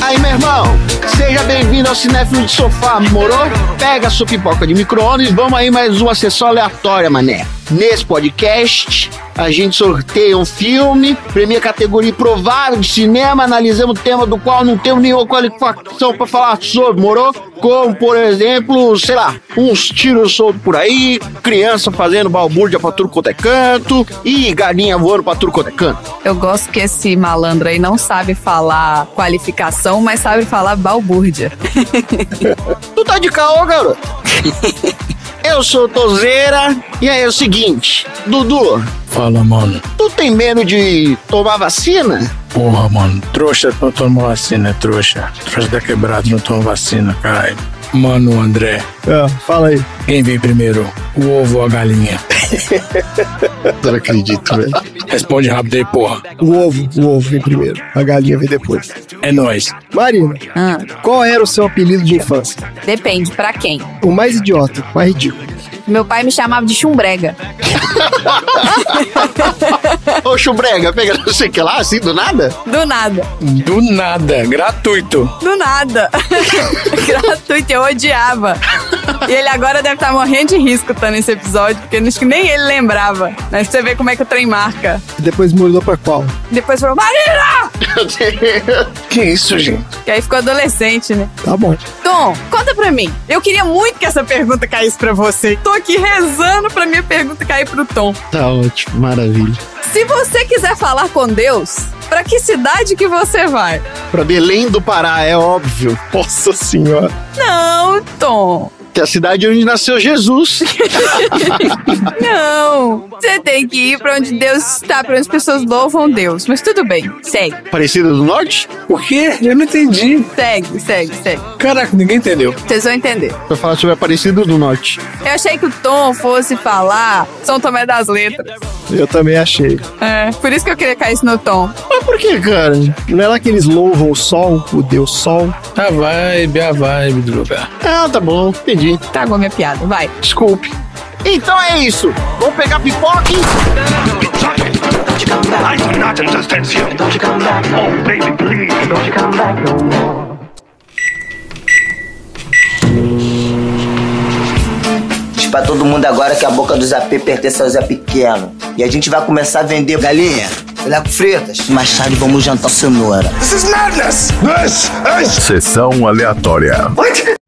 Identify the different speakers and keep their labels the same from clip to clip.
Speaker 1: Aí, meu irmão, seja bem-vindo ao Cinéfilo de Sofá, moro? Pega a sua pipoca de micro-ondas e vamos aí mais uma sessão aleatória, mané. Nesse podcast, a gente sorteia um filme, premia categoria improvável de cinema, analisamos o tema do qual não temos nenhuma qualificação pra falar sobre, moro? Como, por exemplo, sei lá, uns tiros soltos por aí, criança fazendo balbúrdia pra tudo quanto é canto e galinha voando pra tudo quanto é canto.
Speaker 2: Eu gosto que esse malandro aí não sabe falar qualificação, mas sabe falar balbúrdia.
Speaker 1: Tu tá de caô, garoto? Eu sou Tozeira e aí é o seguinte, Dudu,
Speaker 3: Fala, mano.
Speaker 1: tu tem medo de tomar vacina?
Speaker 3: Porra, mano. Trouxa não toma vacina, trouxa. Trouxa da quebrada não toma vacina, caralho. Mano, André.
Speaker 4: Ah, fala aí.
Speaker 3: Quem veio primeiro? O ovo ou a galinha?
Speaker 4: Não acredito, velho.
Speaker 3: Responde rápido aí, porra.
Speaker 4: O ovo, o ovo vem primeiro. A galinha vem depois.
Speaker 3: É nóis.
Speaker 4: Marina,
Speaker 2: Ah,
Speaker 4: qual era o seu apelido de infância?
Speaker 2: depende, pra quem?
Speaker 4: O mais idiota, o mais ridículo.
Speaker 2: Meu pai me chamava de chumbrega.
Speaker 1: Ô, Chubrega, pega não sei o que lá, assim, do nada?
Speaker 2: Do nada.
Speaker 3: Do nada. Gratuito.
Speaker 2: Do nada. Gratuito, eu odiava. E ele agora deve estar morrendo de risco tá nesse episódio, porque acho que nem ele lembrava. Mas você ver como é que o trem marca.
Speaker 4: E depois mudou pra qual?
Speaker 2: Depois falou, Marina!
Speaker 3: Que isso, gente?
Speaker 2: Que aí ficou adolescente, né?
Speaker 4: Tá bom.
Speaker 2: Tom, conta pra mim. Eu queria muito que essa pergunta caísse pra você. Tô aqui rezando pra minha pergunta cair pro Tom.
Speaker 1: Tá ótimo, maravilha.
Speaker 2: Se você quiser falar com Deus, pra que cidade que você vai?
Speaker 1: Pra Belém do Pará, é óbvio.
Speaker 4: Nossa senhora.
Speaker 2: Não, Tom.
Speaker 1: Que é a cidade onde nasceu Jesus.
Speaker 2: Não. Você tem que ir pra onde Deus está, pra onde as pessoas louvam Deus. Mas tudo bem. Segue,
Speaker 1: Aparecida do Norte?
Speaker 3: O quê? Eu não entendi.
Speaker 2: segue, segue, segue.
Speaker 3: Caraca, ninguém entendeu.
Speaker 2: Vocês vão entender.
Speaker 1: Pra falar sobre Aparecida do Norte.
Speaker 2: Eu achei que o Tom fosse falar São Tomé das Letras.
Speaker 4: Eu também achei.
Speaker 2: É, por isso que eu queria cair isso no Tom.
Speaker 1: Mas por que, cara?
Speaker 4: Não é lá que eles louvam o sol, o deus sol?
Speaker 3: A vibe, a vibe do lugar.
Speaker 1: Ah, tá bom, entendi.
Speaker 2: Tragou minha piada, vai.
Speaker 1: Desculpe. Então é isso. Vamos pegar pipoca e...
Speaker 5: Oh.
Speaker 6: Diz pra todo mundo agora que a boca do Zap pertence ao Zé Pequeno. E a gente vai começar a vender galinha, filé com fritas. Mais tarde vamos jantar cenoura.
Speaker 5: This is madness. This is.
Speaker 7: Sessão aleatória.
Speaker 5: What?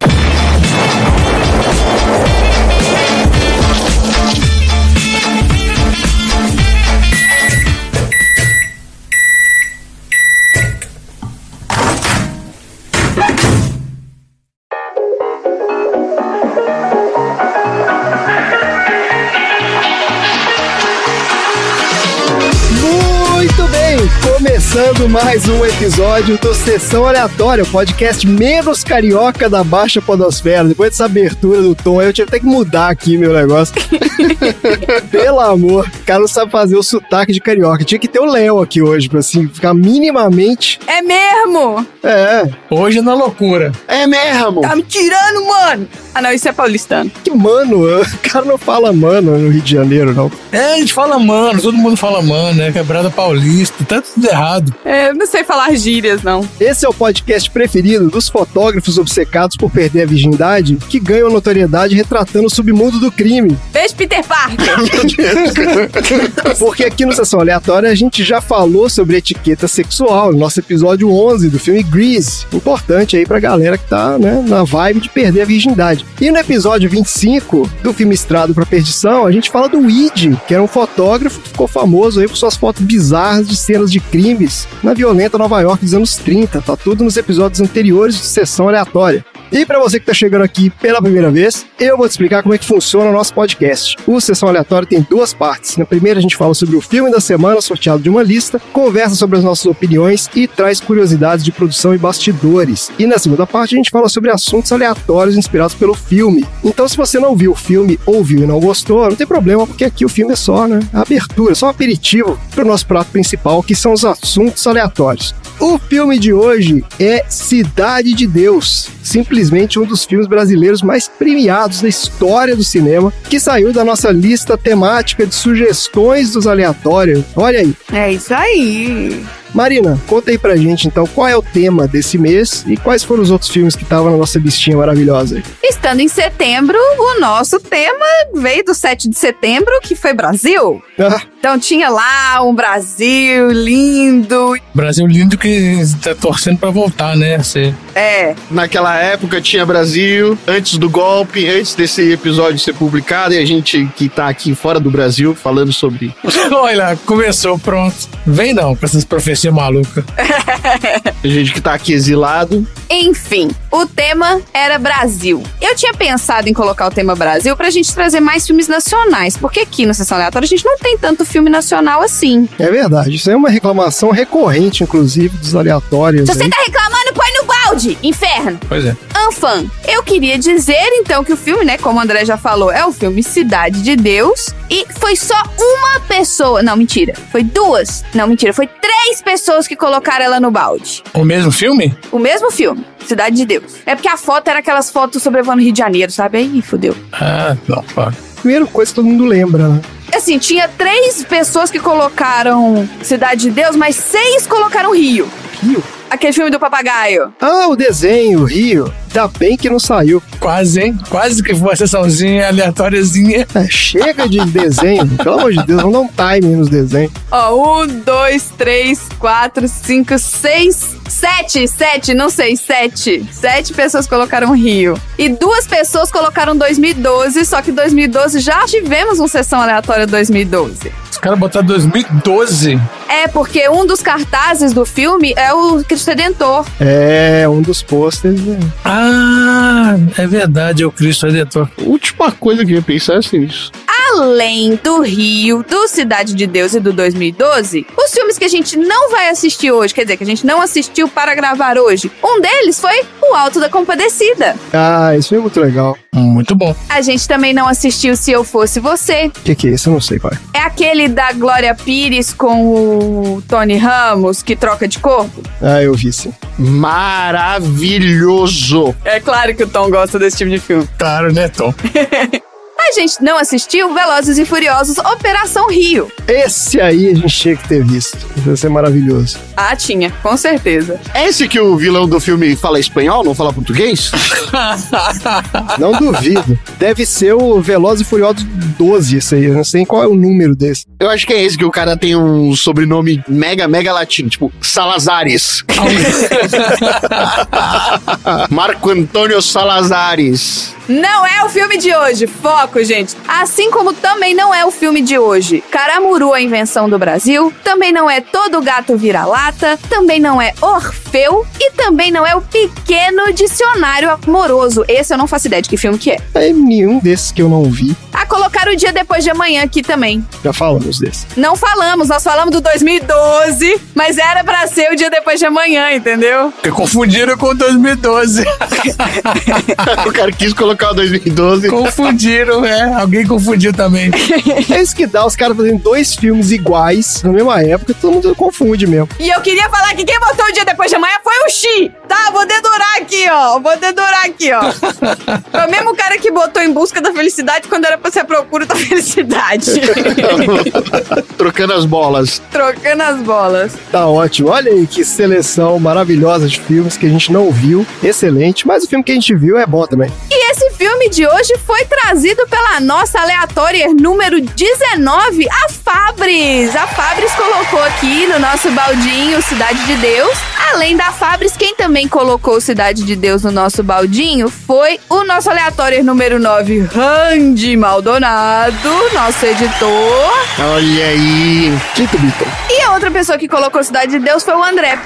Speaker 4: Começando mais um episódio do Sessão Aleatória, o podcast menos carioca da Baixa Podosfera. Depois dessa abertura do tom, eu tive até que mudar aqui meu negócio. Pelo amor, o cara não sabe fazer o sotaque de carioca. Tinha que ter o Léo aqui hoje, pra assim, ficar minimamente.
Speaker 2: É mesmo?
Speaker 4: É,
Speaker 3: Hoje é na loucura.
Speaker 1: É mesmo.
Speaker 2: Tá me tirando, mano. Ah, não, isso é paulistano.
Speaker 4: que mano, o cara não fala mano no Rio de Janeiro, não.
Speaker 3: É, a gente fala mano, todo mundo fala mano, é quebrada paulista, tá tudo errado.
Speaker 2: É, eu não sei falar gírias, não.
Speaker 4: Esse é o podcast preferido dos fotógrafos obcecados por perder a virgindade que ganham notoriedade retratando o submundo do crime.
Speaker 2: Beijo, Peter Parker.
Speaker 4: Porque aqui no Sessão Aleatória a gente já falou sobre etiqueta sexual no nosso episódio 11 do filme Grease. Importante aí pra galera que tá né, na vibe de perder a virgindade. E no episódio 25 do filme Estrado pra Perdição, a gente fala do Weed, que era um fotógrafo que ficou famoso aí por suas fotos bizarras de cenas de crimes na violenta Nova York dos anos 30. Tá tudo nos episódios anteriores de Sessão Aleatória. E para você que tá chegando aqui pela primeira vez, eu vou te explicar como é que funciona o nosso podcast. O Sessão Aleatória tem duas partes. Na primeira a gente fala sobre o filme da semana sorteado de uma lista, conversa sobre as nossas opiniões e traz curiosidades de produção e bastidores. E na segunda parte a gente fala sobre assuntos aleatórios inspirados pelo filme. Então se você não viu o filme ou viu e não gostou, não tem problema, porque aqui o filme é só, né, a abertura, só um aperitivo pro nosso prato principal, que são os assuntos aleatórios. O filme de hoje é Cidade de Deus. simplesmente um dos filmes brasileiros mais premiados da história do cinema, que saiu da nossa lista temática de sugestões dos aleatórios. Olha aí.
Speaker 2: É isso aí.
Speaker 4: Marina, conta aí pra gente então qual é o tema desse mês e quais foram os outros filmes que estavam na nossa listinha maravilhosa. aí.
Speaker 2: Estando em setembro, o nosso tema veio do 7 de setembro, que foi Brasil.
Speaker 4: Ah,
Speaker 2: Então tinha lá um Brasil lindo.
Speaker 3: Brasil lindo que tá torcendo pra voltar, né? Você...
Speaker 2: É,
Speaker 1: Naquela época tinha Brasil, antes do golpe, antes desse episódio ser publicado, e a gente que tá aqui fora do Brasil falando sobre.
Speaker 3: Olha lá, começou, pronto. Vem não com essas profecias malucas.
Speaker 1: A gente que tá aqui exilado.
Speaker 2: Enfim, o tema era Brasil. Eu tinha pensado em colocar o tema Brasil pra gente trazer mais filmes nacionais, porque aqui no Sessão Aleatória a gente não tem tanto filme nacional assim.
Speaker 4: é verdade, isso é uma reclamação recorrente, inclusive, dos aleatórios.
Speaker 2: Se
Speaker 4: aí.
Speaker 2: você tá reclamando, põe no balde, inferno!
Speaker 3: Pois é.
Speaker 2: Anfan, eu queria dizer então que o filme, né, como o André já falou, é o filme Cidade de Deus. E foi só uma pessoa. Não, mentira. Foi duas. Não, mentira. Foi três pessoas que colocaram ela no balde.
Speaker 3: O mesmo filme?
Speaker 2: O mesmo filme, Cidade de Deus. É porque a foto era aquelas fotos sobrevoando Rio de Janeiro, sabe? Aí fudeu.
Speaker 3: Ah, não.
Speaker 4: Primeira coisa que todo mundo lembra, né?
Speaker 2: Assim, tinha três pessoas que colocaram Cidade de Deus, mas seis colocaram Rio.
Speaker 4: Rio.
Speaker 2: Aquele filme do papagaio.
Speaker 4: Ah, o desenho, Rio. Ainda bem que não saiu.
Speaker 3: Quase, hein? Quase que foi uma sessãozinha aleatóriazinha.
Speaker 4: É, chega de desenho, pelo amor de Deus, vamos dar um time nos desenhos.
Speaker 2: Ó, um, dois, três, quatro, cinco, seis, sete, sete, não sei, sete. Sete pessoas colocaram Rio. E duas pessoas colocaram 2012, só que 2012 já tivemos uma sessão aleatória 2012.
Speaker 3: Os caras botaram 2012.
Speaker 2: É, porque um dos cartazes do filme é o Cristo Redentor.
Speaker 4: É, um dos pôsteres. né?
Speaker 3: Ah, é verdade, é o Cristo Redentor.
Speaker 1: A última coisa que eu ia pensar é assim, isso.
Speaker 2: Além do Rio, do Cidade de Deus e do 2012, os filmes que a gente não vai assistir hoje, quer dizer, que a gente não assistiu para gravar hoje, um deles foi O Alto da Compadecida.
Speaker 4: Ah, esse filme é muito legal.
Speaker 3: Muito bom.
Speaker 2: A gente também não assistiu Se Eu Fosse Você.
Speaker 4: O que, que é esse? Eu não sei qual é.
Speaker 2: É aquele da Glória Pires com o Tony Ramos, que troca de corpo.
Speaker 4: Ah, eu vi sim.
Speaker 1: Maravilhoso!
Speaker 2: É claro que o Tom gosta desse tipo de filme.
Speaker 3: Claro, né, Tom?
Speaker 2: A gente não assistiu Velozes e Furiosos Operação Rio.
Speaker 4: Esse aí a gente tinha que ter visto. Isso vai ser maravilhoso.
Speaker 2: Ah, tinha, com certeza.
Speaker 1: É esse que o vilão do filme fala espanhol, não fala português?
Speaker 4: Não duvido. Deve ser o Veloz e Furioso 12, esse aí. Eu não sei qual é o número desse.
Speaker 1: Eu acho que é esse que o cara tem um sobrenome mega, mega latino, tipo Salazares. Marco Antônio Salazares.
Speaker 2: Não é o filme de hoje, foco, gente. Assim como também não é o filme de hoje. Caramuru, a invenção do Brasil. Também não é Todo Gato Vira-Lata. Também não é Orfeu. E também não é o Pequeno Dicionário Amoroso. Esse eu não faço ideia de que filme que é.
Speaker 4: É nenhum desses que eu não vi.
Speaker 2: Ah, colocaram o dia depois de amanhã aqui também.
Speaker 4: Já falamos desse.
Speaker 2: Não falamos, nós falamos do 2012, mas era pra ser o dia depois de amanhã, entendeu?
Speaker 3: Porque confundiram com 2012.
Speaker 1: o cara quis colocar o 2012.
Speaker 3: confundiram, é. Alguém confundiu também.
Speaker 4: É isso que dá os caras fazendo dois filmes iguais na mesma época, todo mundo confunde mesmo.
Speaker 2: E eu queria falar que quem botou o dia depois de amanhã foi o Xi. Tá, vou dedurar aqui, ó. Vou dedurar aqui, ó. Foi o mesmo cara que botou em busca da felicidade quando era pra ser a procura da felicidade.
Speaker 1: Trocando as bolas.
Speaker 2: Trocando as bolas.
Speaker 4: Tá ótimo. Olha aí que seleção maravilhosa de filmes que a gente não viu. Excelente. Mas o filme que a gente viu é bom também.
Speaker 2: E esse filme de hoje foi trazido pela nossa aleatória número 19, a Fabris. A Fabris colocou aqui no nosso baldinho Cidade de Deus. Além da Fabris, quem também colocou Cidade de Deus no nosso baldinho foi o nosso aleatório número 9, Randy Maldonado, nosso editor.
Speaker 1: Olha aí.
Speaker 4: Tito Beaton.
Speaker 2: E a outra pessoa que colocou Cidade de Deus foi o André.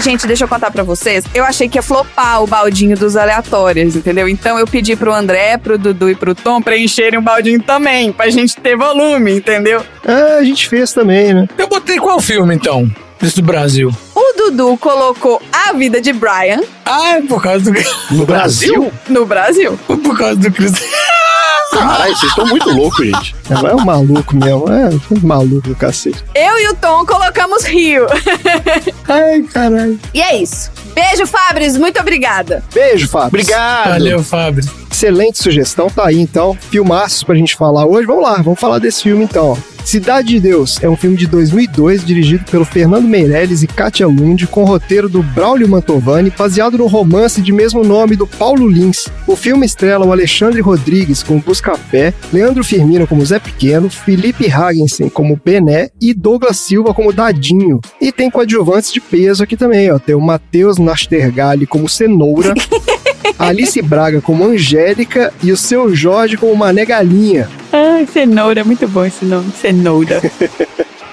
Speaker 2: Gente, deixa eu contar pra vocês. Eu achei que ia flopar o baldinho dos aleatórios, entendeu? Então eu pedi pro André, pro Dudu e pro Tom preencherem o baldinho também, pra gente ter volume, entendeu?
Speaker 4: Ah, a gente fez também, né?
Speaker 3: Eu botei qual filme, então? Esse do Brasil.
Speaker 2: O Dudu colocou A Vida de Brian
Speaker 3: Ah, é por causa do...
Speaker 1: No Brasil?
Speaker 2: no Brasil.
Speaker 3: Por causa do Cristo.
Speaker 1: Caralho, vocês estão muito loucos, gente.
Speaker 4: Ela é um maluco mesmo. É um maluco do cacete.
Speaker 2: Eu e o Tom colocamos Rio.
Speaker 4: Ai, caralho.
Speaker 2: E é isso. Beijo, Fabris. Muito obrigada.
Speaker 4: Beijo, Fábio.
Speaker 1: Obrigado.
Speaker 3: Valeu, Fábio.
Speaker 4: Excelente sugestão, tá aí então. Filmaços pra gente falar hoje. Vamos lá, vamos falar desse filme então. Cidade de Deus é um filme de 2002 dirigido pelo Fernando Meirelles e Katia Lund, com roteiro do Braulio Mantovani, baseado no romance de mesmo nome do Paulo Lins. O filme estrela o Alexandre Rodrigues como Buscapé, Leandro Firmino como Zé Pequeno, Felipe Hagensen como Bené e Douglas Silva como Dadinho. E tem coadjuvantes de peso aqui também, ó. Tem o Matheus Nastergalli como Cenoura, Alice Braga como Angélica e o seu Jorge como Mané Galinha.
Speaker 2: Ai, cenoura. Muito bom esse nome. Cenoura.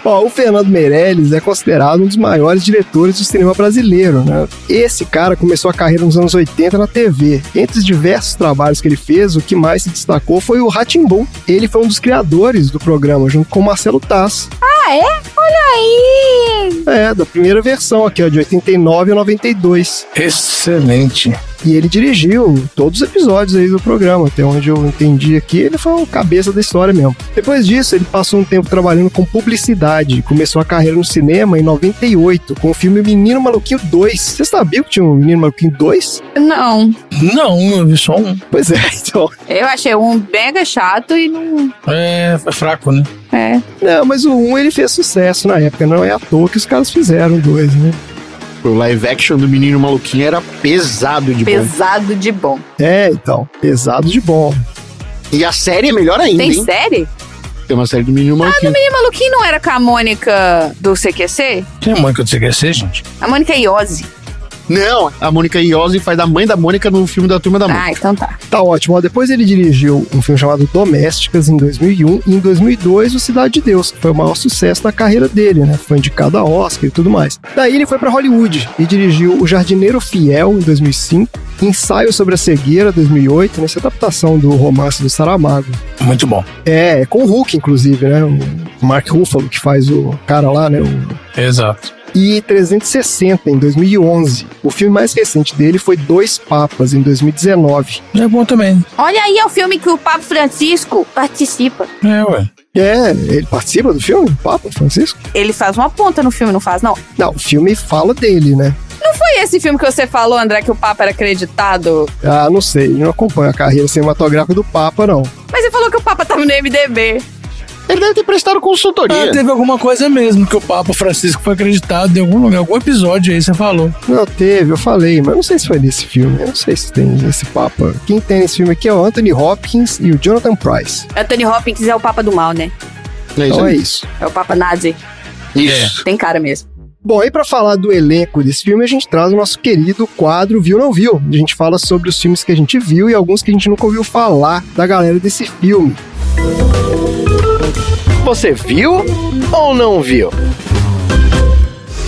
Speaker 4: Ó, o Fernando Meirelles é considerado um dos maiores diretores do cinema brasileiro, né? Esse cara começou a carreira nos anos 80 na TV. Entre os diversos trabalhos que ele fez, o que mais se destacou foi o Ratimbum. Ele foi um dos criadores do programa, junto com o Marcelo Taz.
Speaker 2: ah, é? Olha aí.
Speaker 4: É, da primeira versão aqui, ó, de 89 a 92.
Speaker 3: Excelente.
Speaker 4: E ele dirigiu todos os episódios aí do programa, até onde eu entendi aqui, ele foi o cabeça da história mesmo. Depois disso, ele passou um tempo trabalhando com publicidade, começou a carreira no cinema em 98, com o filme Menino Maluquinho 2. Você sabia que tinha um Menino Maluquinho 2?
Speaker 2: Não.
Speaker 3: Não, eu vi só um.
Speaker 4: Pois é, então.
Speaker 2: Eu achei um mega chato e não...
Speaker 3: É, é fraco, né?
Speaker 2: É.
Speaker 4: Não, mas o 1 ele fez sucesso na época, não é à toa que os caras fizeram o 2, né?
Speaker 1: O live action do Menino Maluquinho era pesado de bom.
Speaker 2: Pesado de bom.
Speaker 4: É, então, pesado de bom.
Speaker 1: E a série é melhor ainda,
Speaker 2: Tem
Speaker 1: hein?
Speaker 2: série?
Speaker 1: Tem uma série do Menino Maluquinho.
Speaker 2: E Maluquinho não era com a Mônica do CQC?
Speaker 3: Quem é mãe que eu esquecer, gente?
Speaker 2: A Mônica Iose.
Speaker 1: Não, a Mônica Iose faz da mãe da Mônica no filme da Turma da Mônica.
Speaker 2: Ah, então tá.
Speaker 4: Tá ótimo. Ó, depois ele dirigiu um filme chamado Domésticas em 2001 e em 2002 o Cidade de Deus, que foi o maior sucesso da carreira dele, né? Foi indicado a Oscar e tudo mais. Daí ele foi pra Hollywood e dirigiu O Jardineiro Fiel em 2005, Ensaio sobre a Cegueira 2008, nessa adaptação do romance do Saramago.
Speaker 3: Muito bom.
Speaker 4: É, é com o Hulk inclusive, né? O Mark Ruffalo que faz o cara lá, né? O
Speaker 3: Exato.
Speaker 4: E 360 em 2011. O filme mais recente dele foi Dois Papas em 2019.
Speaker 3: É bom também.
Speaker 2: Olha aí, é o filme que o Papa Francisco participa.
Speaker 3: É, ué.
Speaker 4: É, ele participa do filme, o Papa Francisco?
Speaker 2: Ele faz uma ponta no filme, não faz, não?
Speaker 4: Não, o filme fala dele, né?
Speaker 2: Não foi esse filme que você falou, André, que o Papa era acreditado?
Speaker 4: Ah, não sei, não acompanho a carreira cinematográfica do Papa, não.
Speaker 2: Mas você falou que o Papa tava no MDB.
Speaker 1: Ele deve ter prestado consultoria.
Speaker 3: Ah, teve alguma coisa mesmo que o Papa Francisco foi acreditado em algum lugar, algum episódio aí, você falou.
Speaker 4: Não, teve, eu falei, mas não sei se foi nesse filme. Eu não sei se tem esse Papa. Quem tem nesse filme aqui é o Anthony Hopkins e o Jonathan Price.
Speaker 2: Anthony Hopkins é o Papa do mal, né?
Speaker 1: É isso
Speaker 4: Então é isso.
Speaker 2: É o Papa nazi.
Speaker 1: Isso.
Speaker 2: Tem cara mesmo.
Speaker 4: Bom, e pra falar do elenco desse filme, a gente traz o nosso querido quadro Viu Não Viu. A gente fala sobre os filmes que a gente viu e alguns que a gente nunca ouviu falar da galera desse filme.
Speaker 8: Você viu ou não viu?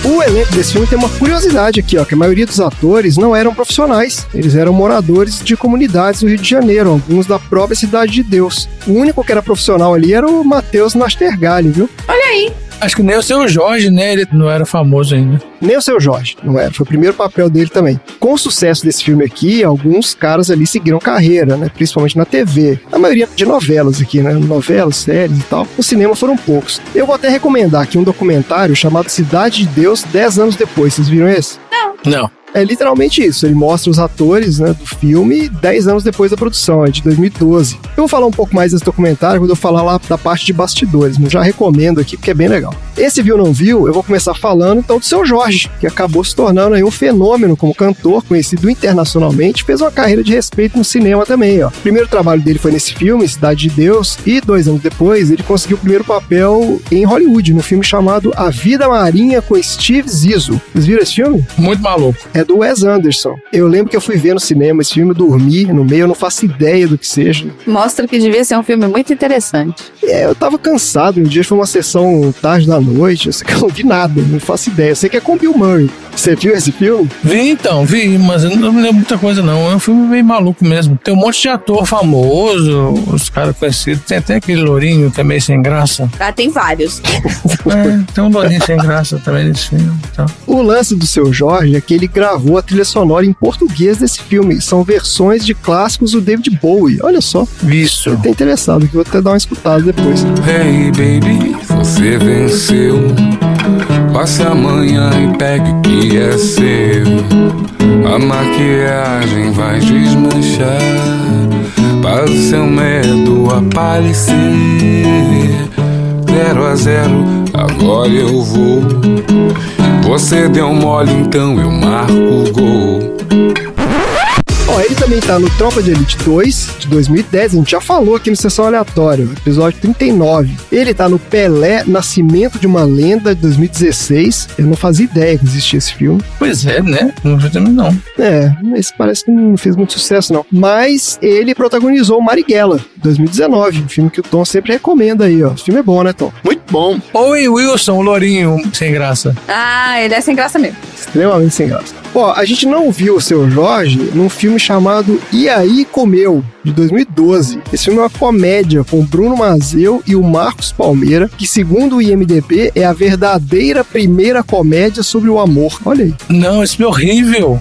Speaker 4: O elenco desse filme tem uma curiosidade aqui, ó, que a maioria dos atores não eram profissionais. Eles eram moradores de comunidades do Rio de Janeiro, alguns da própria Cidade de Deus. O único que era profissional ali era o Matheus Nastergalli, viu?
Speaker 2: Olha aí.
Speaker 3: Acho que nem o seu Jorge, né? Ele não era famoso ainda.
Speaker 4: Nem o seu Jorge, não era. Foi o primeiro papel dele também. Com o sucesso desse filme aqui, alguns caras ali seguiram carreira, né? Principalmente na TV. A maioria de novelas aqui, né? Novelas, séries e tal. No cinema foram poucos. Eu vou até recomendar aqui um documentário chamado Cidade de Deus 10 anos depois. Vocês viram esse?
Speaker 3: Não.
Speaker 4: É literalmente isso. Ele mostra os atores né, do filme 10 anos depois da produção, é de 2012. Eu vou falar um pouco mais desse documentário quando eu falar lá da parte de bastidores, mas já recomendo aqui porque é bem legal. Esse viu não viu, eu vou começar falando então do seu Jorge, que acabou se tornando aí um fenômeno como cantor, conhecido internacionalmente, fez uma carreira de respeito no cinema também. Ó. O primeiro trabalho dele foi nesse filme, Cidade de Deus, e dois anos depois ele conseguiu o primeiro papel em Hollywood, no filme chamado A Vida Marinha com Steve Zissou. Vocês viram esse filme?
Speaker 3: Muito maluco.
Speaker 4: é do Wes Anderson. Eu lembro que eu fui ver no cinema esse filme, eu dormi no meio, eu não faço ideia do que seja.
Speaker 2: Mostra que devia ser um filme muito interessante.
Speaker 4: É, eu tava cansado, um dia foi uma sessão tarde da noite, eu sei que eu não vi nada, não faço ideia. Eu sei que é com Bill Murray. Você viu esse filme?
Speaker 3: Vi então, vi, mas eu não me lembro muita coisa não. É um filme meio maluco mesmo. Tem um monte de ator famoso, os caras conhecidos. Tem até aquele lourinho que é meio sem graça.
Speaker 2: Ah, tem vários.
Speaker 3: É, tem um lourinho sem graça também nesse filme. Então.
Speaker 4: O lance do seu Jorge é que ele gravou a trilha sonora em português desse filme. São versões de clássicos do David Bowie. Olha só,
Speaker 3: Isso.
Speaker 4: tá interessado, que eu vou até dar uma escutada depois.
Speaker 9: Hey baby, você venceu. Passe amanhã e pegue o que é seu. A maquiagem vai desmanchar. Para o seu medo aparecer. Zero a zero, agora eu vou. Você deu mole, então eu marco o gol.
Speaker 4: Ó, ele também tá no Tropa de Elite 2, de 2010, a gente já falou aqui no Sessão Aleatória, episódio 39. Ele tá no Pelé, Nascimento de uma Lenda, de 2016. Eu não fazia ideia que existia esse filme.
Speaker 3: Pois é, né? Não vi também não.
Speaker 4: É, esse parece que não fez muito sucesso, não. Mas ele protagonizou o Marighella, 2019, um filme que o Tom sempre recomenda aí, ó. O filme é bom, né, Tom?
Speaker 1: Muito bom.
Speaker 3: Owen Wilson, o lourinho sem graça.
Speaker 2: Ah, ele é sem graça mesmo.
Speaker 4: Extremamente sem graça. Ó, a gente não viu o seu Jorge num filme chamado E aí Comeu, de 2012. Esse filme é uma comédia com o Bruno Mazeu e o Marcos Palmeira, que segundo o IMDB é a verdadeira primeira comédia sobre o amor. Olha aí.
Speaker 3: Não, esse filme é horrível.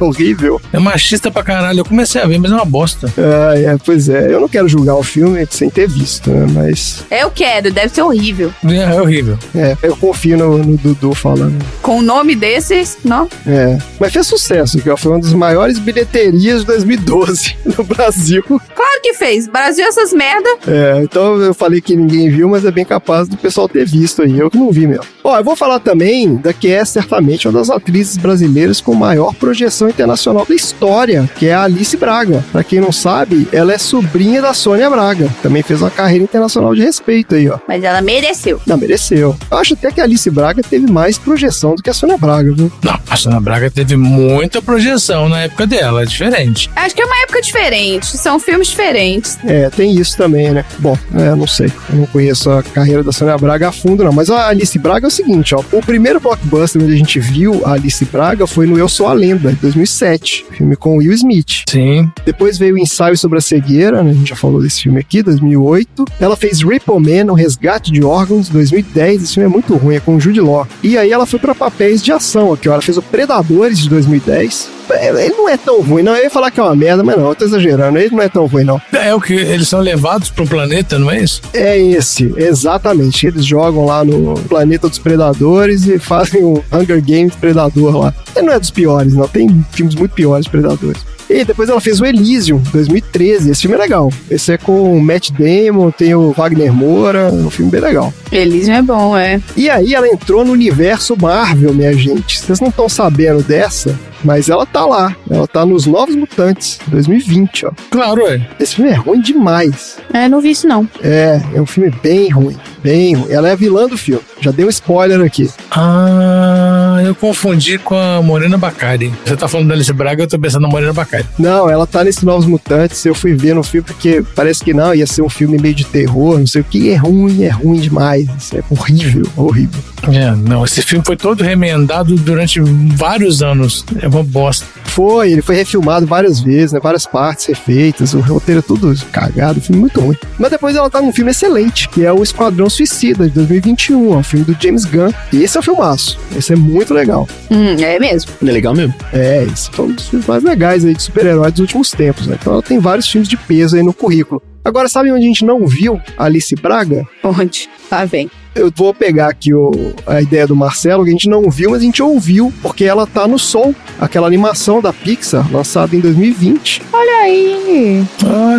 Speaker 4: É horrível.
Speaker 3: É machista pra caralho. Eu comecei a ver, mas é uma bosta.
Speaker 4: Ah, é, pois é. Eu não quero julgar o filme sem ter visto, né? Mas,
Speaker 2: Eu quero, deve ser horrível.
Speaker 3: É, é horrível.
Speaker 4: é, eu confio no, no Dudu falando.
Speaker 2: Com o nome desses, não.
Speaker 4: É. Mas fez sucesso, que ó, foi uma das maiores bilheterias de 2012 no Brasil.
Speaker 2: Claro que fez. Brasil, essas merda.
Speaker 4: É, então eu falei que ninguém viu, mas é bem capaz do pessoal ter visto aí. Eu que não vi mesmo. Ó, eu vou falar também da que é certamente uma das atrizes brasileiras com maior projeção internacional da história, que é a Alice Braga. Pra quem não sabe, ela é sobrinha da Sônia Braga. Também fez uma carreira internacional de respeito aí, ó.
Speaker 2: Mas ela mereceu.
Speaker 4: Não, mereceu. Eu acho até que a Alice Braga teve mais projeção do que a Sônia Braga, viu?
Speaker 3: Não, a Sônia Braga teve muita projeção na época dela, é diferente.
Speaker 2: Acho que é uma época diferente. São filmes diferentes.
Speaker 4: É, tem isso também, né? Bom, é, não sei. Eu não conheço a carreira da Sônia Braga a fundo, não. Mas a Alice Braga é o seguinte, ó. O primeiro blockbuster onde a gente viu a Alice Braga foi no Eu Sou a Lenda, de 2007. Filme com Will Smith.
Speaker 3: Sim.
Speaker 4: Depois veio o Ensaio sobre a Cegueira, né? A gente já falou desse filme aqui, 2008. Ela fez Ripple Man, O Resgate de Órgãos, 2010. Esse filme é muito ruim, é com o Jude Law. E aí ela foi pra papéis de ação aqui, ó. Ela fez o Predadores, de 2010. É, Ele não é tão ruim, não. Eu ia falar que é uma merda, mas não, eu tô exagerando. Ele não é tão ruim, não.
Speaker 3: É o que eles são levados um planeta, não é isso?
Speaker 4: É esse, exatamente. Eles jogam lá no planeta dos predadores e fazem o Hunger Games Predador lá. Ele não é dos piores, não. Tem filmes muito piores de predadores. E depois ela fez o Elysium, 2013. Esse filme é legal. Esse é com o Matt Damon, tem o Wagner Moura. É um filme bem legal.
Speaker 2: Elysium é bom, é.
Speaker 4: E aí ela entrou no universo Marvel, minha gente. Vocês não estão sabendo dessa, mas ela tá lá. Ela tá nos Novos Mutantes, 2020, ó.
Speaker 3: Claro, é.
Speaker 4: Esse filme é ruim demais.
Speaker 2: É, não vi isso não.
Speaker 4: É, é um filme bem ruim, bem ruim. Ela é a vilã do filme. Já dei um spoiler aqui.
Speaker 3: Ah, eu confundi com a Morena Bacari. Você tá falando da Alice Braga, eu tô pensando na Morena Bacari.
Speaker 4: Não, ela tá nesse Novos Mutantes. Eu fui ver no filme porque parece que não, ia ser um filme meio de terror, não sei o que. É ruim, é ruim demais. Isso é horrível, horrível.
Speaker 3: É, não, esse filme foi todo remendado durante vários anos. É uma bosta.
Speaker 4: Foi, ele foi refilmado várias vezes, né? Várias partes refeitas, o roteiro é tudo cagado, o filme muito ruim. Mas depois ela tá num filme excelente, que é o Esquadrão Suicida, de 2021, é um filme do James Gunn. E esse é o filmaço. Esse é muito legal.
Speaker 2: Hum, é mesmo.
Speaker 1: Ele é legal mesmo.
Speaker 4: É, esse foi um dos filmes mais legais aí de super-heróis dos últimos tempos, né? Então ela tem vários filmes de peso aí no currículo. Agora, sabe onde a gente não viu a Alice Braga?
Speaker 2: Onde? Lá vem.
Speaker 4: Eu vou pegar aqui o- a ideia do Marcelo, que a gente não viu, mas a gente ouviu, porque ela tá no Soul, aquela animação da Pixar, lançada em 2020.
Speaker 2: Olha aí.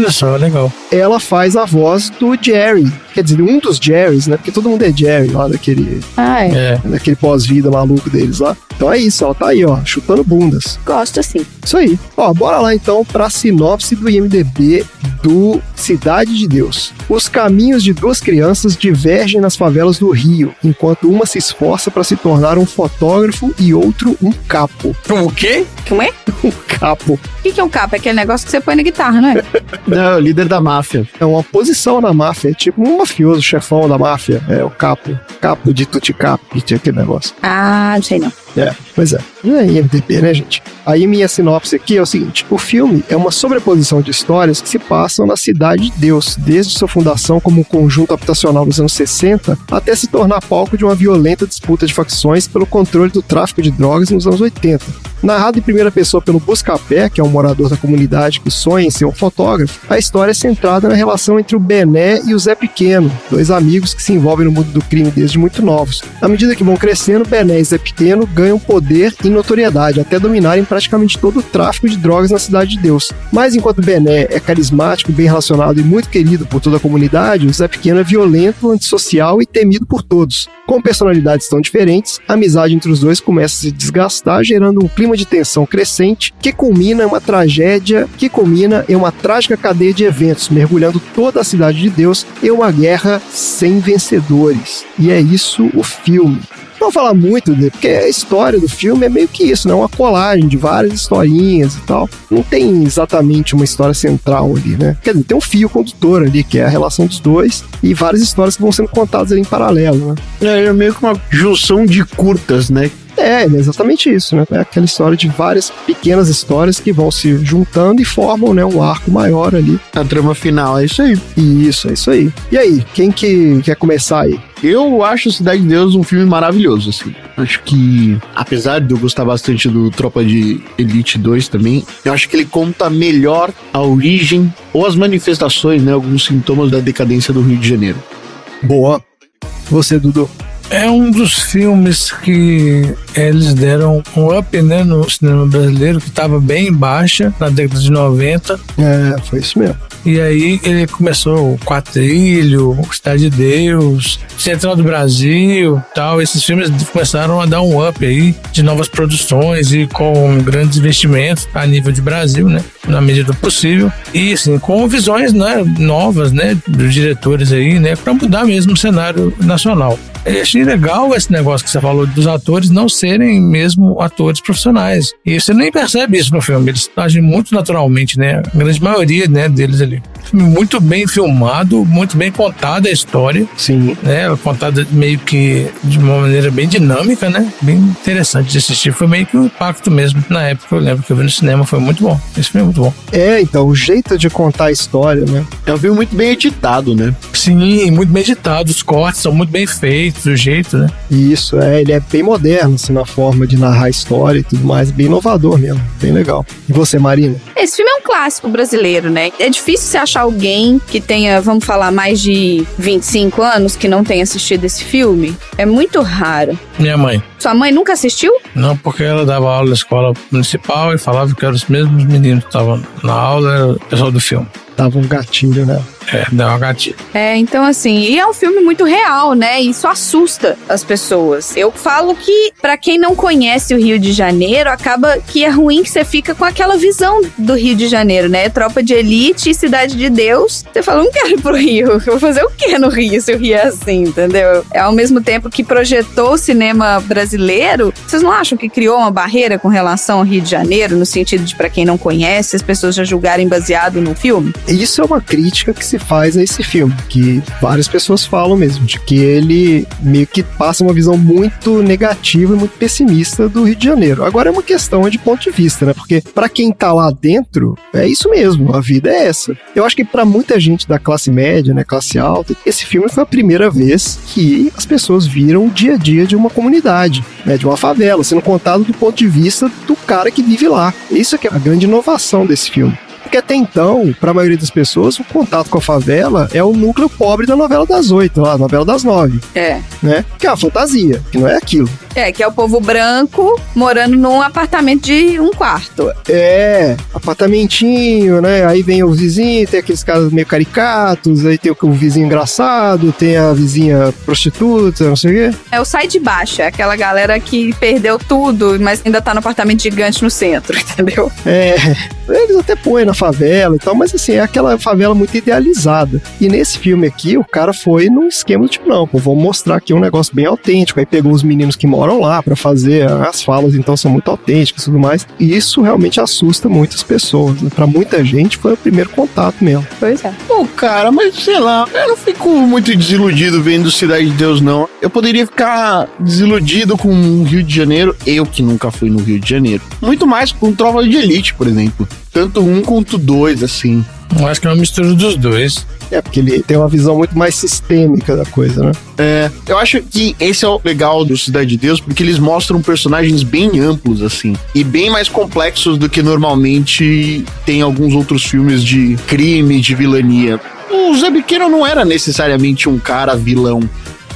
Speaker 3: Olha só, legal.
Speaker 4: Ela faz a voz do Jerry. Quer dizer, um dos Jerrys, né? Porque todo mundo é Jerry lá daquele,
Speaker 2: Ah, é.
Speaker 3: É.
Speaker 4: daquele pós-vida maluco deles lá. Então é isso, ela tá aí, ó, chutando bundas.
Speaker 2: Gosto assim.
Speaker 4: Isso aí. Ó, bora lá então pra sinopse do IMDB do Cidade de Deus. Os caminhos de duas crianças divergem nas favelas do Rio, enquanto uma se esforça para se tornar um fotógrafo e outro um capo.
Speaker 3: O quê?
Speaker 2: Como é?
Speaker 4: Um capo.
Speaker 2: O que, que é um capa? É aquele negócio que você põe na guitarra, não é?
Speaker 1: Não, é o líder da máfia.
Speaker 4: É uma posição na máfia, é tipo um mafioso, chefão da máfia. É o capo. Capo de tuticap, tinha aquele negócio.
Speaker 2: ah, não sei não.
Speaker 4: É, pois é. É IMDB, né, gente? Aí minha sinopse aqui é o seguinte: o filme é uma sobreposição de histórias que se passam na cidade de Deus, desde sua fundação como um conjunto habitacional nos anos 60 até se tornar palco de uma violenta disputa de facções pelo controle do tráfico de drogas nos anos 80. Narrado em primeira pessoa pelo Buscapé, que é um morador da comunidade que sonha em ser um fotógrafo, a história é centrada na relação entre o Bené e o Zé Pequeno, dois amigos que se envolvem no mundo do crime desde muito novos. À medida que vão crescendo, Bené e Zé Pequeno ganham poder e notoriedade, até dominarem praticamente todo o tráfico de drogas na Cidade de Deus. Mas enquanto Bené é carismático, bem relacionado e muito querido por toda a comunidade, o Zé Pequeno é violento, antissocial e temido por todos. Com personalidades tão diferentes, a amizade entre os dois começa a se desgastar, gerando um clima de tensão crescente que culmina em uma tragédia, que culmina em uma trágica cadeia de eventos, mergulhando toda a cidade de Deus em uma guerra sem vencedores. E é isso o filme. Não vou falar muito dele, porque a história do filme é meio que isso, né? Uma colagem de várias historinhas e tal. Não tem exatamente uma história central ali, né? Quer dizer, tem um fio condutor ali, que é a relação dos dois, e várias histórias que vão sendo contadas ali em paralelo, né?
Speaker 1: É, é meio que uma junção de curtas, né?
Speaker 4: É, é exatamente isso, né? É aquela história de várias pequenas histórias que vão se juntando e formam, né, um arco maior ali.
Speaker 1: A trama final, é isso aí.
Speaker 4: Isso, é isso aí. E aí, quem que quer começar aí?
Speaker 1: Eu acho Cidade de Deus um filme maravilhoso, assim. Acho que, apesar de eu gostar bastante do Tropa de Elite 2 também, eu acho que ele conta melhor a origem ou as manifestações, né, alguns sintomas da decadência do Rio de Janeiro.
Speaker 4: Boa. Você, Dudu.
Speaker 3: É um dos filmes que eles deram um up né, no cinema brasileiro, que estava bem baixa na década de 90.
Speaker 4: É, foi isso mesmo.
Speaker 3: E aí ele começou o Quatrilho, Cidade de Deus, Central do Brasil tal. Esses filmes começaram a dar um up aí de novas produções e com grandes investimentos a nível de Brasil, né? Na medida do possível. E assim, com visões né, novas, né? Dos diretores aí, né? Para mudar mesmo o cenário nacional. Achei legal esse negócio que você falou dos atores não serem mesmo atores profissionais. E você nem percebe isso no filme. Eles agem muito naturalmente, né? A grande maioria né, deles ali. Filme muito bem filmado, muito bem contada a história.
Speaker 4: Sim.
Speaker 3: Né? Contada meio que de uma maneira bem dinâmica, né? Bem interessante de assistir. Foi meio que um impacto mesmo. Na época eu lembro que eu vi no cinema, foi muito bom. Esse filme é muito bom.
Speaker 4: É, então, o jeito de contar a história, né?
Speaker 1: É um filme muito bem editado, né?
Speaker 3: Sim, muito bem editado. Os cortes são muito bem feitos, o jeito, né?
Speaker 4: Isso, é, ele é bem moderno, assim, na forma de narrar a história e tudo mais, bem inovador mesmo, bem legal. E você, Marina?
Speaker 2: Esse filme é um clássico brasileiro, né? É difícil você achar alguém que tenha, vamos falar, mais de 25 anos que não tenha assistido esse filme. É muito raro.
Speaker 3: Minha mãe.
Speaker 2: Sua mãe nunca assistiu?
Speaker 3: Não, porque ela dava aula na escola municipal e falava que eram os mesmos meninos que estavam na aula, era o pessoal do filme.
Speaker 4: Tava um gatilho, né?
Speaker 3: É, dá uma gatilha.
Speaker 2: É, então assim, e é um filme muito real, né? Isso assusta as pessoas. Eu falo que para quem não conhece o Rio de Janeiro, acaba que é ruim que você fica com aquela visão do Rio de Janeiro, né? Tropa de elite e cidade de Deus. Você fala, não quero ir pro Rio. Eu vou fazer o que no Rio se o Rio é assim, entendeu? É ao mesmo tempo que projetou o cinema brasileiro. Vocês não acham que criou uma barreira com relação ao Rio de Janeiro, no sentido de para quem não conhece, as pessoas já julgarem baseado no filme?
Speaker 4: Isso é uma crítica que se faz a esse filme, que várias pessoas falam mesmo, de que ele meio que passa uma visão muito negativa e muito pessimista do Rio de Janeiro. Agora é uma questão de ponto de vista, né? Porque para quem tá lá dentro, é isso mesmo, a vida é essa. Eu acho que para muita gente da classe média, né, classe alta, esse filme foi a primeira vez que as pessoas viram o dia a dia de uma comunidade, né, de uma favela, sendo contado do ponto de vista do cara que vive lá. Isso é que é a grande inovação desse filme. Porque até então, para a maioria das pessoas, o contato com a favela é o núcleo pobre da novela das oito, lá, novela das nove,
Speaker 2: É.
Speaker 4: né? Que é uma fantasia, que não é aquilo.
Speaker 2: É, que é o povo branco morando num apartamento de um quarto.
Speaker 4: É, apartamentinho, né? Aí vem o vizinho, tem aqueles caras meio caricatos, aí tem o, o vizinho engraçado, tem a vizinha prostituta, não sei o quê.
Speaker 2: É o sai de baixo, é aquela galera que perdeu tudo, mas ainda tá no apartamento gigante no centro, entendeu?
Speaker 4: É, eles até põem na favela e tal, mas assim, é aquela favela muito idealizada. E nesse filme aqui, o cara foi num esquema do tipo, não, pô, vamos mostrar aqui um negócio bem autêntico. Aí pegou os meninos que moram moram lá para fazer. As falas então são muito autênticas e tudo mais. E isso realmente assusta muitas pessoas. Né? Para muita gente foi o primeiro contato mesmo.
Speaker 2: Pois é.
Speaker 1: Pô, cara, mas sei lá, eu não fico muito desiludido vendo Cidade de Deus, não. Eu poderia ficar desiludido com o Rio de Janeiro, eu que nunca fui no Rio de Janeiro. Muito mais com Trova de Elite, por exemplo. Tanto um quanto dois, assim.
Speaker 3: Eu acho que é uma mistura dos dois.
Speaker 4: É, porque ele tem uma visão muito mais sistêmica da coisa, né?
Speaker 1: É, eu acho que esse é o legal do Cidade de Deus, porque eles mostram personagens bem amplos, assim, e bem mais complexos do que normalmente tem alguns outros filmes de crime, de vilania. O Zé Pequeno não era necessariamente um cara vilão.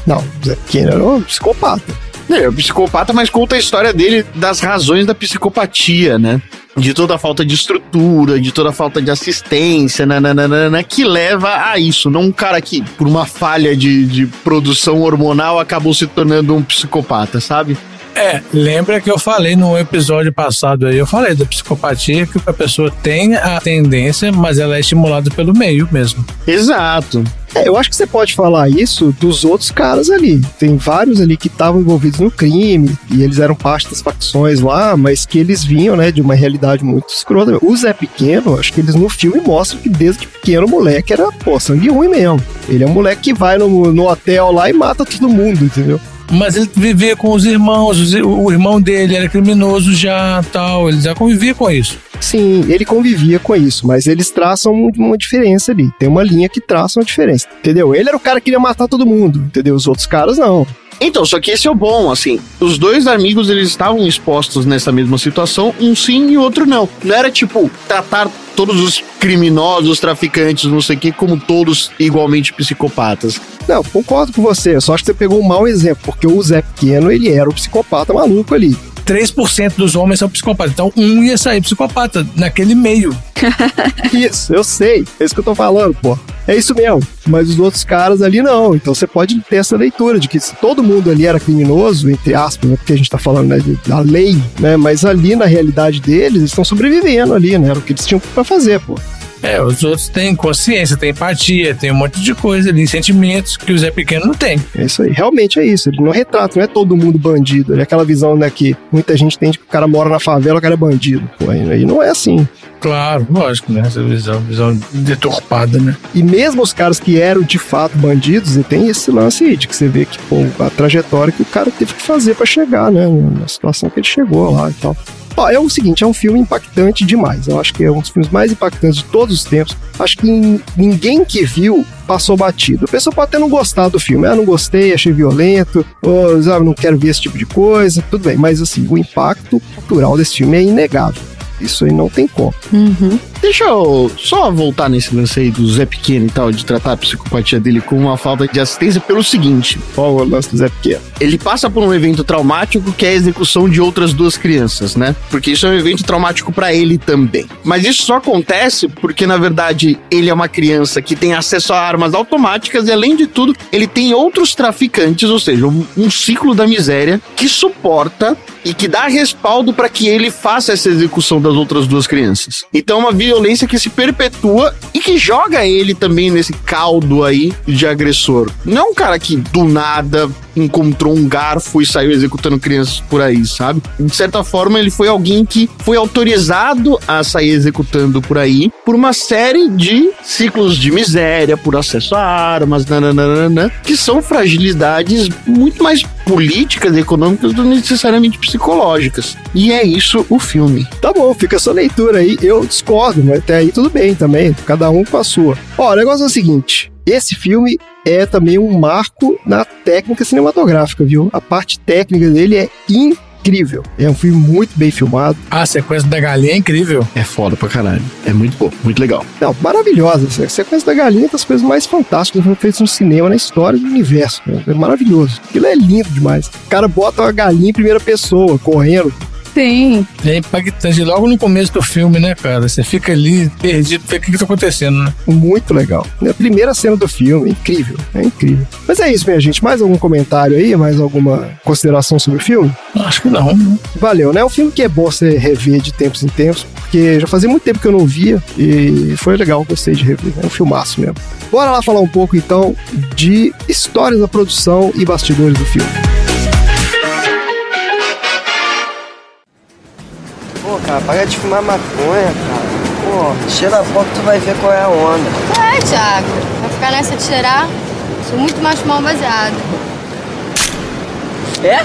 Speaker 4: Não, o Zé Pequeno era um psicopata.
Speaker 1: É, é um psicopata, mas conta a história dele das razões da psicopatia, né? De toda a falta de estrutura, de toda a falta de assistência, nananana, que leva a isso. Não um cara que, por uma falha de, de produção hormonal, acabou se tornando um psicopata, sabe?
Speaker 3: É, lembra que eu falei no episódio passado aí, eu falei da psicopatia que a pessoa tem a tendência, mas ela é estimulada pelo meio mesmo.
Speaker 1: Exato.
Speaker 4: É, eu acho que você pode falar isso dos outros caras ali. Tem vários ali que estavam envolvidos no crime e eles eram parte das facções lá, mas que eles vinham, né, de uma realidade muito escrota. O Zé Pequeno, acho que eles no filme mostram que desde pequeno o moleque era, pô, sangue ruim mesmo. Ele é um moleque que vai no, no hotel lá e mata todo mundo, entendeu?
Speaker 3: Mas ele vivia com os irmãos, os- o irmão dele era criminoso já, tal, ele já convivia com isso.
Speaker 4: Sim, ele convivia com isso, mas eles traçam um- uma diferença ali. Tem uma linha que traça uma diferença, entendeu? Ele era o cara que queria matar todo mundo, entendeu? Os outros caras não.
Speaker 1: Então, só que esse é o bom, assim. Os dois amigos, eles estavam expostos nessa mesma situação, um sim e outro não. Não era tipo tratar todos os criminosos, traficantes, não sei o que, como todos igualmente psicopatas.
Speaker 4: Não, concordo com você, só acho que você pegou um mau exemplo, porque o Zé Pequeno, ele era o psicopata maluco ali.
Speaker 3: 3% dos homens são psicopatas, então um ia sair psicopata naquele meio.
Speaker 4: Isso, eu sei, é isso que eu tô falando, pô. É isso mesmo, mas os outros caras ali não. Então você pode ter essa leitura de que se todo mundo ali era criminoso, entre aspas, né, porque a gente tá falando né, da lei, né? Mas ali na realidade deles, eles estão sobrevivendo ali, né? Era o que eles tinham pra fazer, pô.
Speaker 3: É, os outros têm consciência, têm empatia, tem um monte de coisa ali, sentimentos que o Zé Pequeno não tem.
Speaker 4: É isso aí, realmente é isso. Ele não retrata, não é todo mundo bandido. É aquela visão, né, que muita gente tem de que o cara mora na favela, o cara é bandido. Pô, aí não é assim.
Speaker 3: Claro, lógico, né? Essa visão, visão deturpada, né?
Speaker 4: E mesmo os caras que eram de fato bandidos, e tem esse lance aí de que você vê que, pô, a trajetória que o cara teve que fazer pra chegar, né? Na situação que ele chegou lá e tal. É o seguinte, é um filme impactante demais. Eu acho que é um dos filmes mais impactantes de todos os tempos. Acho que ninguém que viu passou batido. A pessoa pode até não gostar do filme. Ah, não gostei, achei violento, ou ah, não quero ver esse tipo de coisa. Tudo bem, mas assim, o impacto cultural desse filme é inegável. Isso aí não tem como.
Speaker 1: Deixa eu só voltar nesse lance aí do Zé Pequeno e tal, de tratar a psicopatia dele como uma falta de assistência pelo seguinte.
Speaker 4: Qual é o lance do Zé Pequeno?
Speaker 1: Ele passa por um evento traumático que é a execução de outras duas crianças, né? Porque isso é um evento traumático pra ele também. Mas isso só acontece porque, na verdade, ele é uma criança que tem acesso a armas automáticas e, além de tudo, ele tem outros traficantes, ou seja, um, um ciclo da miséria que suporta e que dá respaldo pra que ele faça essa execução das outras duas crianças. Então, é uma violência que se perpetua e que joga ele também nesse caldo aí de agressor. Não é um cara que do nada encontrou um garfo e saiu executando crianças por aí, sabe? De certa forma, ele foi alguém que foi autorizado a sair executando por aí por uma série de ciclos de miséria, por acesso a armas, nananana, que são fragilidades muito mais políticas e econômicas do que necessariamente psicológicas. E é isso o filme.
Speaker 4: Tá bom, fica a sua leitura aí. Eu discordo, mas até aí tudo bem também. Cada um com a sua. Ó, o negócio é o seguinte: esse filme é também um marco na técnica cinematográfica, viu? A parte técnica dele é incrível. É um filme muito bem filmado.
Speaker 3: A sequência da galinha é incrível.
Speaker 1: É foda pra caralho. É muito bom, muito legal.
Speaker 4: Não, maravilhosa. A sequência da galinha é uma das coisas mais fantásticas que foram feitas no cinema, na história do universo. né? É maravilhoso. Aquilo é lindo demais. O cara bota uma galinha em primeira pessoa, correndo.
Speaker 2: Sim.
Speaker 3: É impactante logo no começo do filme, né, cara? Você fica ali perdido, o que, que tá acontecendo, né?
Speaker 4: Muito legal. É a primeira cena do filme, incrível. É incrível. Mas é isso, minha gente. Mais algum comentário aí? Mais alguma consideração sobre o filme?
Speaker 3: Acho que não. né?
Speaker 4: Valeu, né? É um filme que é bom você rever de tempos em tempos, porque já fazia muito tempo que eu não via e foi legal, gostei de rever. É um filmaço mesmo. Bora lá falar um pouco então de histórias da produção e bastidores do filme.
Speaker 10: Pô, cara, para de fumar maconha, cara. Pô, cheira a pouco tu vai ver qual é a onda.
Speaker 11: É, Thiago. Vai ficar nessa de cheirar? Sou muito mais mal baseado.
Speaker 10: É?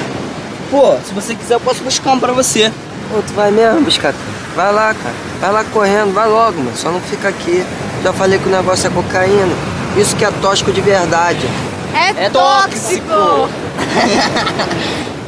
Speaker 10: Pô, se você quiser eu posso buscar um pra você. Pô, tu vai mesmo, biscata? Vai lá, cara. Vai lá correndo, vai logo, mano. Só não fica aqui. Já falei que o negócio é cocaína. Isso que é tóxico de verdade.
Speaker 11: É,
Speaker 10: É
Speaker 11: tóxico!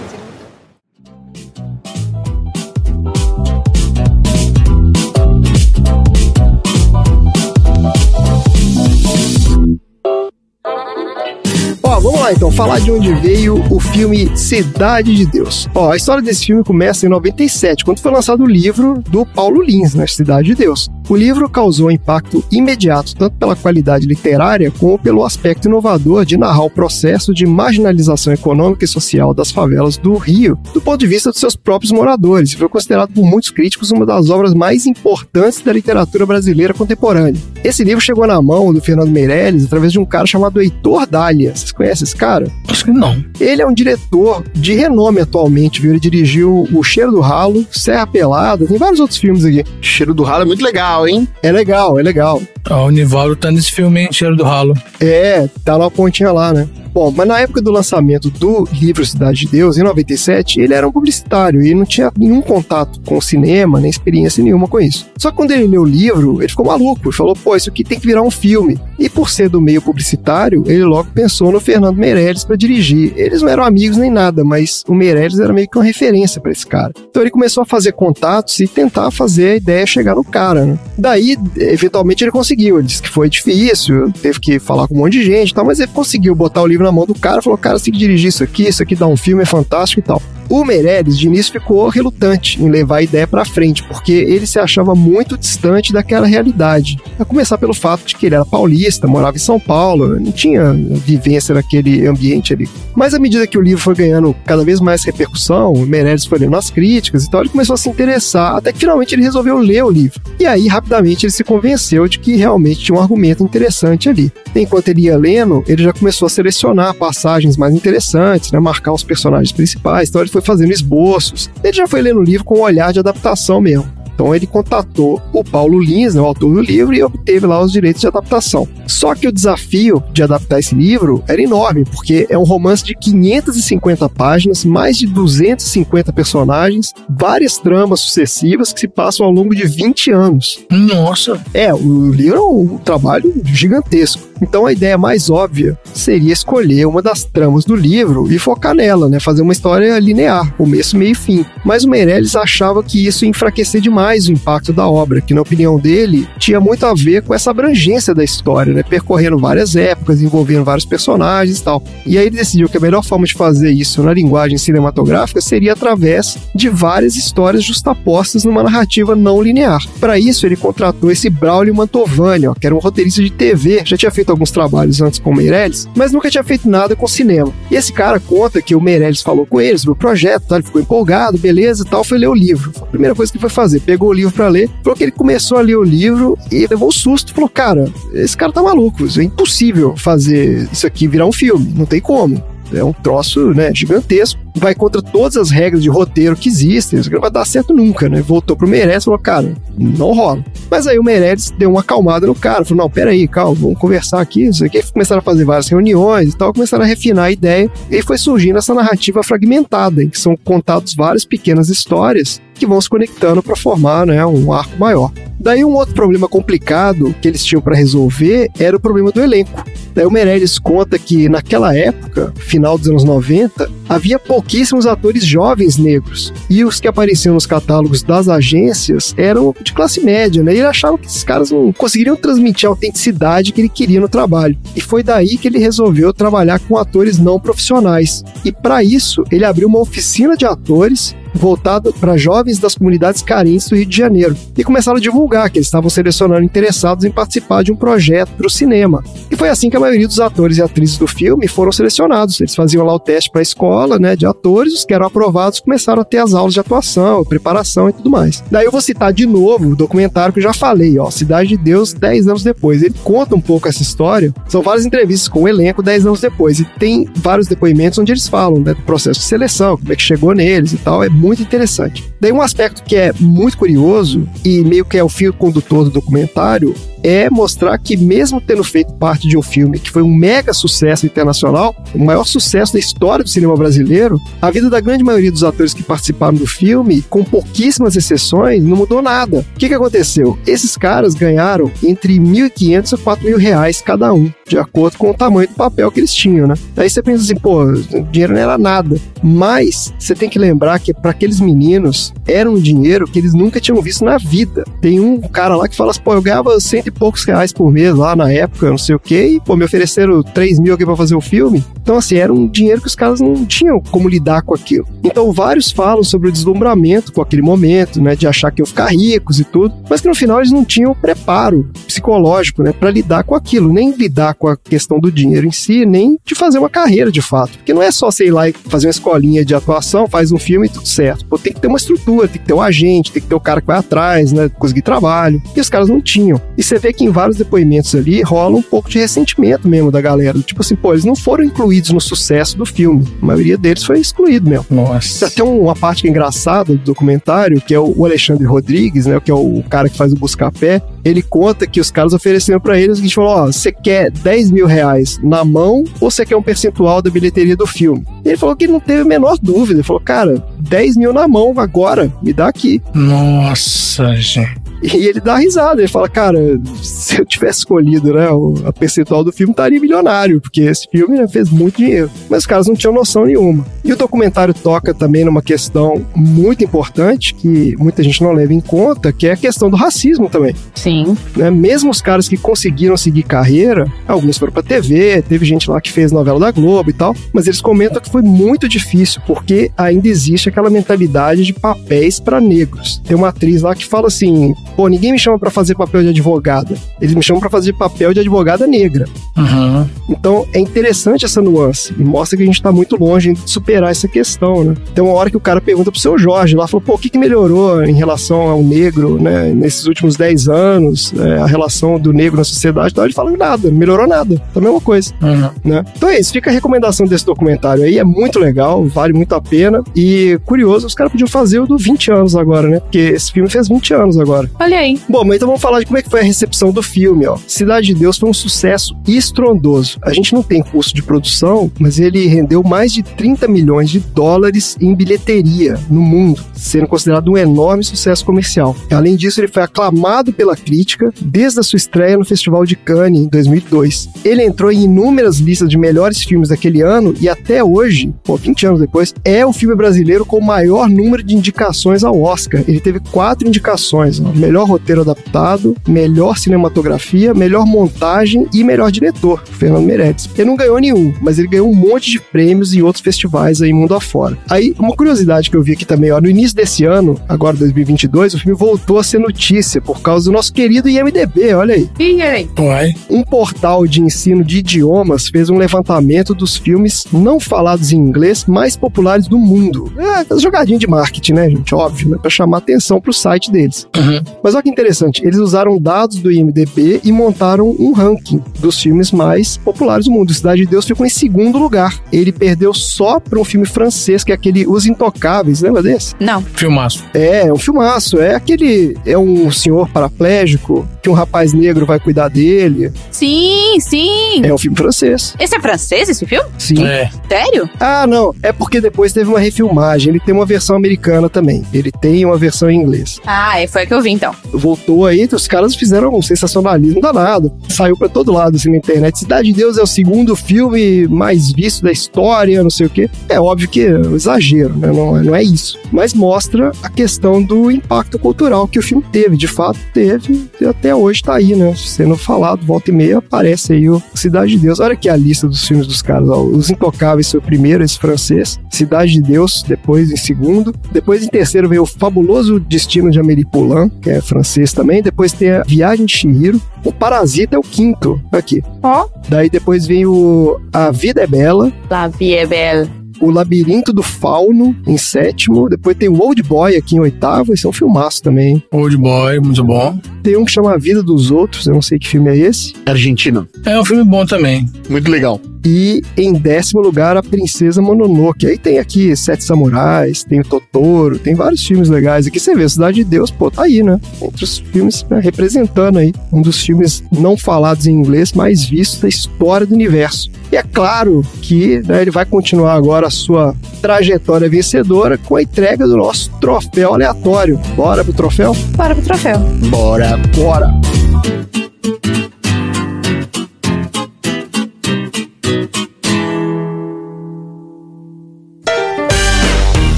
Speaker 4: Vamos lá então, falar de onde veio o filme Cidade de Deus. Ó, a história desse filme começa em 97, quando foi lançado o livro do Paulo Lins, né, Cidade de Deus. O livro causou impacto imediato, tanto pela qualidade literária como pelo aspecto inovador de narrar o processo de marginalização econômica e social das favelas do Rio, do ponto de vista dos seus próprios moradores, e foi considerado por muitos críticos uma das obras mais importantes da literatura brasileira contemporânea. Esse livro chegou na mão do Fernando Meirelles através de um cara chamado Heitor Dália. Vocês conhecem esse cara?
Speaker 3: Acho que não.
Speaker 4: Ele é um diretor de renome atualmente, viu? Ele dirigiu O Cheiro do Ralo, Serra Pelada, tem vários outros filmes aqui.
Speaker 1: Cheiro do ralo é muito legal, hein?
Speaker 4: É legal, é legal.
Speaker 3: Ó, o Nivaldo tá nesse filme, hein? Cheiro do Ralo.
Speaker 4: É, tá lá a pontinha lá, né? Bom, mas na época do lançamento do livro Cidade de Deus, em 97, ele era um publicitário e não tinha nenhum contato com o cinema, nem experiência nenhuma com isso. Só que quando ele leu o livro, ele ficou maluco e falou: pô, isso aqui tem que virar um filme. E por ser do meio publicitário, ele logo pensou no Fernando Meirelles para dirigir. Eles não eram amigos nem nada, mas o Meirelles era meio que uma referência para esse cara. Então ele começou a fazer contatos e tentar fazer a ideia chegar no cara, né? Daí, eventualmente, ele conseguiu. Ele disse que foi difícil, teve que falar com um monte de gente e tal, mas ele conseguiu botar o livro na mão do cara, falou, cara, você tem que dirigir isso aqui, isso aqui dá um filme, é fantástico e tal. O Meirelles, de início, ficou relutante em levar a ideia para frente, porque ele se achava muito distante daquela realidade. A começar pelo fato de que ele era paulista, morava em São Paulo, não tinha vivência naquele ambiente ali. Mas à medida que o livro foi ganhando cada vez mais repercussão, o Meirelles foi lendo as críticas e tal, ele começou a se interessar, até que finalmente ele resolveu ler o livro. E aí, rapidamente, ele se convenceu de que realmente tinha um argumento interessante ali. Enquanto ele ia lendo, ele já começou a selecionar passagens mais interessantes, né, marcar os personagens principais, então ele foi fazendo esboços. Ele já foi lendo o livro com um olhar de adaptação mesmo. Então ele contatou o Paulo Lins, né, o autor do livro, e obteve lá os direitos de adaptação. Só que o desafio de adaptar esse livro era enorme, porque é um romance de 550 páginas, mais de 250 personagens, várias tramas sucessivas que se passam ao longo de 20 anos.
Speaker 3: Nossa!
Speaker 4: É, o livro é um trabalho gigantesco. Então a ideia mais óbvia seria escolher uma das tramas do livro e focar nela, né? Fazer uma história linear, começo, meio e fim. Mas o Meirelles achava que isso ia enfraquecer demais o impacto da obra, que na opinião dele tinha muito a ver com essa abrangência da história, né? Percorrendo várias épocas, envolvendo vários personagens e tal. E aí ele decidiu que a melhor forma de fazer isso na linguagem cinematográfica seria através de várias histórias justapostas numa narrativa não linear. Para isso, ele contratou esse Braulio Mantovani, ó, que era um roteirista de TV, já tinha feito alguns trabalhos antes com o Meirelles, mas nunca tinha feito nada com cinema. E esse cara conta que o Meirelles falou com ele sobre o projeto, tá? ele ficou empolgado, beleza e tal, foi ler o livro. A primeira coisa que ele foi fazer, pegou o livro para ler, falou que ele começou a ler o livro e levou um susto, falou, cara, esse cara tá maluco, é impossível fazer isso aqui virar um filme, não tem como. É um troço, né, gigantesco. Vai contra todas as regras de roteiro que existem. Isso não vai dar certo nunca, né? Voltou pro Meirelles e falou, cara, não rola. Mas aí o Meirelles deu uma acalmada no cara. Falou, não, peraí, calma, vamos conversar aqui. Isso aqui. Começaram a fazer várias reuniões e tal. Começaram a refinar a ideia. E foi surgindo essa narrativa fragmentada, em que são contados várias pequenas histórias que vão se conectando para formar né, um arco maior. Daí um outro problema complicado que eles tinham para resolver era o problema do elenco. Daí o Meirelles conta que naquela época, final dos anos 90, havia pouquíssimos atores jovens negros e os que apareciam nos catálogos das agências eram de classe média, né? E ele achava que esses caras não conseguiriam transmitir a autenticidade que ele queria no trabalho. E foi daí que ele resolveu trabalhar com atores não profissionais. E para isso, ele abriu uma oficina de atores voltado para jovens das comunidades carentes do Rio de Janeiro e começaram a divulgar que eles estavam selecionando interessados em participar de um projeto para o cinema. E foi assim que a maioria dos atores e atrizes do filme foram selecionados. Eles faziam lá o teste para a escola né, de atores, os que eram aprovados começaram a ter as aulas de atuação, preparação e tudo mais. Daí eu vou citar de novo o documentário que eu já falei, ó, Cidade de Deus, 10 anos depois. Ele conta um pouco essa história. São várias entrevistas com o elenco 10 anos depois e tem vários depoimentos onde eles falam né, do processo de seleção, como é que chegou neles e tal. É muito interessante. Daí um aspecto que é muito curioso e meio que é o fio condutor do documentário é mostrar que, mesmo tendo feito parte de um filme que foi um mega sucesso internacional, o maior sucesso da história do cinema brasileiro, a vida da grande maioria dos atores que participaram do filme, com pouquíssimas exceções, não mudou nada. O que, que aconteceu? Esses caras ganharam entre 1.500 e 4.000 reais cada um, de acordo com o tamanho do papel que eles tinham, né? Aí você pensa assim, pô, dinheiro não era nada. Mas você tem que lembrar que para aqueles meninos era um dinheiro que eles nunca tinham visto na vida. Tem um cara lá que fala assim, pô, eu ganhava cento e poucos reais por mês lá na época, não sei o que, e pô, me ofereceram 3 mil aqui pra fazer o filme. Então, assim, era um dinheiro que os caras não tinham como lidar com aquilo. Então, vários falam sobre o deslumbramento com aquele momento, né, de achar que iam ficar ricos e tudo, mas que no final eles não tinham preparo psicológico, né, para lidar com aquilo, nem lidar com a questão do dinheiro em si, nem de fazer uma carreira de fato. Porque não é só, sei lá, fazer uma escolinha de atuação, faz um filme e tudo certo. Pô, tem que ter uma estrutura, tem que ter um agente, tem que ter o cara que vai atrás, né, conseguir trabalho. E os caras não tinham. E você vê que em vários depoimentos ali rola um pouco de ressentimento mesmo da galera. Tipo assim, pô, eles não foram incluídos no sucesso do filme. A maioria deles foi excluído mesmo.
Speaker 3: Nossa.
Speaker 4: Tem uma parte que é engraçada do documentário, que é o Alexandre Rodrigues, né, que é o cara que faz o Buscapé. Ele conta que os caras ofereceram para eles, a gente falou, ó, você quer 10 mil reais na mão ou você quer um percentual da bilheteria do filme? Ele falou que não teve a menor dúvida. Ele falou, cara, 10 mil na mão agora, me dá aqui.
Speaker 3: Nossa, gente.
Speaker 4: E ele dá risada, ele fala, cara, se eu tivesse escolhido, né, a percentual do filme, estaria milionário, porque esse filme né, fez muito dinheiro. Mas os caras não tinham noção nenhuma. E o documentário toca também numa questão muito importante, que muita gente não leva em conta, que é a questão do racismo também.
Speaker 2: Sim.
Speaker 4: Né? Mesmo os caras que conseguiram seguir carreira, alguns foram pra TV, teve gente lá que fez novela da Globo e tal, mas eles comentam que foi muito difícil, porque ainda existe aquela mentalidade de papéis para negros. Tem uma atriz lá que fala assim: pô, ninguém me chama para fazer papel de advogada. Eles me chamam para fazer papel de advogada negra.
Speaker 3: Uhum.
Speaker 4: Então é interessante essa nuance e mostra que a gente tá muito longe de superar essa questão, né? Tem uma hora que o cara pergunta pro seu Jorge lá, falou, pô, o que, que melhorou em relação ao negro, né, nesses últimos 10 anos, é, a relação do negro na sociedade? Então ele fala nada, não melhorou nada. É a mesma coisa,
Speaker 3: Uhum.
Speaker 4: né? Então é isso, fica a recomendação desse documentário aí, é muito legal, vale muito a pena e curioso, os caras podiam fazer o do 20 anos agora, né? Porque esse filme fez 20 anos agora.
Speaker 2: Olha aí.
Speaker 4: Bom, mas então vamos falar de como é que foi a recepção do filme, ó. Cidade de Deus foi um sucesso estrondoso. A gente não tem custo de produção, mas ele rendeu mais de 30 milhões de dólares em bilheteria no mundo, sendo considerado um enorme sucesso comercial. Além disso, ele foi aclamado pela crítica desde a sua estreia no Festival de Cannes em 2002. Ele entrou em inúmeras listas de melhores filmes daquele ano e até hoje, pô, 20 anos depois, é o filme brasileiro com o maior número de indicações ao Oscar. Ele teve quatro indicações: ó, melhor roteiro adaptado, melhor cinematografia, melhor montagem e melhor diretor, Fernando Meirelles. Ele não ganhou nenhum, mas ele ganhou um monte de prêmios em outros festivais aí mundo afora. Aí, uma curiosidade que eu vi aqui também, ó, no início desse ano, agora 2022, o filme voltou a ser notícia por causa do nosso querido IMDB, olha aí.
Speaker 2: E aí?
Speaker 3: Uai.
Speaker 4: Um portal de ensino de idiomas fez um levantamento dos filmes não falados em inglês mais populares do mundo. É, aquela jogadinha de marketing, né, gente? Óbvio, né? Pra chamar atenção pro site deles.
Speaker 3: Uhum.
Speaker 4: Mas olha que interessante, eles usaram dados do IMDB e montaram um ranking dos filmes mais populares do mundo. Cidade de Deus ficou em segundo lugar. Ele perdeu só para um filme francês, que é aquele Os Intocáveis, lembra desse?
Speaker 2: Não.
Speaker 3: Filmaço.
Speaker 4: É, é um filmaço. É aquele. É um senhor paraplégico que um rapaz negro vai cuidar dele.
Speaker 2: Sim, sim.
Speaker 4: É um filme francês.
Speaker 2: Esse é francês, esse filme?
Speaker 4: Sim.
Speaker 3: É.
Speaker 2: Sério?
Speaker 4: Ah, não. É porque depois teve uma refilmagem. Ele tem uma versão americana também. Ele tem uma versão em inglês.
Speaker 2: Ah, é, foi a que eu vi então.
Speaker 4: Voltou aí, os caras fizeram um sensacionalismo danado. Saiu pra todo lado assim na internet. Cidade de Deus é o segundo filme mais visto da história, não sei o quê. É óbvio que é um exagero, né? Não, é- não é isso. Mas mostra a questão do impacto cultural que o filme teve. De fato, teve. E até hoje tá aí, né? Sendo falado, volta e meia, aparece aí o Cidade de Deus. Olha aqui a lista dos filmes dos caras. Ó. Os Intocáveis foi o primeiro, esse francês. Cidade de Deus, depois em segundo. Depois em terceiro veio o Fabuloso Destino de Amélie Poulain, que é francês também. Depois tem a Viagem de Chihiro. O Parasita é o quinto, aqui.
Speaker 2: Ó.
Speaker 4: Daí depois vem o A Vida é Bela,
Speaker 2: La vie est belle.
Speaker 4: O Labirinto do Fauno, em sétimo. Depois tem o Old Boy aqui em oitavo. Esse é um filmaço também.
Speaker 3: Old Boy, muito bom.
Speaker 4: Tem um que chama A Vida dos Outros, eu não sei que filme é esse.
Speaker 1: Argentino.
Speaker 3: É um filme bom também.
Speaker 1: Muito legal.
Speaker 4: E em décimo lugar, A Princesa Mononoke. Aí tem aqui Sete Samurais, tem o Totoro, tem vários filmes legais. Aqui você vê, Cidade de Deus, pô, tá aí, né? Entre os filmes né, representando aí um dos filmes não falados em inglês mais vistos da história do universo. E é claro que né, ele vai continuar agora a sua trajetória vencedora com a entrega do nosso troféu aleatório. Bora pro troféu?
Speaker 2: Bora pro troféu.
Speaker 1: Bora.
Speaker 4: Bora!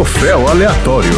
Speaker 7: Troféu aleatório.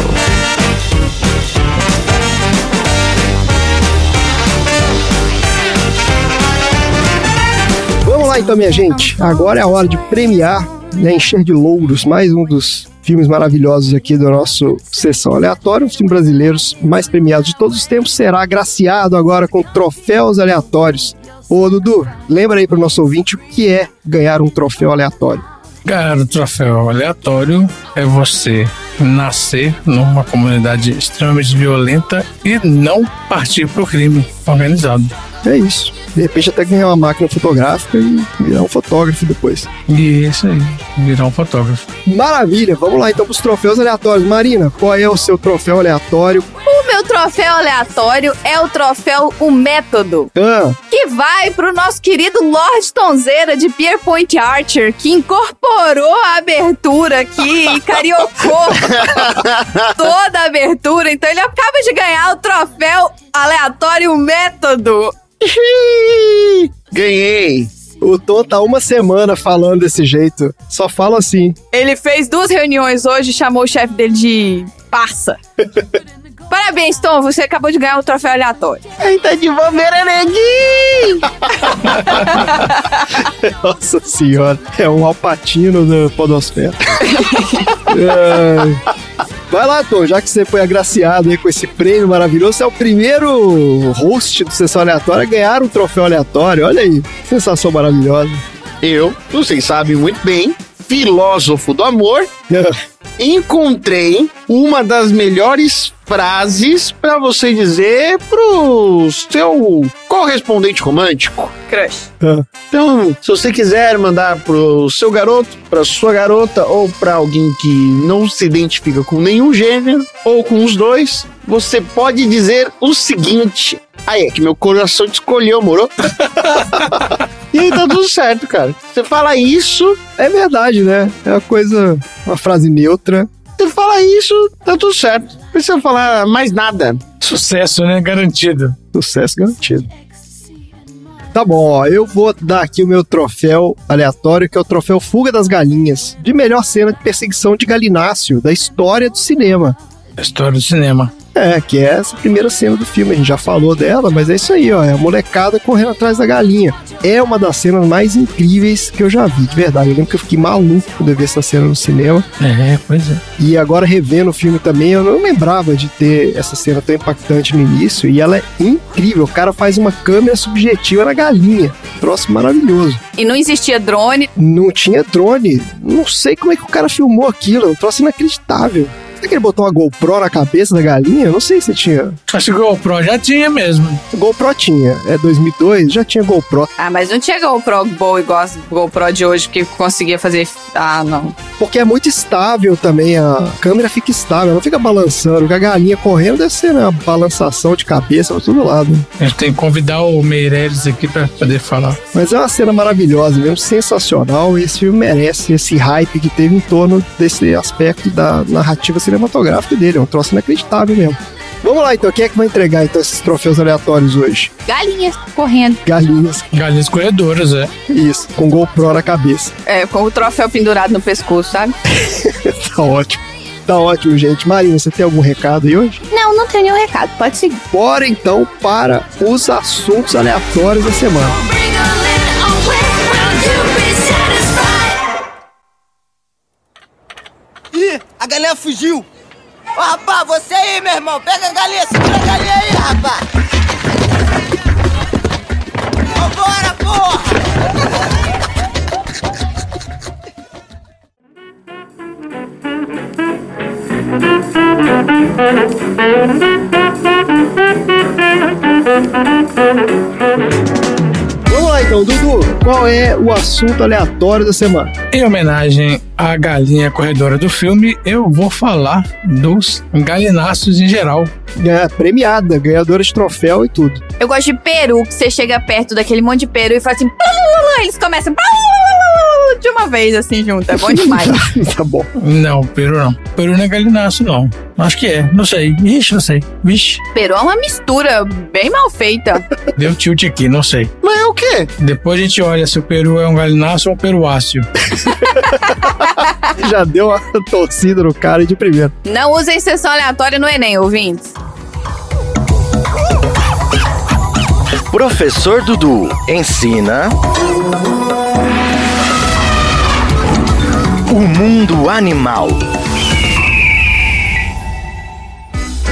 Speaker 4: Vamos lá então, minha gente. Agora é a hora de premiar, né, encher de louros, mais um dos filmes maravilhosos aqui do nosso Sessão Aleatória. Os filmes brasileiros mais premiados de todos os tempos será agraciado agora com troféus aleatórios. Ô, Dudu, lembra aí pro nosso ouvinte o que é ganhar um troféu aleatório.
Speaker 3: Cara, o troféu aleatório é você nascer numa comunidade extremamente violenta e não partir pro crime organizado.
Speaker 4: É isso. De repente até ganhar uma máquina fotográfica e virar um fotógrafo depois.
Speaker 3: E isso aí, virar um fotógrafo.
Speaker 4: Maravilha, vamos lá então pros troféus aleatórios. Marina, qual é o seu troféu aleatório?
Speaker 2: O meu troféu aleatório é o troféu O Método.
Speaker 4: Ah,
Speaker 2: Que vai pro nosso querido Lord Tonzeira de Pierpoint Archer, que incorporou a abertura aqui e cariocou toda a abertura. Então ele acaba de ganhar o troféu aleatório Método.
Speaker 1: Ganhei.
Speaker 4: o Tom tá uma semana falando desse jeito. Só fala assim.
Speaker 2: Ele fez duas reuniões hoje chamou o chefe dele de parça. Parabéns, Tom. Você acabou de ganhar o troféu aleatório.
Speaker 1: Eita de bobeira, neguinho!
Speaker 4: Nossa senhora, é um alpatino da podosfera. Ai. Vai lá, Tom, já que você foi agraciado aí com esse prêmio maravilhoso, você é o primeiro host do Sessão Aleatória a ganhar um troféu aleatório. Olha aí, sensação maravilhosa.
Speaker 1: Eu, vocês sabem muito bem, filósofo do amor, encontrei uma das melhores frases pra você dizer pro seu correspondente romântico.
Speaker 2: Crush.
Speaker 1: Então, se você quiser mandar pro seu garoto, pra sua garota ou pra alguém que não se identifica com nenhum gênero ou com os dois, você pode dizer o seguinte: Aí é que meu coração te escolheu, moro? e aí tá tudo certo, cara. Você fala isso,
Speaker 4: É verdade, né? É uma coisa, uma frase neutra.
Speaker 1: você fala isso, tá tudo certo. Não precisa falar mais nada.
Speaker 3: Sucesso, né? Garantido.
Speaker 4: Sucesso garantido. Tá bom, ó, eu vou dar aqui o meu troféu aleatório, que é o troféu Fuga das Galinhas, de melhor cena de perseguição de galináceo da história do cinema.
Speaker 3: História do cinema.
Speaker 4: É, que é essa primeira cena do filme, a gente já falou dela, mas é isso aí, ó, é a molecada correndo atrás da galinha. É uma das cenas mais incríveis que eu já vi, de verdade. Eu lembro que eu fiquei maluco quando eu vi essa cena no cinema.
Speaker 3: É, pois é.
Speaker 4: E agora revendo o filme também, eu não lembrava de ter essa cena tão impactante no início. E ela é incrível. O cara faz uma câmera subjetiva na galinha. Troço maravilhoso.
Speaker 2: E não existia drone.
Speaker 4: Não tinha drone. Não sei como é que o cara filmou aquilo. Um troço inacreditável. Será que ele botou uma GoPro na cabeça da galinha? Eu não sei se tinha.
Speaker 3: Acho que GoPro já tinha mesmo.
Speaker 4: GoPro tinha. É 2002, já tinha GoPro.
Speaker 2: Ah, mas não tinha GoPro boa igual a GoPro de hoje que conseguia fazer. Ah, não.
Speaker 4: Porque é muito estável também. A câmera fica estável, ela não fica balançando. A galinha correndo deve ser né, uma balançação de cabeça pra todo lado.
Speaker 3: A gente tem que convidar o Meirelles aqui pra poder falar.
Speaker 4: Mas é uma cena maravilhosa mesmo, sensacional. E esse filme merece esse hype que teve em torno desse aspecto da narrativa cinematográfica dele. É um troço inacreditável mesmo. Vamos lá então, quem é que vai entregar então esses troféus aleatórios hoje?
Speaker 2: Galinhas correndo.
Speaker 4: Galinhas,
Speaker 3: Galinhas corredoras, é.
Speaker 4: isso, com GoPro na cabeça.
Speaker 2: É, com o troféu pendurado no pescoço, sabe?
Speaker 4: tá ótimo. Tá ótimo, gente. Marina, você tem algum recado aí hoje?
Speaker 2: Não, não tenho nenhum recado. Pode seguir.
Speaker 4: Bora então para os assuntos aleatórios da semana.
Speaker 6: A galinha fugiu. Ô, rapaz, você aí, meu irmão. Pega a galinha, segura a galinha aí, rapaz. Vambora, porra!
Speaker 4: Vamos lá então, Dudu, qual é o assunto aleatório da semana?
Speaker 3: Em homenagem à galinha corredora do filme, eu vou falar dos galináceos em geral.
Speaker 4: É, premiada, ganhadora de troféu e tudo.
Speaker 2: Eu gosto de peru, que você chega perto daquele monte de peru e fala assim. Eles começam de uma vez, assim, junto. É bom demais.
Speaker 4: tá bom.
Speaker 3: Não, peru não. Peru não é galináceo, não. Acho que é, não sei. Ixi, não sei. Vixe,
Speaker 2: peru é uma mistura bem mal feita.
Speaker 3: deu tilt aqui, não sei.
Speaker 1: Mas é o quê?
Speaker 3: Depois a gente olha se o peru é um galináceo ou um peruáceo.
Speaker 4: Já deu uma torcida no cara de primeiro.
Speaker 2: Não usem sessão aleatória no Enem, ouvintes.
Speaker 8: Professor Dudu ensina. O mundo animal.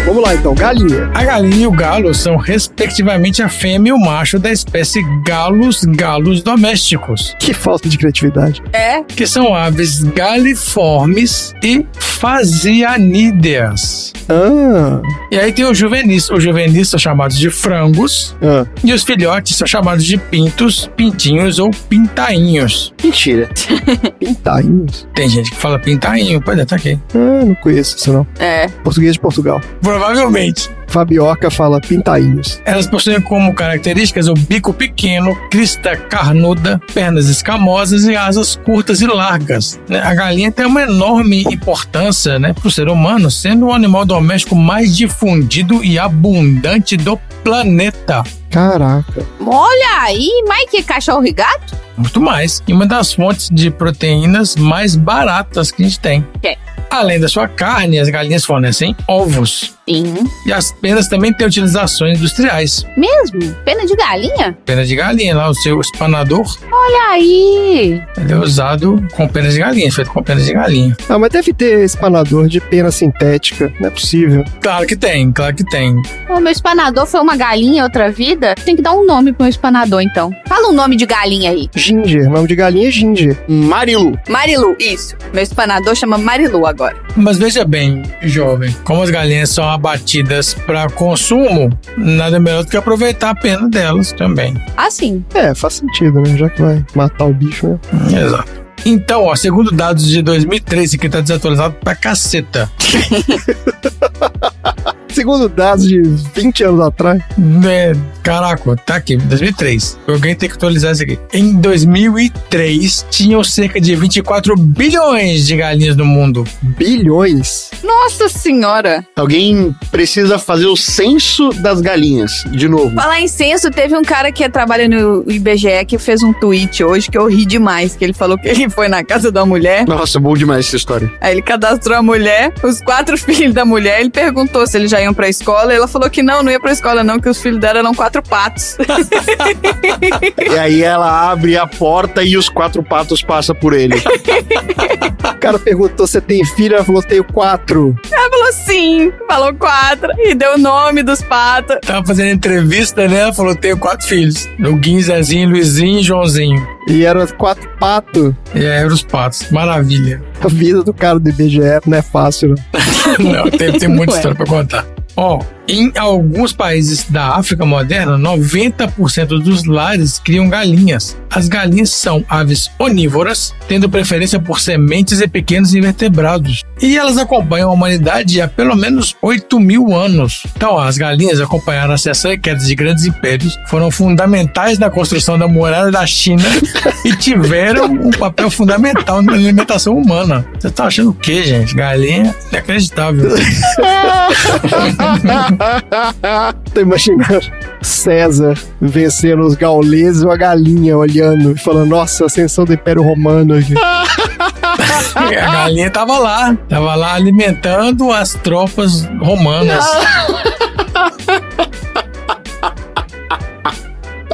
Speaker 4: Vamos lá então, galinha.
Speaker 3: A galinha e o galo são, respectivamente, a fêmea e o macho da espécie galos galos domésticos,
Speaker 4: Que falta de criatividade.
Speaker 2: É.
Speaker 3: que são aves galiformes e fasianídeas.
Speaker 4: Ah,
Speaker 3: E aí tem os juvenis. Os juvenis são chamados de frangos
Speaker 4: ah.
Speaker 3: e os filhotes são chamados de pintos, pintinhos ou pintainhos.
Speaker 1: Mentira.
Speaker 4: Pintainhos.
Speaker 3: Tem gente que fala pintainho, pode até aqui.
Speaker 4: Ah, não conheço isso não.
Speaker 2: É.
Speaker 4: Português de Portugal.
Speaker 3: Provavelmente.
Speaker 4: Fabioca fala pintainhos.
Speaker 3: Elas possuem como características o bico pequeno, crista carnuda, pernas escamosas e asas curtas e largas. né? A galinha tem uma enorme importância né, para o ser humano, sendo o animal doméstico mais difundido e abundante do planeta.
Speaker 4: Caraca.
Speaker 2: Olha aí, mais que cachorro e gato?
Speaker 3: Muito mais. E uma das fontes de proteínas mais baratas que a gente tem.
Speaker 2: É.
Speaker 3: Além da sua carne, as galinhas fornecem ovos.
Speaker 2: Sim.
Speaker 3: E as penas também têm utilizações industriais.
Speaker 2: Mesmo? Pena de galinha?
Speaker 3: Pena de galinha, lá o seu espanador,
Speaker 2: Olha aí.
Speaker 3: ele é usado com penas de galinha, feito com penas de galinha.
Speaker 4: Ah, mas deve ter espanador de pena sintética. Não é possível.
Speaker 3: Claro que tem, claro que tem.
Speaker 2: O meu espanador foi uma galinha outra vida. Tem que dar um nome pro meu espanador, então. Fala um nome de galinha aí.
Speaker 4: Ginger. Nome de galinha é Ginger.
Speaker 1: Marilu.
Speaker 2: Marilu, isso. Meu espanador chama Marilu agora.
Speaker 3: Mas veja bem, jovem, como as galinhas são abatidas para consumo, nada melhor do que aproveitar a pena delas também.
Speaker 2: Assim.
Speaker 4: É, faz sentido, né? Já que vai matar o bicho mesmo.
Speaker 3: Exato. Então, ó, segundo dados de 2013, que tá desatualizado pra caceta.
Speaker 4: Segundo dados de 20 anos atrás.
Speaker 3: É, caraca, tá aqui, 2003. Alguém tem que atualizar isso aqui. Em 2003, tinham cerca de 24 bilhões de galinhas no mundo.
Speaker 4: Bilhões?
Speaker 2: Nossa senhora.
Speaker 1: Alguém precisa fazer o censo das galinhas, de novo.
Speaker 2: Falar em censo, teve um cara que trabalha no IBGE que fez um tweet hoje que eu ri demais, que ele falou que ele foi na casa da mulher,
Speaker 1: Nossa, bom demais essa história.
Speaker 2: aí ele cadastrou a mulher, os quatro filhos da mulher, ele perguntou se eles já iam pra escola, e ela falou que não, não ia pra escola não, que os filhos dela eram quatro patos.
Speaker 1: E aí ela abre a porta e os quatro patos passam por ele.
Speaker 4: O cara perguntou se tem filho, ela falou, tenho quatro.
Speaker 2: Ela falou sim, falou quatro, e deu o nome dos patos.
Speaker 3: Tava fazendo entrevista, né? Ela falou: tenho quatro filhos. Luguinho, Zezinho, Luizinho e Joãozinho.
Speaker 4: E eram quatro patos.
Speaker 3: E aí eram os patos. Maravilha.
Speaker 4: A vida do cara do IBGE não é fácil, não.
Speaker 3: Não, tem, tem muita
Speaker 2: Ué.
Speaker 3: história pra contar. Ó, em alguns países da África moderna, 90% dos lares criam galinhas. As galinhas são aves onívoras, tendo preferência por sementes e pequenos invertebrados. E elas acompanham a humanidade há pelo menos 8 mil anos. Então, as galinhas acompanharam a ascensão e queda de grandes impérios, foram fundamentais na construção da muralha da China e tiveram um papel fundamental na alimentação humana. Você tá achando o quê, gente? Galinha? Inacreditável.
Speaker 4: Tô imaginando César vencendo os gauleses e uma galinha olhando e falando, nossa, ascensão do Império Romano.
Speaker 3: A galinha tava lá, tava lá alimentando as tropas romanas.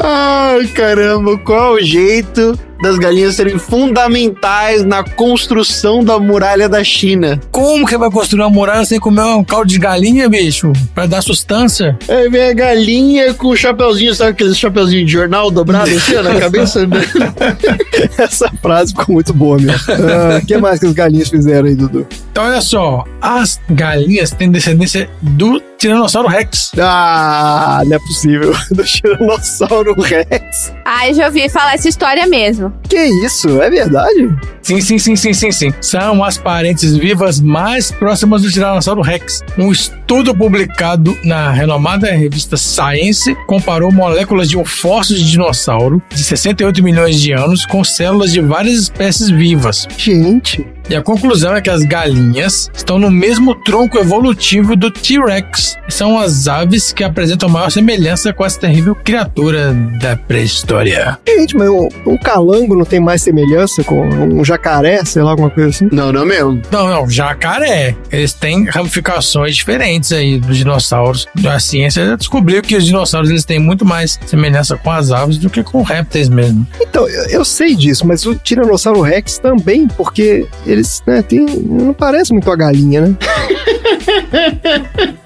Speaker 1: Ai, caramba, qual o jeito das galinhas serem fundamentais na construção da muralha da China.
Speaker 3: Como que vai construir uma muralha sem comer um caldo de galinha, bicho? Pra dar sustância?
Speaker 1: Aí vem a galinha com o chapeuzinho, sabe aqueles chapeuzinho de jornal dobrado assim ó, na cabeça?
Speaker 4: Essa frase ficou muito boa mesmo. O que mais que os galinhas fizeram aí, Dudu?
Speaker 3: Então, olha só, as galinhas têm descendência do Tiranossauro Rex.
Speaker 4: Ah, não é possível. Do Tiranossauro Rex.
Speaker 2: Ah, eu já ouvi falar essa história mesmo.
Speaker 4: Que isso? É verdade?
Speaker 3: Sim, sim, sim, sim, sim, sim. São as parentes vivas mais próximas do Tiranossauro Rex. Um estudo publicado na renomada revista Science comparou moléculas de um fóssil de dinossauro de 68 milhões de anos com células de várias espécies vivas.
Speaker 4: Gente.
Speaker 3: E a conclusão é que as galinhas estão no mesmo tronco evolutivo do T-Rex. São as aves que apresentam maior semelhança com essa terrível criatura da pré-história.
Speaker 4: Gente, mas um, um calango não tem mais semelhança com um jacaré, sei lá, alguma coisa assim?
Speaker 1: Não, não mesmo.
Speaker 3: Não, não, jacaré. Eles têm ramificações diferentes aí dos dinossauros. A ciência já descobriu que os dinossauros eles têm muito mais semelhança com as aves do que com répteis mesmo.
Speaker 4: Então, eu, eu sei disso, mas o Tiranossauro Rex também, porque eles, né, tem, não parece muito a galinha, né?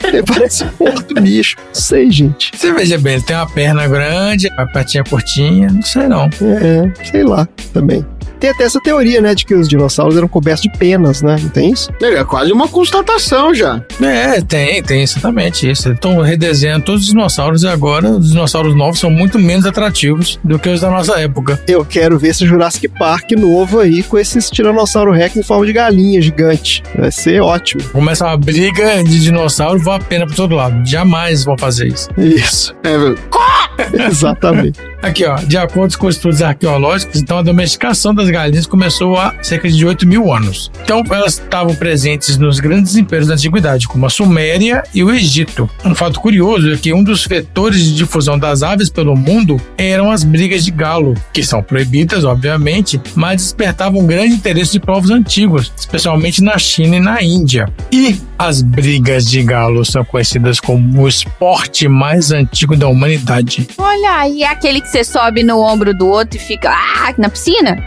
Speaker 4: Ele parece um outro bicho. Não sei, gente.
Speaker 3: Você veja bem, ele tem uma perna grande, a patinha curtinha, não sei não.
Speaker 4: É, sei lá, também. Tem até essa teoria, né, de que os dinossauros eram cobertos de penas, né? Não tem isso?
Speaker 1: É quase uma constatação já.
Speaker 3: É, tem, tem exatamente isso. Estão redesenhando todos os dinossauros e agora os dinossauros novos são muito menos atrativos do que os da nossa época.
Speaker 4: Eu quero ver esse Jurassic Park novo aí com esses Tiranossauro Rex em forma de galinha gigante. Vai ser ótimo.
Speaker 3: Começa uma briga de dinossauro e vai a pena pra todo lado. Jamais vão fazer isso.
Speaker 4: Isso.
Speaker 1: É?
Speaker 4: Exatamente.
Speaker 3: Aqui, ó, de acordo com estudos arqueológicos, então a domesticação das galinhas começou há cerca de 8 mil anos. Então elas estavam presentes nos grandes impérios da antiguidade, como a Suméria e o Egito. Um fato curioso é que um dos vetores de difusão das aves pelo mundo eram as brigas de galo, que são proibidas, obviamente, mas despertavam grande interesse de povos antigos, especialmente na China e na Índia. E as brigas de galo são conhecidas como o esporte mais antigo da humanidade.
Speaker 2: Olha é aquele que você sobe no ombro do outro e fica ah, na piscina?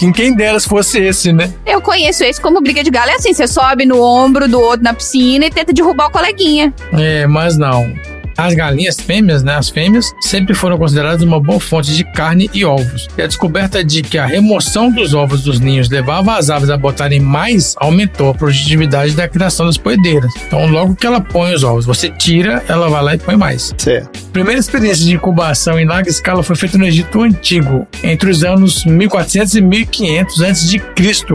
Speaker 3: Em quem dera se fosse esse, né?
Speaker 2: Eu conheço esse como briga de galo. É assim, você sobe no ombro do outro na piscina e tenta derrubar o coleguinha.
Speaker 3: É, mas não. As galinhas fêmeas, né, as fêmeas, sempre foram consideradas uma boa fonte de carne e ovos. E a descoberta de que a remoção dos ovos dos ninhos levava as aves a botarem mais aumentou a produtividade da criação das poedeiras. Então, logo que ela põe os ovos, você tira, ela vai lá e põe mais.
Speaker 4: Certo.
Speaker 3: Primeira experiência de incubação em larga escala foi feita no Egito Antigo, entre os anos 1400 e 1500 a.C.,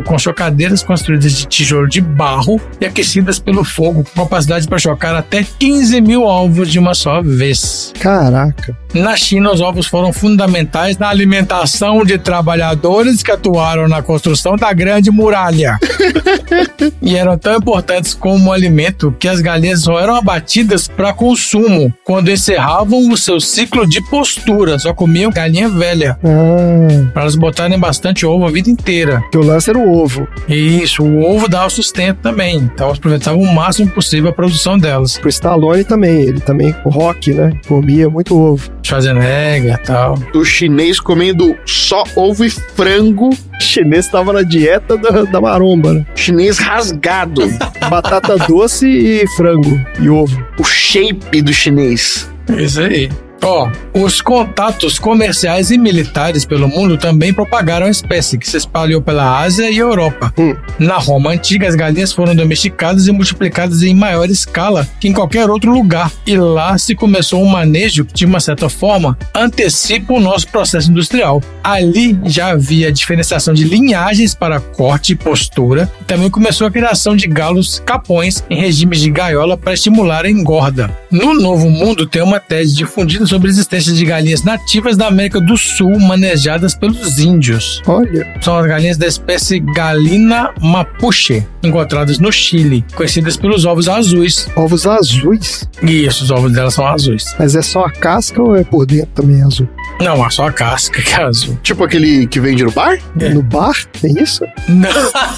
Speaker 3: com chocadeiras construídas de tijolo de barro e aquecidas pelo fogo, com capacidade para chocar até 15 mil ovos de uma só vez.
Speaker 4: Caraca.
Speaker 3: Na China, os ovos foram fundamentais na alimentação de trabalhadores que atuaram na construção da Grande Muralha. e eram tão importantes como alimento que as galinhas só eram abatidas para consumo quando encerravam o seu ciclo de postura. Só comiam galinha velha.
Speaker 4: Ah,
Speaker 3: Para elas botarem bastante ovo a vida inteira.
Speaker 4: que o lance era o ovo.
Speaker 3: Isso, o ovo dá o sustento também. Então elas aproveitavam o máximo possível a produção delas.
Speaker 4: Pro Stallone também. Ele também, Rock, né? Comia muito ovo.
Speaker 3: Schwarzenegger e tal.
Speaker 1: O chinês comendo só ovo e frango.
Speaker 4: O chinês tava na dieta da, da maromba, né?
Speaker 1: Chinês rasgado.
Speaker 4: Batata doce e frango e ovo.
Speaker 1: o shape do chinês.
Speaker 3: Isso aí. Ó, os contatos comerciais e militares pelo mundo também propagaram a espécie, que se espalhou pela Ásia e Europa.
Speaker 4: Hum.
Speaker 3: Na Roma antiga, as galinhas foram domesticadas e multiplicadas em maior escala que em qualquer outro lugar. E lá se começou um manejo que, de uma certa forma, antecipa o nosso processo industrial. Ali já havia diferenciação de linhagens para corte e postura. Também começou a criação de galos capões em regimes de gaiola para estimular a engorda. No Novo Mundo tem uma tese difundida sobre a existência de galinhas nativas da América do Sul manejadas pelos índios.
Speaker 4: Olha.
Speaker 3: São as galinhas da espécie Galina mapuche, encontradas no Chile, conhecidas pelos ovos azuis.
Speaker 4: Ovos azuis.
Speaker 3: Isso, os ovos delas são azuis.
Speaker 4: Mas é só a casca ou é por dentro também azul?
Speaker 3: Não, só a casca que é azul.
Speaker 1: Tipo aquele que vende no bar?
Speaker 4: No bar? Tem isso?
Speaker 3: Não.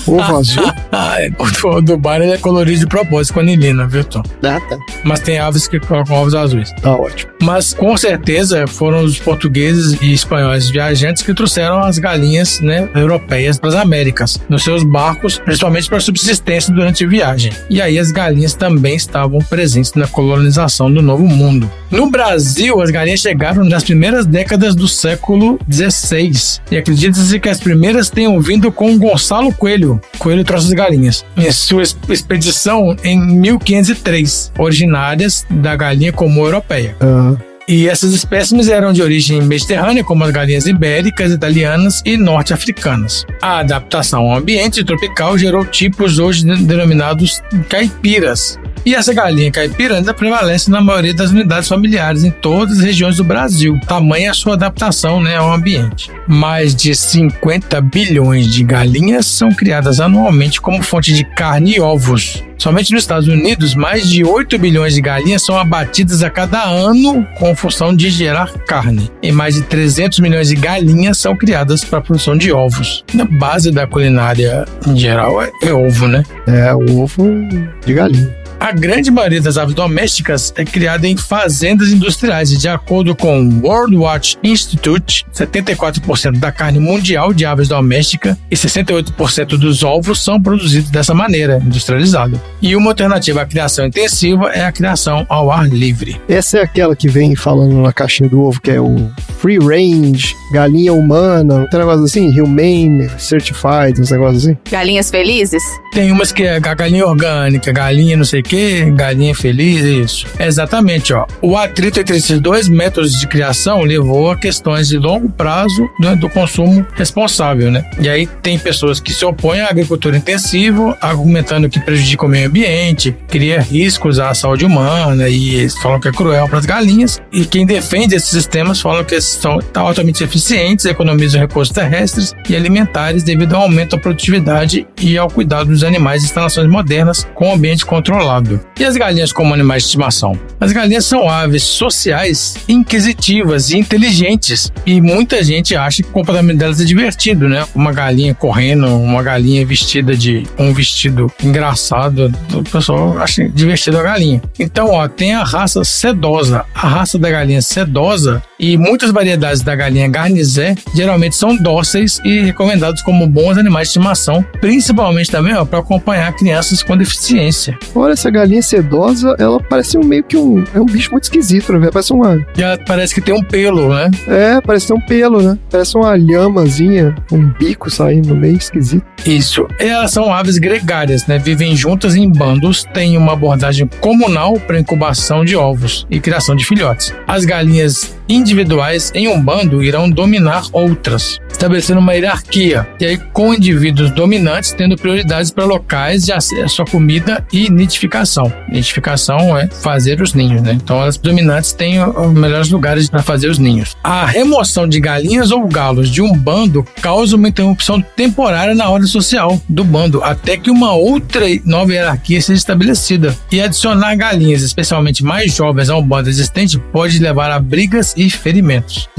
Speaker 4: Ovo azul?
Speaker 3: Ah, é. o do bar ele é colorido de propósito com anilina, viu, Tom?
Speaker 1: Ah, tá.
Speaker 3: Mas tem aves que colocam ovos azuis.
Speaker 4: Tá ótimo.
Speaker 3: Mas com certeza foram os portugueses e espanhóis viajantes que trouxeram as galinhas né, europeias para as Américas, nos seus barcos, principalmente para subsistência durante a viagem. E aí as galinhas também estavam presentes na colonização do Novo Mundo. No Brasil, as galinhas chegaram nas primeiras décadas do século XVI. E acredita-se que as primeiras tenham vindo com Gonçalo Coelho. Coelho trouxe as galinhas. Em sua expedição em 1503, originárias da galinha comum europeia.
Speaker 4: Ah,
Speaker 3: E essas espécimes eram de origem mediterrânea, como as galinhas ibéricas, italianas e norte-africanas. A adaptação ao ambiente tropical gerou tipos hoje denominados caipiras. E essa galinha caipira ainda prevalece na maioria das unidades familiares em todas as regiões do Brasil. Tamanha a sua adaptação né, ao ambiente. Mais de 50 bilhões de galinhas são criadas anualmente como fonte de carne e ovos. Somente nos Estados Unidos, mais de 8 bilhões de galinhas são abatidas a cada ano com função de gerar carne. E mais de 300 milhões de galinhas são criadas para a produção de ovos. A base da culinária em geral é, é ovo, né?
Speaker 4: é, ovo de galinha.
Speaker 3: A grande maioria das aves domésticas é criada em fazendas industriais e, de acordo com o World Watch Institute, 74% da carne mundial de aves domésticas e 68% dos ovos são produzidos dessa maneira, industrializada. E uma alternativa à criação intensiva é a criação ao ar livre.
Speaker 4: Essa é aquela que vem falando na caixinha do ovo, que é o free range, galinha humana, tem negócio assim? Humane, certified, uns negócios assim?
Speaker 2: Galinhas felizes?
Speaker 3: Tem umas que é galinha orgânica, galinha não sei o que, galinha feliz, isso. Exatamente, ó. O atrito entre esses dois métodos de criação levou a questões de longo prazo né, do consumo responsável, né? E aí tem pessoas que se opõem à agricultura intensiva, argumentando que prejudica o meio ambiente, cria riscos à saúde humana e eles falam que é cruel para as galinhas. E quem defende esses sistemas falam que são altamente eficientes, economizam recursos terrestres e alimentares devido ao aumento da produtividade e ao cuidado dos animais em instalações modernas com ambiente controlado. E as galinhas como animais de estimação? As galinhas são aves sociais, inquisitivas e inteligentes. E muita gente acha que o comportamento delas é divertido, né? Uma galinha correndo, uma galinha vestida de um vestido engraçado. O pessoal acha divertido a galinha. Então, ó, tem a raça sedosa. A raça da galinha sedosa e muitas variedades da galinha garnizé geralmente são dóceis e recomendados como bons animais de estimação, principalmente também para acompanhar crianças com deficiência.
Speaker 4: Olha, essa galinha sedosa, ela parece um meio que um. É um bicho muito esquisito, né? Parece uma.
Speaker 3: E ela parece que tem um pelo, né?
Speaker 4: É, parece ter um pelo, né? Parece uma lhamazinha, um bico saindo meio esquisito.
Speaker 3: Isso. Elas são aves gregárias, né? Vivem juntas em bandos, têm uma abordagem comunal para incubação de ovos e criação de filhotes. As galinhas individuais em um bando irão dominar outras, estabelecendo uma hierarquia. E aí, com indivíduos dominantes tendo prioridades para locais de acesso à comida e nidificação. Nidificação é fazer os ninhos, né? Então, as dominantes têm os melhores lugares para fazer os ninhos. A remoção de galinhas ou galos de um bando causa uma interrupção temporária na ordem social do bando, até que uma outra nova hierarquia seja estabelecida. E adicionar galinhas, especialmente mais jovens, a um bando existente pode levar a brigas e ferimentos.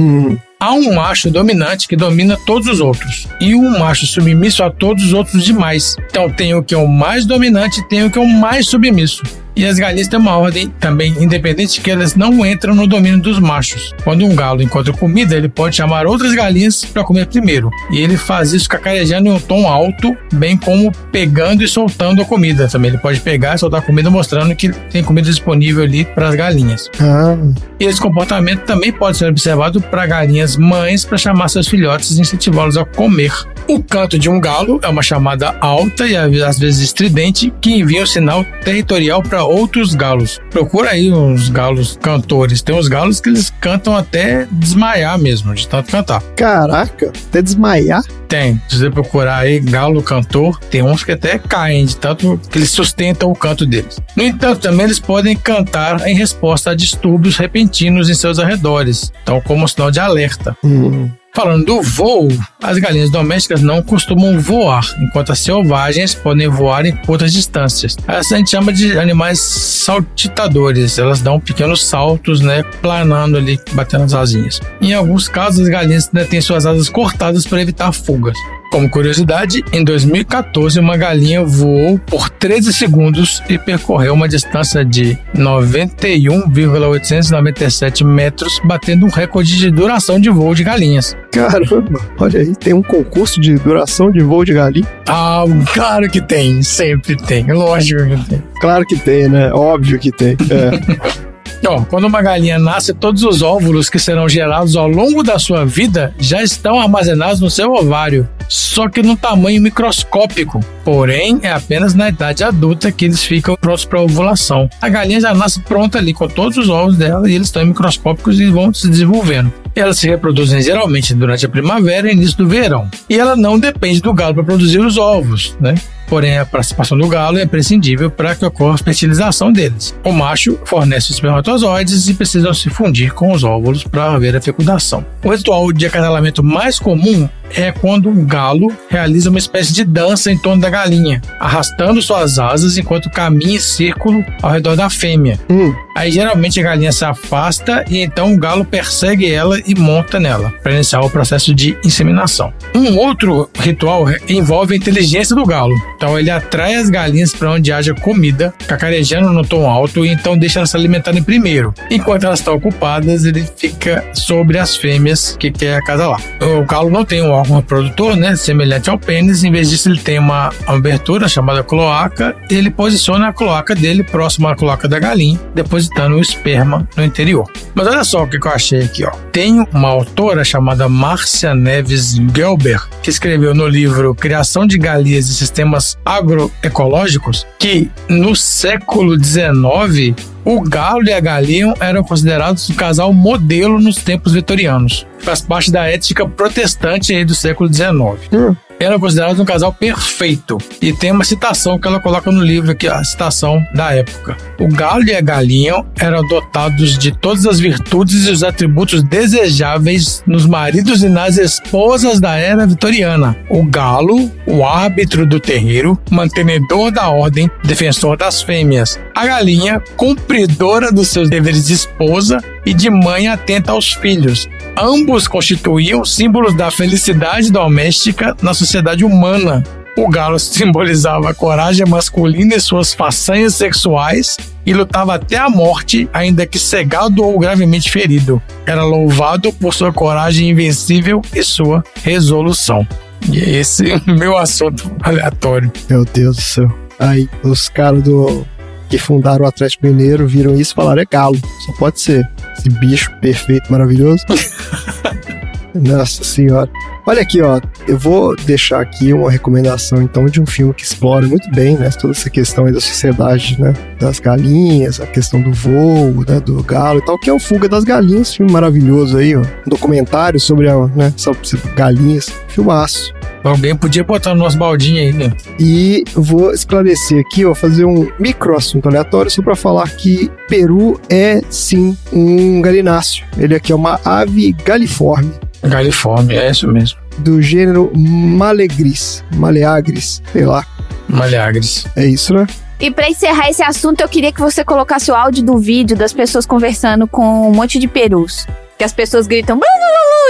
Speaker 3: Há um macho dominante que domina todos os outros e um macho submisso a todos os outros demais. Então tem o que é o mais dominante e tem o que é o mais submisso. E as galinhas têm uma ordem também independente que elas não entram no domínio dos machos. Quando um galo encontra comida, ele pode chamar outras galinhas para comer primeiro. E ele faz isso cacarejando em um tom alto, bem como pegando e soltando a comida também. Ele pode pegar e soltar a comida mostrando que tem comida disponível ali para as galinhas.
Speaker 4: Ah,
Speaker 3: E esse comportamento também pode ser observado para galinhas mães para chamar seus filhotes e incentivá-los a comer. O canto de um galo é uma chamada alta e às vezes estridente que envia um sinal territorial para outros galos. Procura aí uns galos cantores. Tem uns galos que eles cantam até desmaiar mesmo, de tanto cantar.
Speaker 4: caraca, até desmaiar.
Speaker 3: Tem. Se você procurar aí galo cantor, tem uns que até caem de tanto que eles sustentam o canto deles. No entanto, também eles podem cantar em resposta a distúrbios repentinos em seus arredores, então como um sinal de alerta.
Speaker 4: Hum.
Speaker 3: Falando do voo, as galinhas domésticas não costumam voar, enquanto as selvagens podem voar em curtas distâncias. Essa a gente chama de animais saltitadores. Elas dão pequenos saltos, né, planando ali, batendo as asinhas. Em alguns casos, as galinhas ainda têm suas asas cortadas para evitar fugas. Como curiosidade, em 2014, uma galinha voou por 13 segundos e percorreu uma distância de 91,897 metros, batendo um recorde de duração de voo de galinhas.
Speaker 4: Caramba, olha aí, tem um concurso de duração de voo de galinha.
Speaker 3: Ah, claro que tem, sempre tem, lógico que tem.
Speaker 4: Claro que tem, né? Óbvio que tem. É.
Speaker 3: Ó, quando uma galinha nasce, todos os óvulos que serão gerados ao longo da sua vida já estão armazenados no seu ovário, só que num tamanho microscópico. Porém, é apenas na idade adulta que eles ficam prontos para ovulação. A galinha já nasce pronta ali com todos os ovos dela e eles estão microscópicos e vão se desenvolvendo. Elas se reproduzem geralmente durante a primavera e início do verão. E ela não depende do galo para produzir os ovos, né? Porém, a participação do galo é imprescindível para que ocorra a fertilização deles. O macho fornece os espermatozoides e precisam se fundir com os óvulos para haver a fecundação. O ritual de acasalamento mais comum é quando o galo realiza uma espécie de dança em torno da galinha, arrastando suas asas enquanto caminha em círculo ao redor da fêmea.
Speaker 4: Hum.
Speaker 3: Aí geralmente a galinha se afasta e então o galo persegue ela e monta nela para iniciar o processo de inseminação. Um outro ritual envolve a inteligência do galo. Então ele atrai as galinhas para onde haja comida, cacarejando no tom alto e então deixa elas se alimentarem primeiro. Enquanto elas estão ocupadas, ele fica sobre as fêmeas que quer acasalar. O galo não tem um órgão reprodutor, né, semelhante ao pênis, em vez disso ele tem uma abertura chamada cloaca ele posiciona a cloaca dele próximo à cloaca da galinha, depositando o esperma no interior. Mas olha só o que eu achei aqui, ó. Tem uma autora chamada Márcia Neves Gelber, que escreveu no livro Criação de Galinhas e Sistemas Agroecológicos, que no século XIX o galo e a galinha eram considerados um casal modelo nos tempos vitorianos. Faz parte da ética protestante do século XIX. Eram considerados um casal perfeito. E tem uma citação que ela coloca no livro aqui, a citação da época. O galo e a galinha eram dotados de todas as virtudes e os atributos desejáveis nos maridos e nas esposas da era vitoriana. O galo, o árbitro do terreiro, mantenedor da ordem, defensor das fêmeas. A galinha, cumpridora dos seus deveres de esposa e de mãe atenta aos filhos. Ambos constituíam símbolos da felicidade doméstica na sociedade humana. O galo simbolizava a coragem masculina e suas façanhas sexuais e lutava até a morte, ainda que cegado ou gravemente ferido. Era louvado por sua coragem invencível e sua resolução. E esse é meu assunto aleatório.
Speaker 4: Meu Deus do céu. Aí, os caras do que fundaram o Atlético Mineiro viram isso e falaram: é galo, só pode ser. Esse bicho perfeito, maravilhoso. Nossa senhora. Olha aqui, ó. Eu vou deixar aqui uma recomendação, então, de um filme que explora muito bem, né? Toda essa questão aí da sociedade, né? Das galinhas, a questão do voo, né? Do galo e tal, que é o Fuga das Galinhas. Filme maravilhoso aí, ó. Um documentário sobre, a, né? Sobre galinhas. Filmaço.
Speaker 3: Alguém podia botar no nosso baldinho aí, né?
Speaker 4: E vou esclarecer aqui, ó, fazer um micro assunto aleatório só para falar que Peru é sim um galináceo. Ele aqui é uma ave galiforme.
Speaker 3: Galiforme, é isso mesmo.
Speaker 4: Do gênero Malegris, Maleagris, sei lá.
Speaker 3: Maleagris.
Speaker 4: É isso, né?
Speaker 2: E para encerrar esse assunto, eu queria que você colocasse o áudio do vídeo das pessoas conversando com um monte de perus. Que as pessoas gritam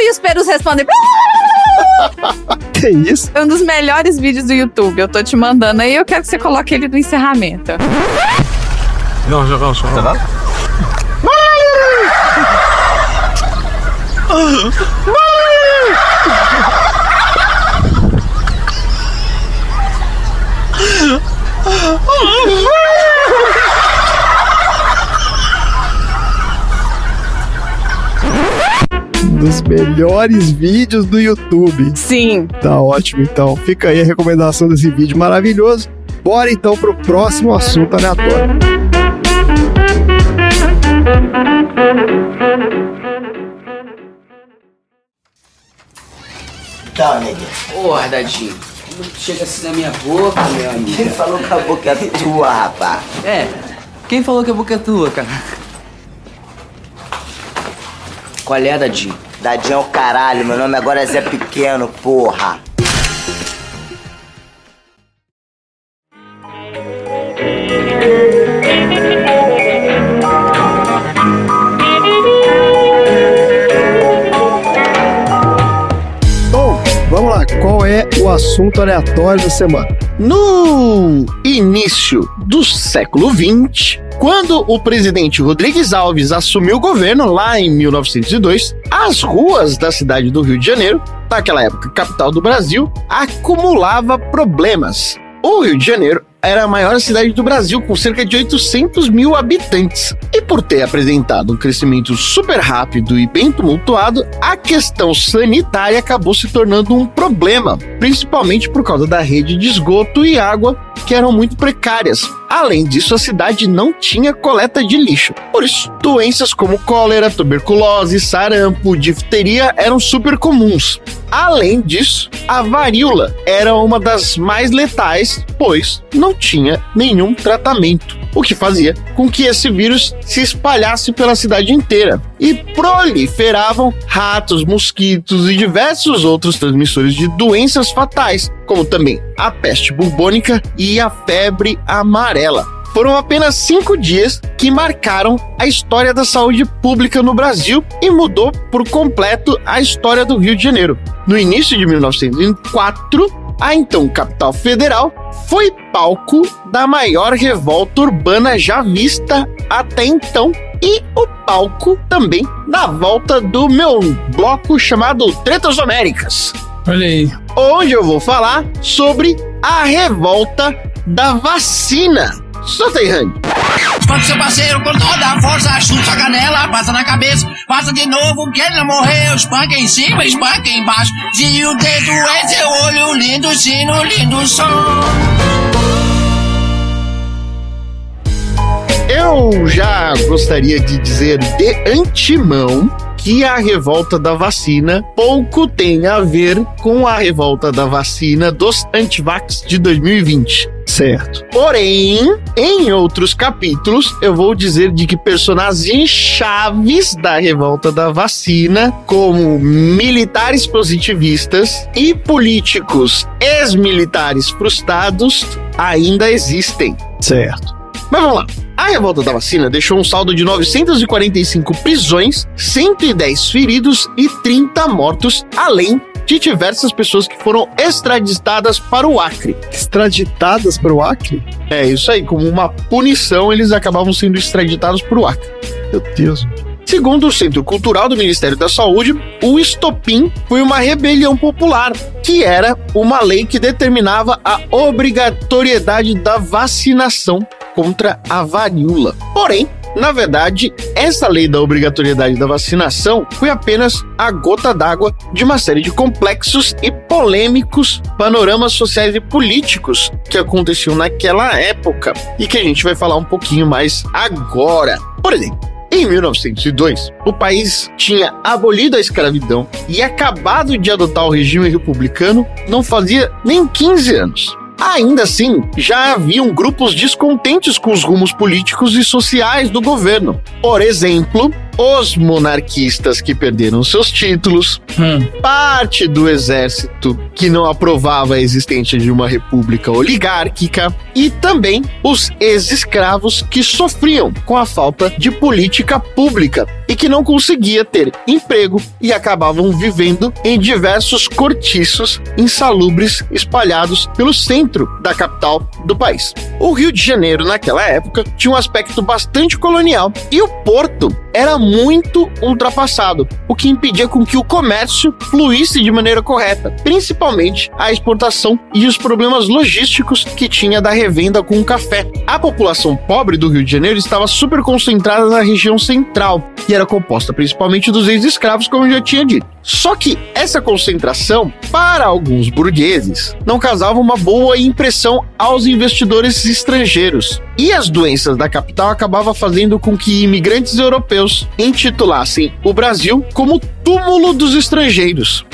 Speaker 2: e os perus respondem.
Speaker 4: Que isso?
Speaker 2: É um dos melhores vídeos do YouTube. Eu tô te mandando aí, eu quero que você coloque ele no encerramento.
Speaker 12: Não, já não, só. Tá
Speaker 4: dos melhores vídeos do YouTube.
Speaker 2: Sim.
Speaker 4: Tá ótimo, então. Fica aí a recomendação desse vídeo maravilhoso. Bora então pro próximo assunto aleatório.
Speaker 6: Então, neguinho.
Speaker 10: Porra, Dadinho. Como chega assim na minha boca, meu amigo?
Speaker 6: Quem falou que a boca é tua, rapaz?
Speaker 10: É, quem falou que a boca é tua, cara? Qual é, Dadinho?
Speaker 6: Dadinho é o caralho, meu nome agora é Zé Pequeno, porra.
Speaker 4: Assunto aleatório da semana?
Speaker 1: No início do século XX, quando o presidente Rodrigues Alves assumiu o governo lá em 1902, as ruas da cidade do Rio de Janeiro, naquela época capital do Brasil, acumulava problemas. O Rio de Janeiro era a maior cidade do Brasil, com cerca de 800 mil habitantes. Por ter apresentado um crescimento super rápido e bem tumultuado, a questão sanitária acabou se tornando um problema, principalmente por causa da rede de esgoto e água que eram muito precárias. Além disso, a cidade não tinha coleta de lixo. Por isso, doenças como cólera, tuberculose, sarampo, difteria eram super comuns. Além disso, a varíola era uma das mais letais, pois não tinha nenhum tratamento, o que fazia com que esse vírus se espalhasse pela cidade inteira e proliferavam ratos, mosquitos e diversos outros transmissores de doenças fatais, como também a peste bubônica e a febre amarela. Foram apenas cinco dias que marcaram a história da saúde pública no Brasil e mudou por completo a história do Rio de Janeiro. No início de 1904, a então capital federal foi palco da maior revolta urbana já vista até então e o palco também da volta do meu bloco chamado Tretas Américas.
Speaker 3: Olha aí.
Speaker 1: Onde eu vou falar sobre a revolta da vacina. Solta aí.
Speaker 13: Quando seu parceiro com toda a força chuta a canela, passa na cabeça, passa de novo, que ele não morreu, espanca em cima, espanca embaixo. Se o dedo é seu olho, lindo sino, lindo som.
Speaker 1: Eu já gostaria de dizer de antemão que a revolta da vacina pouco tem a ver com a revolta da vacina dos antivax de 2020.
Speaker 4: Certo.
Speaker 1: Porém, em outros capítulos, eu vou dizer de que personagens chaves da revolta da vacina, como militares positivistas e políticos ex-militares frustrados, ainda existem.
Speaker 4: Certo.
Speaker 1: Mas vamos lá. A revolta da vacina deixou um saldo de 945 prisões, 110 feridos e 30 mortos, além de diversas pessoas que foram extraditadas para o Acre.
Speaker 4: Extraditadas para o Acre?
Speaker 1: É isso aí, como uma punição, eles acabavam sendo extraditados para o Acre.
Speaker 4: Meu Deus.
Speaker 1: Segundo o Centro Cultural do Ministério da Saúde, o estopim foi uma rebelião popular, que era uma lei que determinava a obrigatoriedade da vacinação contra a varíola. Porém, na verdade, essa lei da obrigatoriedade da vacinação foi apenas a gota d'água de uma série de complexos e polêmicos panoramas sociais e políticos que aconteciam naquela época e que a gente vai falar um pouquinho mais agora. Por exemplo, em 1902, o país tinha abolido a escravidão e acabado de adotar o regime republicano não fazia nem 15 anos. Ainda assim, já haviam grupos descontentes com os rumos políticos e sociais do governo. Por exemplo, os monarquistas que perderam seus títulos, parte do exército que não aprovava a existência de uma república oligárquica e também os ex-escravos que sofriam com a falta de política pública e que não conseguia ter emprego e acabavam vivendo em diversos cortiços insalubres espalhados pelo centro da capital do país. O Rio de Janeiro naquela época tinha um aspecto bastante colonial e o porto era muito ultrapassado, o que impedia com que o comércio fluísse de maneira correta, principalmente a exportação e os problemas logísticos que tinha da revenda com o café. A população pobre do Rio de Janeiro estava super concentrada na região central e era composta principalmente dos ex-escravos, como eu já tinha dito. Só que essa concentração, para alguns burgueses, não causava uma boa impressão aos investidores estrangeiros. E as doenças da capital acabavam fazendo com que imigrantes europeus intitulassem o Brasil como túmulo dos estrangeiros.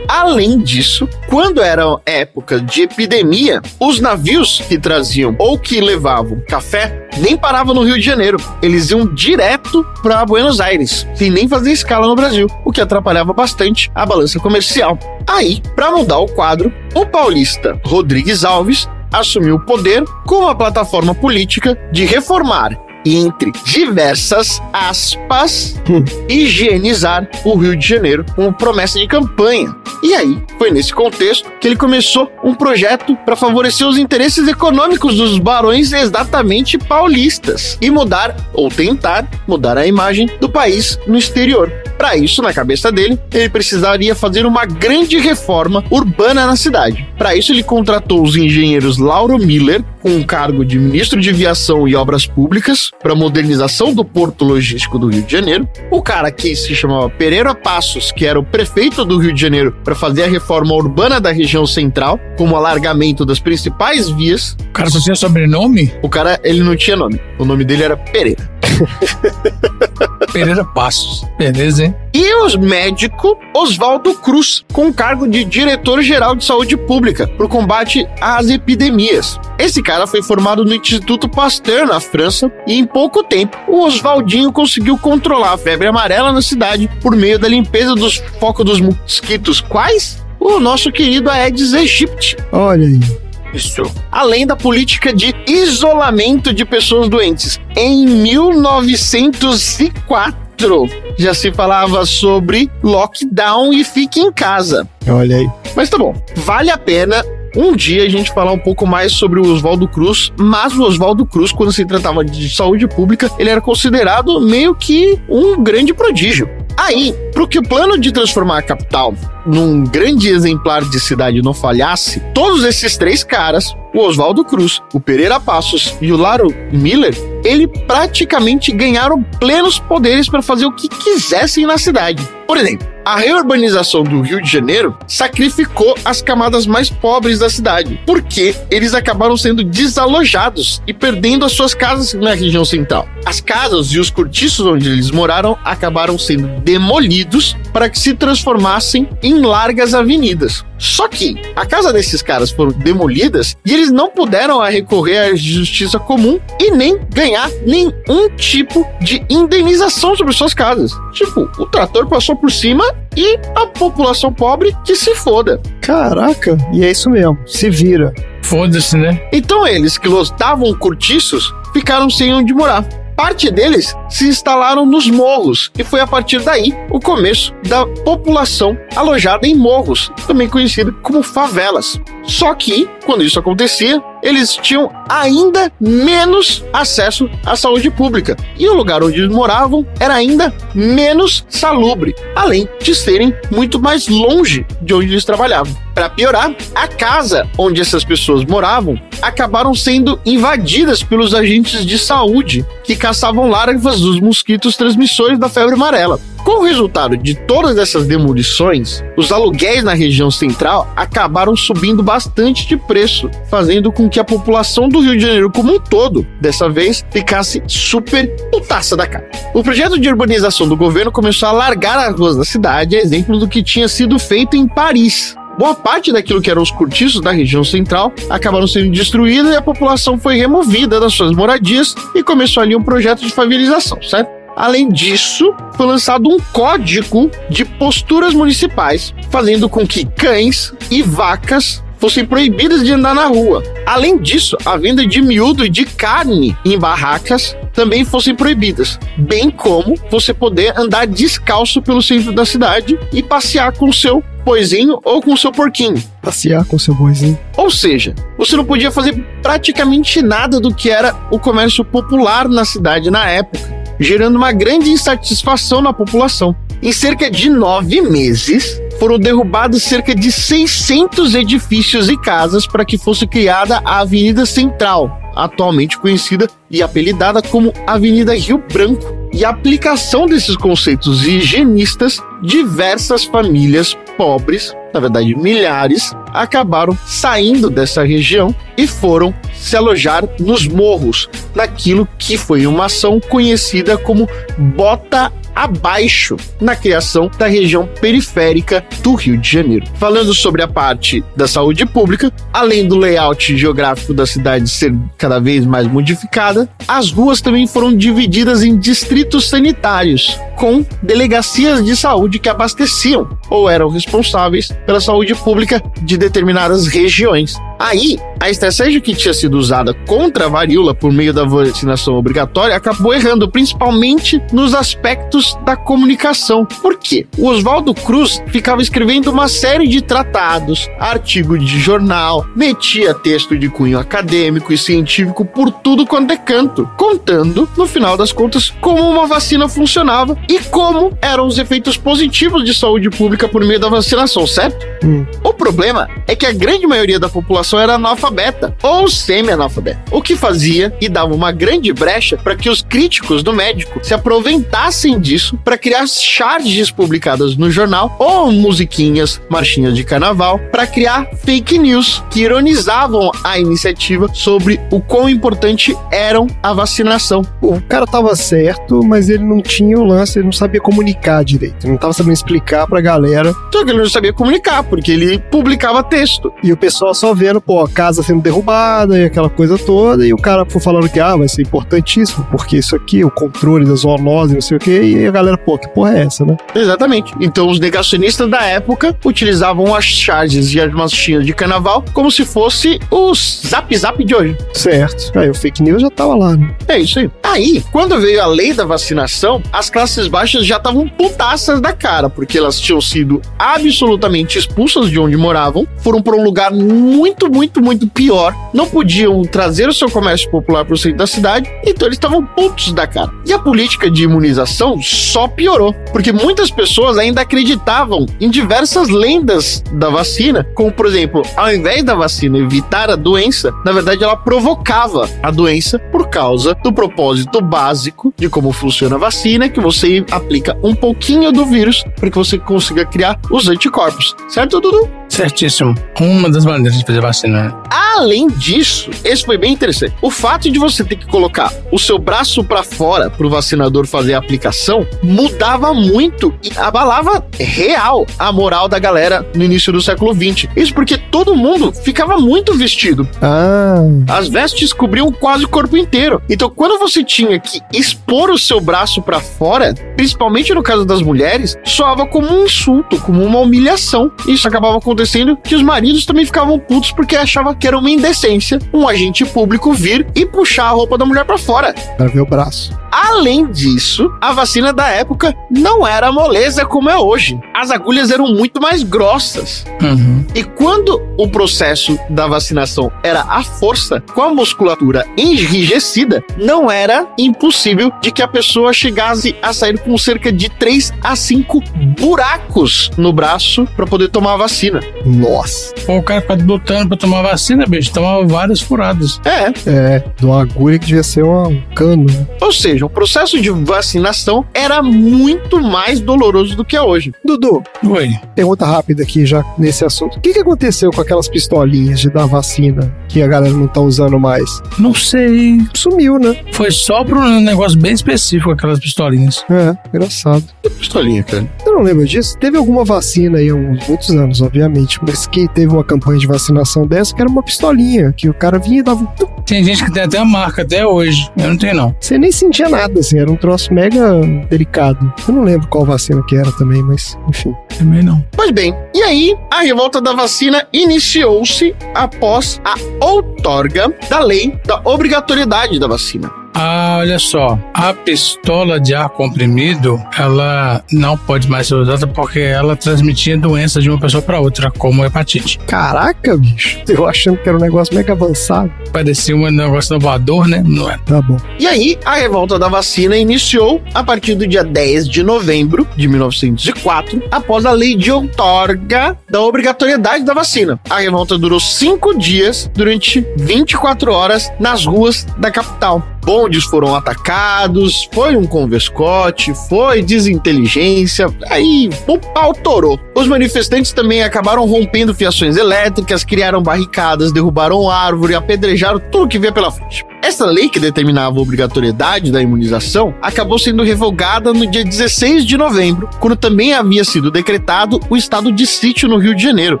Speaker 1: Além disso, quando era época de epidemia, os navios que traziam ou que levavam café nem paravam no Rio de Janeiro. Eles iam direto para Buenos Aires, sem nem fazer escala no Brasil, o que atrapalhava bastante a balança comercial. Aí, para mudar o quadro, o paulista Rodrigues Alves assumiu o poder com uma plataforma política de reformar entre diversas aspas, higienizar o Rio de Janeiro como promessa de campanha. E aí, foi nesse contexto que ele começou um projeto para favorecer os interesses econômicos dos barões exatamente paulistas e mudar ou tentar mudar a imagem do país no exterior. Para isso, na cabeça dele, ele precisaria fazer uma grande reforma urbana na cidade. Para isso, ele contratou os engenheiros Lauro Miller, com o cargo de ministro de Viação e Obras Públicas, para modernização do porto logístico do Rio de Janeiro. O cara que se chamava Pereira Passos, que era o prefeito do Rio de Janeiro, para fazer a reforma urbana da região central, como alargamento das principais vias.
Speaker 3: O cara só tinha sobrenome?
Speaker 1: O cara, ele não tinha nome. O nome dele era Pereira.
Speaker 3: Pereira Passos. Beleza, hein?
Speaker 1: E os médico Oswaldo Cruz, com o cargo de diretor-geral de saúde pública para o combate às epidemias. Esse cara foi formado no Instituto Pasteur, na França, e em pouco tempo o Oswaldinho conseguiu controlar a febre amarela na cidade por meio da limpeza dos focos dos mosquitos. Quais? O nosso querido Aedes aegypti.
Speaker 4: Olha aí.
Speaker 1: Isso. Além da política de isolamento de pessoas doentes. Em 1904, já se falava sobre lockdown e fique em casa.
Speaker 4: Olha aí.
Speaker 1: Mas tá bom, vale a pena um dia a gente falar um pouco mais sobre o Oswaldo Cruz, mas o Oswaldo Cruz, quando se tratava de saúde pública, ele era considerado meio que um grande prodígio. Aí, para que o plano de transformar a capital num grande exemplar de cidade não falhasse, todos esses três caras, o Oswaldo Cruz, o Pereira Passos e o Laro Miller, ele praticamente ganharam plenos poderes para fazer o que quisessem na cidade. Por exemplo, a reurbanização do Rio de Janeiro sacrificou as camadas mais pobres da cidade, porque eles acabaram sendo desalojados e perdendo as suas casas na região central. As casas e os cortiços onde eles moraram acabaram sendo demolidos para que se transformassem em largas avenidas. Só que a casa desses caras foram demolidas e eles não puderam recorrer à justiça comum e nem ganhar nenhum tipo de indenização sobre suas casas. Tipo, o trator passou por cima e a população pobre que se foda.
Speaker 4: Caraca, e é isso mesmo. Se vira.
Speaker 3: Foda-se, né?
Speaker 1: Então eles que lotavam cortiços ficaram sem onde morar. Parte deles se instalaram nos morros e foi a partir daí o começo da população alojada em morros, também conhecida como favelas. Só que, quando isso acontecia, eles tinham ainda menos acesso à saúde pública e o lugar onde eles moravam era ainda menos salubre, além de serem muito mais longe de onde eles trabalhavam. Para piorar, a casa onde essas pessoas moravam acabaram sendo invadidas pelos agentes de saúde que caçavam larvas dos mosquitos transmissores da febre amarela. Com o resultado de todas essas demolições, os aluguéis na região central acabaram subindo bastante de preço, fazendo com que a população do Rio de Janeiro como um todo, dessa vez, ficasse super putaça da cara. O projeto de urbanização do governo começou a largar as ruas da cidade, exemplo do que tinha sido feito em Paris, Boa parte daquilo que eram os cortiços da região central acabaram sendo destruídos e a população foi removida das suas moradias e começou ali um projeto de favelização, certo? Além disso, foi lançado um código de posturas municipais, fazendo com que cães e vacas fossem proibidas de andar na rua. Além disso, a venda de miúdo e de carne em barracas também fossem proibidas, bem como você poder andar descalço pelo centro da cidade e passear com seu boizinho ou com seu porquinho.
Speaker 4: Passear com seu boizinho.
Speaker 1: Ou seja, você não podia fazer praticamente nada do que era o comércio popular na cidade na época, gerando uma grande insatisfação na população. Em cerca de nove meses, foram derrubados cerca de 600 edifícios e casas para que fosse criada a Avenida Central, atualmente conhecida e apelidada como Avenida Rio Branco. E a aplicação desses conceitos higienistas, diversas famílias pobres, na verdade milhares, acabaram saindo dessa região e foram se alojar nos morros, naquilo que foi uma ação conhecida como Bota abaixo na criação da região periférica do Rio de Janeiro. Falando sobre a parte da saúde pública, além do layout geográfico da cidade ser cada vez mais modificada, as ruas também foram divididas em distritos sanitários, com delegacias de saúde que abasteciam ou eram responsáveis pela saúde pública de determinadas regiões. Aí, a estratégia que tinha sido usada contra a varíola por meio da vacinação obrigatória acabou errando, principalmente nos aspectos da comunicação. Por quê? O Oswaldo Cruz ficava escrevendo uma série de tratados, artigos de jornal, metia texto de cunho acadêmico e científico por tudo quanto é canto, contando, no final das contas, como uma vacina funcionava e como eram os efeitos positivos de saúde pública por meio da vacinação, certo?
Speaker 4: Hum.
Speaker 1: O problema é que a grande maioria da população era analfabeta ou semi-analfabeta, o que fazia e dava uma grande brecha para que os críticos do médico se aproveitassem disso para criar charges publicadas no jornal ou musiquinhas, marchinhas de carnaval, para criar fake news que ironizavam a iniciativa sobre o quão importante eram a vacinação.
Speaker 4: O cara tava certo, mas ele não tinha o lance, ele não sabia comunicar direito. Ele não tava sabendo explicar pra galera.
Speaker 1: Só que ele não sabia comunicar, porque ele publicava texto.
Speaker 4: E o pessoal só vendo, pô, a casa sendo derrubada e aquela coisa toda, e o cara foi falando que, ah, vai ser importantíssimo, porque isso aqui, o controle da zoonose, não sei o quê, e a galera, pô, que porra é essa, né?
Speaker 1: Exatamente. Então os negacionistas da época utilizavam as charges e as marchinhas de carnaval como se fosse o zap zap de hoje.
Speaker 4: Certo. Aí o fake news já tava lá, né?
Speaker 1: É isso aí. Aí, quando veio a lei da vacinação, as classes baixas já estavam putaças da cara, porque elas tinham sido absolutamente expulsas de onde moravam, foram para um lugar muito, muito, muito pior, não podiam trazer o seu comércio popular para o centro da cidade, então eles estavam putos da cara. E a política de imunização só piorou, porque muitas pessoas ainda acreditavam em diversas lendas da vacina, como por exemplo, ao invés da vacina evitar a doença, na verdade ela provocava a doença por causa do propósito básico de como funciona a vacina, que você aplica um pouquinho do vírus para que você consiga criar os anticorpos. Certo, Dudu?
Speaker 3: Certíssimo. Uma das maneiras de fazer vacina. Né?
Speaker 1: Além disso, esse foi bem interessante. O fato de você ter que colocar o seu braço para fora pro vacinador fazer a aplicação mudava muito e abalava real a moral da galera no início do século XX. Isso porque todo mundo ficava muito vestido.
Speaker 4: Ah.
Speaker 1: As vestes cobriam quase o corpo inteiro. Então, quando você tinha que expor o seu braço para fora, principalmente no caso das mulheres, soava como um insulto, como uma humilhação. Isso acabava acontecendo que os maridos também ficavam putos porque achavam que era uma indecência um agente público vir e puxar a roupa da mulher para fora.
Speaker 4: Pra ver o braço.
Speaker 1: Além disso, a vacina da época não era moleza como é hoje. As agulhas eram muito mais grossas.
Speaker 3: Uhum.
Speaker 1: E quando o processo da vacinação era à força, com a musculatura enrijecida, não era impossível de que a pessoa chegasse a sair com cerca de 3 a 5 buracos no braço para poder tomar a vacina.
Speaker 4: Nossa.
Speaker 3: Pô, o cara ficava pra tomar vacina, bicho. Tomava várias furadas.
Speaker 1: É.
Speaker 4: É, de uma agulha que devia ser um cano, né?
Speaker 1: Ou seja, o processo de vacinação era muito mais doloroso do que é hoje.
Speaker 4: Dudu,
Speaker 3: Oi.
Speaker 4: pergunta rápida aqui já nesse assunto. O que, que aconteceu com aquelas pistolinhas de dar vacina que a galera não tá usando mais?
Speaker 3: Não sei.
Speaker 4: Sumiu, né?
Speaker 3: Foi só pra um negócio bem específico, aquelas pistolinhas.
Speaker 4: É, engraçado.
Speaker 1: Que pistolinha, cara.
Speaker 4: Eu não lembro disso. Teve alguma vacina aí há uns muitos anos, obviamente, mas que teve uma campanha de vacinação dessa que era uma pistolinha, que o cara vinha e dava um.
Speaker 3: Tem gente que tem até a marca até hoje. Eu não tenho, não.
Speaker 4: Você nem sentia nada, assim, era um troço mega delicado. Eu não lembro qual vacina que era também, mas enfim.
Speaker 3: Também não.
Speaker 1: Pois bem, e aí a revolta da vacina iniciou-se após a outorga da lei da obrigatoriedade da vacina.
Speaker 3: Ah, olha só. A pistola de ar comprimido, ela não pode mais ser usada porque ela transmitia doença de uma pessoa para outra, como hepatite.
Speaker 4: Caraca, bicho. Eu achando que era um negócio mega avançado.
Speaker 3: Parecia um negócio inovador, né? Não é.
Speaker 4: Tá bom.
Speaker 1: E aí, a revolta da vacina iniciou a partir do dia 10 de novembro de 1904, após a lei de outorga da obrigatoriedade da vacina. A revolta durou cinco dias, durante 24 horas, nas ruas da capital. Bondes foram atacados, foi um converscote, foi desinteligência, aí o pau torou. Os manifestantes também acabaram rompendo fiações elétricas, criaram barricadas, derrubaram árvore, apedrejaram tudo que via pela frente. Essa lei que determinava a obrigatoriedade da imunização acabou sendo revogada no dia 16 de novembro, quando também havia sido decretado o estado de sítio no Rio de Janeiro.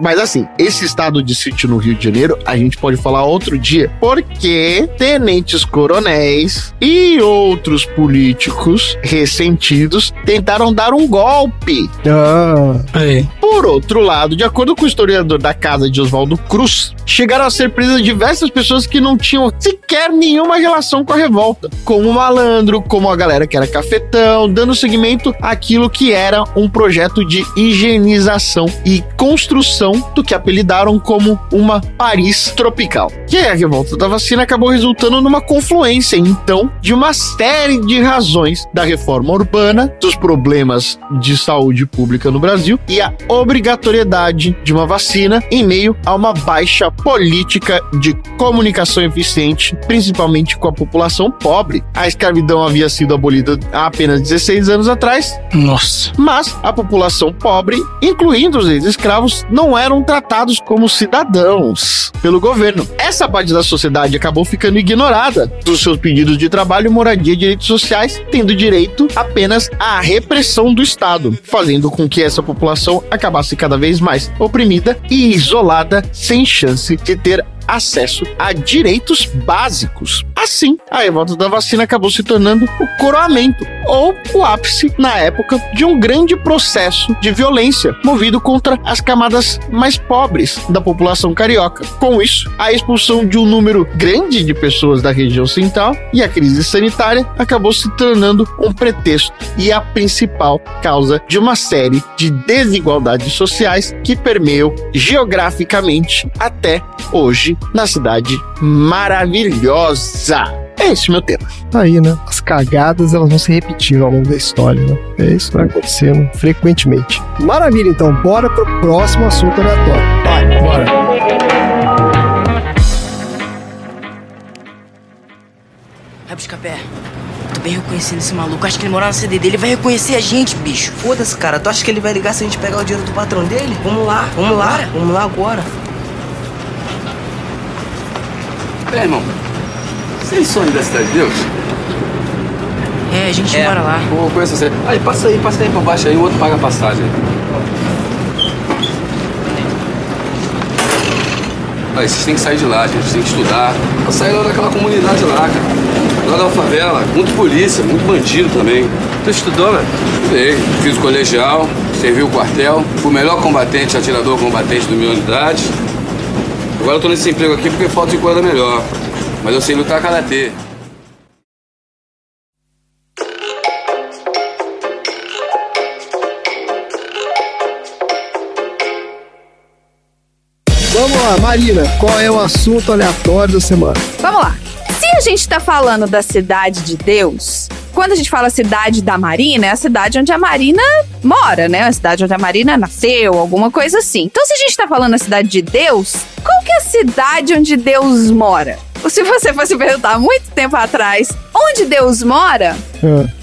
Speaker 1: Mas assim, esse estado de sítio no Rio de Janeiro a gente pode falar outro dia, porque tenentes coronéis e outros políticos ressentidos tentaram dar um golpe.
Speaker 4: Ah.
Speaker 1: Por outro lado, de acordo com o historiador da casa de Oswaldo Cruz, chegaram a ser presas diversas pessoas que não tinham sequer nenhuma relação com a revolta, como o malandro, como a galera que era cafetão, dando seguimento àquilo que era um projeto de higienização e construção do que apelidaram como uma Paris tropical. E aí a revolta da vacina acabou resultando numa confluência, então, de uma série de razões da reforma urbana, dos problemas de saúde pública no Brasil e a obrigatoriedade de uma vacina em meio a uma baixa política de comunicação eficiente, principalmente com a população pobre. A escravidão havia sido abolida há apenas 16 anos atrás.
Speaker 3: Nossa.
Speaker 1: Mas a população pobre, incluindo os ex-escravos, não eram tratados como cidadãos pelo governo. Essa parte da sociedade acabou ficando ignorada dos seus pedidos de trabalho, moradia e direitos sociais, tendo direito apenas à repressão do Estado, fazendo com que essa população acabasse cada vez mais oprimida e isolada, sem chance de ter acesso a direitos básicos. Assim, a revolta da vacina acabou se tornando o coroamento, ou o ápice, na época, de um grande processo de violência movido contra as camadas mais pobres da população carioca. Com isso, a expulsão de um número grande de pessoas da região central e a crise sanitária acabou se tornando um pretexto e a principal causa de uma série de desigualdades sociais que permeiam geograficamente até hoje na cidade maravilhosa. É esse meu tema.
Speaker 4: Tá aí, né? As cagadas elas vão se repetindo ao longo da história, né? É isso que vai acontecendo frequentemente. Maravilha, então, bora pro próximo assunto aleatório. Vai,
Speaker 3: bora.
Speaker 14: Vai buscar pé. Tô bem reconhecendo esse maluco. Acho que ele morar na CD dele vai reconhecer a gente, bicho.
Speaker 10: Foda-se, cara. Tu acha que ele vai ligar se a gente pegar o dinheiro do patrão dele? Vamos lá, vamos lá,
Speaker 14: Bora.
Speaker 10: vamos lá agora.
Speaker 12: É, irmão. Vocês são da Cidade de Deus?
Speaker 14: É, a gente mora lá.
Speaker 12: Pô, conheço você. Aí, passa aí, passa aí por baixo aí, o outro paga a passagem. Aí, vocês têm que sair de lá, gente. Vocês têm que estudar. Pra sair lá daquela comunidade lá, cara. Lá da favela. Muito polícia, muito bandido também.
Speaker 10: Tu estudou, né?
Speaker 12: Estudei. Fiz o colegial, servi o quartel. Fui o melhor combatente, atirador combatente da minha unidade. Agora eu tô nesse emprego aqui porque falta de coisa melhor. Mas eu sei lutar karatê.
Speaker 4: Vamos lá, Marina, qual é o assunto aleatório da semana?
Speaker 2: Vamos lá. A gente tá falando da cidade de Deus, quando a gente fala cidade da Marina, é a cidade onde a Marina mora, né? A cidade onde a Marina nasceu, alguma coisa assim. Então, se a gente tá falando da cidade de Deus, qual que é a cidade onde Deus mora? Ou se você fosse perguntar muito tempo atrás onde Deus mora,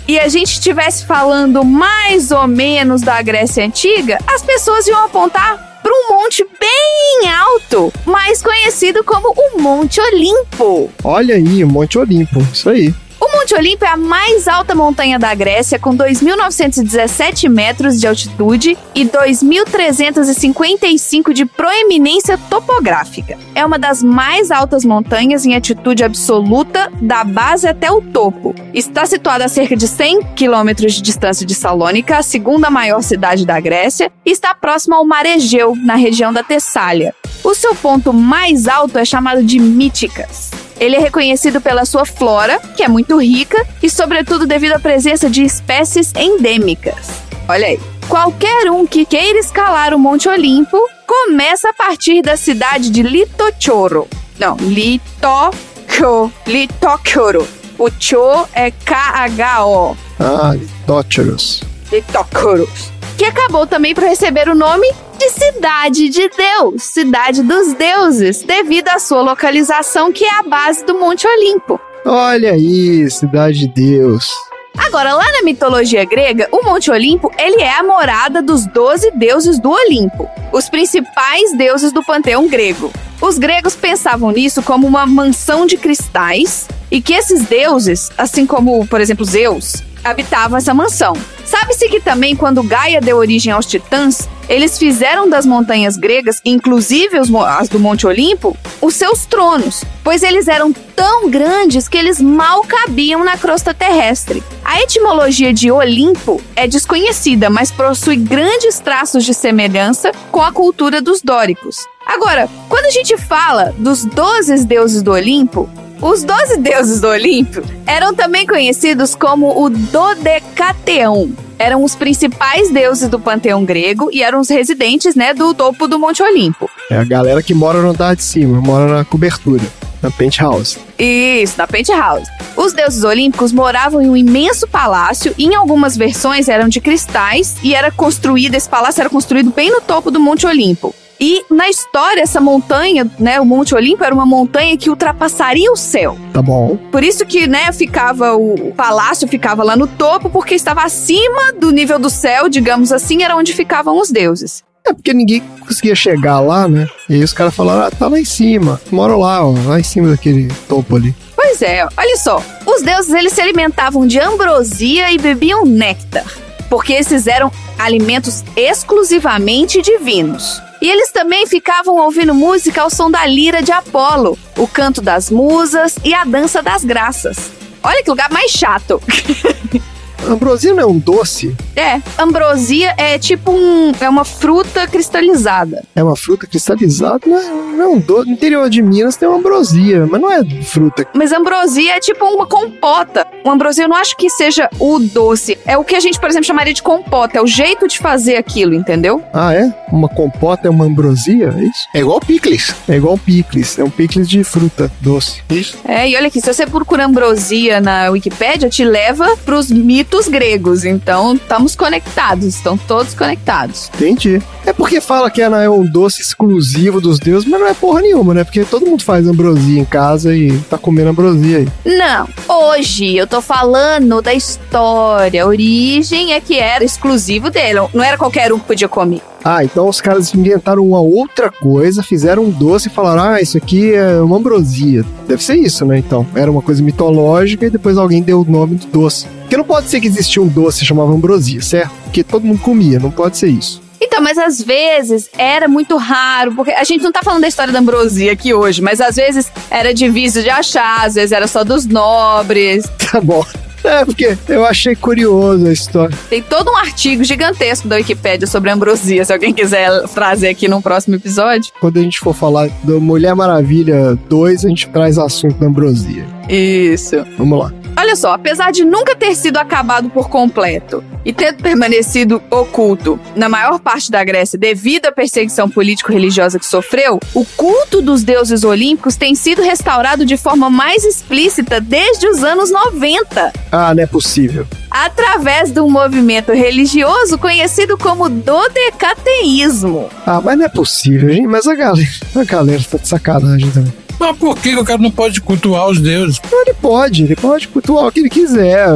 Speaker 2: e a gente estivesse falando mais ou menos da Grécia Antiga, as pessoas iam apontar um monte bem alto, mais conhecido como o Monte Olimpo.
Speaker 4: Olha aí, Monte Olimpo, isso aí.
Speaker 2: O Monte Olimpo é a mais alta montanha da Grécia, com 2.917 metros de altitude e 2.355 de proeminência topográfica. É uma das mais altas montanhas em altitude absoluta, da base até o topo. Está situada a cerca de 100 quilômetros de distância de Salônica, a segunda maior cidade da Grécia, e está próxima ao Mar Egeu, na região da Tessália. O seu ponto mais alto é chamado de Míticas. Ele é reconhecido pela sua flora, que é muito rica, e sobretudo devido à presença de espécies endêmicas. Olha aí. Qualquer um que queira escalar o Monte Olimpo começa a partir da cidade de Litochoro. Não, Litocho, Litochoro. O Cho é K-H-O.
Speaker 4: Ah, Litócheros.
Speaker 2: Litochoros. Que acabou também por receber o nome de Cidade de Deus, Cidade dos Deuses, devido à sua localização, que é a base do Monte Olimpo.
Speaker 4: Olha aí, Cidade de Deus.
Speaker 2: Agora, lá na mitologia grega, o Monte Olimpo, ele é a morada dos doze deuses do Olimpo, os principais deuses do panteão grego. Os gregos pensavam nisso como uma mansão de cristais e que esses deuses, assim como, por exemplo, Zeus, habitavam essa mansão. Sabe-se que também, quando Gaia deu origem aos titãs, eles fizeram das montanhas gregas, inclusive as do Monte Olimpo, os seus tronos, pois eles eram tão grandes que eles mal cabiam na crosta terrestre. A etimologia de Olimpo é desconhecida, mas possui grandes traços de semelhança com a cultura dos dóricos. Agora, quando a gente fala dos 12 deuses do Olimpo, os 12 deuses do Olimpo eram também conhecidos como o Dodecateão. Eram os principais deuses do panteão grego e eram os residentes, né, do topo do Monte Olimpo.
Speaker 4: É a galera que mora no andar de cima, mora na cobertura, na penthouse.
Speaker 2: Isso, na penthouse. Os deuses olímpicos moravam em um imenso palácio e em algumas versões eram de cristais e era construído, esse palácio era construído bem no topo do Monte Olimpo. E na história, essa montanha, né, o Monte Olimpo era uma montanha que ultrapassaria o céu.
Speaker 4: Tá bom.
Speaker 2: Por isso que, né, ficava o, o palácio ficava lá no topo, porque estava acima do nível do céu, digamos assim, era onde ficavam os deuses.
Speaker 4: É porque ninguém conseguia chegar lá, né? E aí os caras falaram, ah, tá lá em cima, mora lá, ó, lá em cima daquele topo ali.
Speaker 2: Pois é, olha só. Os deuses eles se alimentavam de ambrosia e bebiam néctar, porque esses eram alimentos exclusivamente divinos. E eles também ficavam ouvindo música ao som da lira de Apolo, o canto das musas e a dança das graças. Olha que lugar mais chato.
Speaker 4: Ambrosia não é um doce?
Speaker 2: É, ambrosia é tipo um, é uma fruta cristalizada.
Speaker 4: É uma fruta cristalizada? Não é, não é um doce. No interior de Minas tem uma ambrosia, mas não é fruta.
Speaker 2: Mas ambrosia é tipo uma compota. O ambrosia eu não acho que seja o doce. É o que a gente, por exemplo, chamaria de compota. É o jeito de fazer aquilo, entendeu?
Speaker 4: Ah, é? Uma compota é uma ambrosia? É isso?
Speaker 1: É igual picles.
Speaker 4: É igual picles. É um picles de fruta doce.
Speaker 1: Isso.
Speaker 2: É, e olha aqui, se você procura ambrosia na Wikipédia, te leva pros mitos gregos. Então, estamos conectados, estão todos conectados.
Speaker 4: Entendi. É porque fala que é um doce exclusivo dos deuses, mas não é porra nenhuma, né? Porque todo mundo faz ambrosia em casa e tá comendo ambrosia aí.
Speaker 2: Não, hoje eu tô falando da história. A origem é que era exclusivo dele, não era qualquer um que podia comer.
Speaker 4: Ah, então os caras inventaram uma outra coisa, fizeram um doce e falaram: ah, isso aqui é uma ambrosia. Deve ser isso, né? Então, era uma coisa mitológica e depois alguém deu o nome do doce. Porque não pode ser que existia um doce que chamava ambrosia, certo? Porque todo mundo comia, não pode ser isso.
Speaker 2: Então, mas às vezes era muito raro, porque a gente não tá falando da história da ambrosia aqui hoje, mas às vezes era difícil de achar, às vezes era só dos nobres.
Speaker 4: Tá bom. É, porque eu achei curioso a história.
Speaker 2: Tem todo um artigo gigantesco da Wikipédia sobre ambrosia, se alguém quiser trazer aqui num próximo episódio.
Speaker 4: Quando a gente for falar do Mulher Maravilha 2, a gente traz assunto da ambrosia.
Speaker 2: Isso.
Speaker 4: Vamos lá.
Speaker 2: Olha só, apesar de nunca ter sido acabado por completo e ter permanecido oculto na maior parte da Grécia devido à perseguição político-religiosa que sofreu, o culto dos deuses olímpicos tem sido restaurado de forma mais explícita desde os anos 90
Speaker 4: Ah, não é possível.
Speaker 2: através de um movimento religioso conhecido como dodecateísmo.
Speaker 4: Ah, mas não é possível, gente. Mas a galera, a galera tá de sacanagem também.
Speaker 3: Mas por que o cara não pode cultuar os deuses?
Speaker 4: Ele pode, ele pode cultuar o que ele quiser.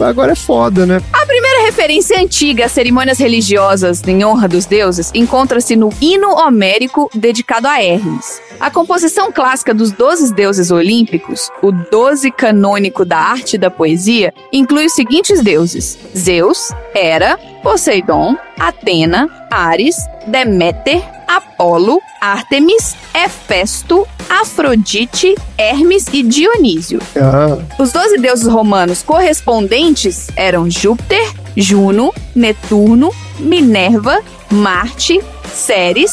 Speaker 4: Agora é foda, né?
Speaker 2: A primeira referência antiga a cerimônias religiosas em honra dos deuses encontra-se no hino homérico dedicado a Hermes. A composição clássica dos doze deuses olímpicos, o doze canônico da arte e da poesia, inclui os seguintes deuses: Zeus, Hera, Poseidon, Atena, Ares, Deméter, Apolo, Ártemis, Hefesto, Afrodite, Hermes e Dionísio.
Speaker 4: Ah,
Speaker 2: Os 12 deuses romanos correspondentes eram Júpiter, Juno, Netuno, Minerva, Marte, Ceres,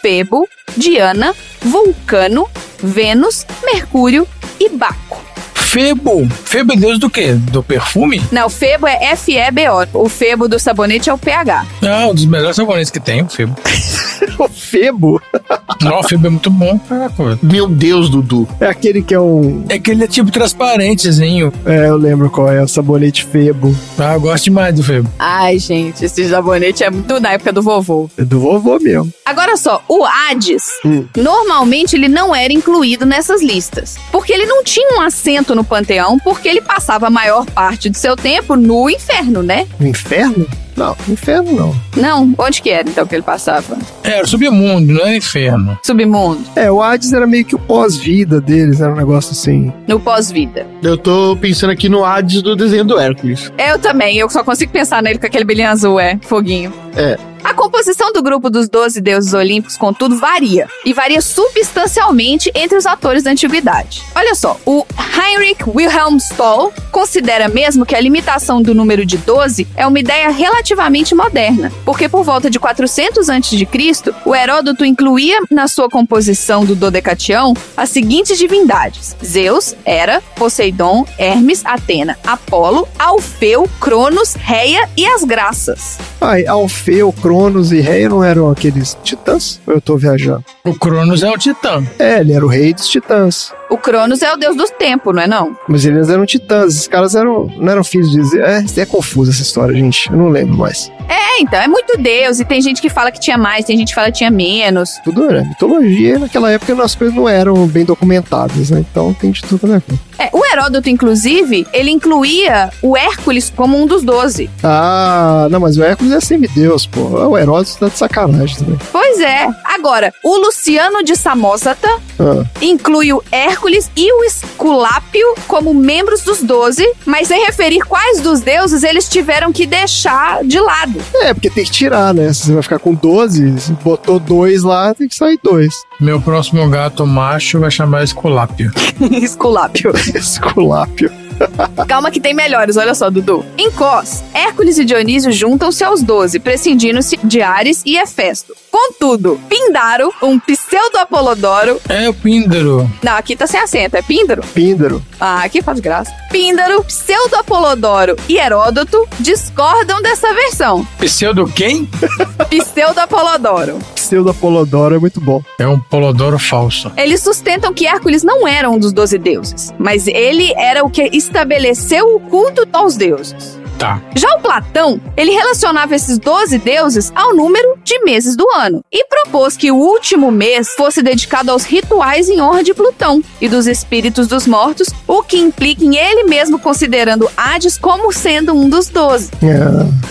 Speaker 2: Febo, Diana, Vulcano, Vênus, Mercúrio e Baco.
Speaker 3: Febo. Febo é deus do quê? Do perfume?
Speaker 2: Não, Febo é F-E-B-O. O Febo do sabonete é o pH.
Speaker 3: Ah, um dos melhores sabonetes que tem, o Febo.
Speaker 4: o Febo?
Speaker 3: Não, o Febo é muito bom. Caraca.
Speaker 1: Meu Deus, Dudu.
Speaker 4: É aquele que é um.
Speaker 3: É que ele é tipo transparentezinho.
Speaker 4: É, eu lembro qual é, o sabonete Febo.
Speaker 3: Ah, eu gosto demais do Febo.
Speaker 2: Ai, gente, esse sabonete é muito da época do vovô.
Speaker 4: É do vovô mesmo.
Speaker 2: Agora só, o Hades,
Speaker 4: Hum.
Speaker 2: normalmente ele não era incluído nessas listas, porque ele não tinha um assento no panteão, porque ele passava a maior parte do seu tempo no inferno, né?
Speaker 4: O inferno? Não, inferno não.
Speaker 2: Não? Onde que era então que ele passava?
Speaker 3: Era o submundo, não era inferno.
Speaker 2: Submundo.
Speaker 4: É, o Hades era meio que o pós-vida deles, era um negócio assim.
Speaker 2: No pós-vida.
Speaker 1: Eu tô pensando aqui no Hades do desenho do Hércules.
Speaker 2: Eu também, eu só consigo pensar nele com aquele brilhinho azul, é, foguinho.
Speaker 1: É.
Speaker 2: A composição do grupo dos 12 deuses olímpicos, contudo, varia. E varia substancialmente entre os atores da antiguidade. Olha só, o Heinrich Wilhelm Stoll considera mesmo que a limitação do número de 12 é uma ideia relativamente moderna, porque por volta de 400 a.C., o Heródoto incluía na sua composição do Dodecatião as seguintes divindades: Zeus, Hera, Poseidon, Hermes, Atena, Apolo, Alfeu, Cronos, Reia e as Graças.
Speaker 4: Ai, Alfeu, Cronos e Rei não eram aqueles titãs? Ou eu tô viajando?
Speaker 3: O Cronos é o titã.
Speaker 4: É, ele era o rei dos titãs.
Speaker 2: O Cronos é o deus do tempo, não é não?
Speaker 4: Mas eles eram titãs, esses caras eram, não eram filhos de Zeus. É, é confusa essa história, gente. Eu não lembro mais.
Speaker 2: É, então, é muito deus, e tem gente que fala que tinha mais, tem gente que fala que tinha menos.
Speaker 4: Tudo era mitologia, e naquela época as coisas não eram bem documentadas, né? Então tem de tudo, né?
Speaker 2: É, o Heródoto, inclusive, ele incluía o Hércules como um dos doze.
Speaker 4: Ah, não, mas o Hércules é semideus, pô. O Heródoto tá de sacanagem também.
Speaker 2: Pois é. Agora, o Luciano de Samosata
Speaker 4: Ah.
Speaker 2: inclui o Hércules e o Esculápio como membros dos doze, mas sem referir quais dos deuses eles tiveram que deixar de lado.
Speaker 4: É, porque tem que tirar, né? Se você vai ficar com 12, se botou dois lá, tem que sair dois.
Speaker 3: Meu próximo gato macho vai chamar Esculápio.
Speaker 2: Esculápio.
Speaker 4: Esculápio.
Speaker 2: Calma que tem melhores, olha só, Dudu. Em Cos, Hércules e Dionísio juntam-se aos doze, prescindindo-se de Ares e Hefesto. Contudo, Pindaro, um pseudo-Apolodoro...
Speaker 3: É o Píndaro.
Speaker 2: Não, aqui tá sem acento, é Píndaro?
Speaker 4: Píndaro.
Speaker 2: Ah, aqui faz graça. Píndaro, pseudo-Apolodoro e Heródoto discordam dessa versão.
Speaker 3: Pseudo quem?
Speaker 2: Pseudo-Apolodoro.
Speaker 4: Pseudo-Apolodoro é muito bom.
Speaker 3: É um Polodoro falso.
Speaker 2: Eles sustentam que Hércules não era um dos doze deuses, mas ele era o que estabeleceu o culto aos deuses.
Speaker 3: Tá.
Speaker 2: Já o Platão, ele relacionava esses 12 deuses ao número de meses do ano e propôs que o último mês fosse dedicado aos rituais em honra de Plutão e dos espíritos dos mortos, o que implica em ele mesmo considerando Hades como sendo um dos 12.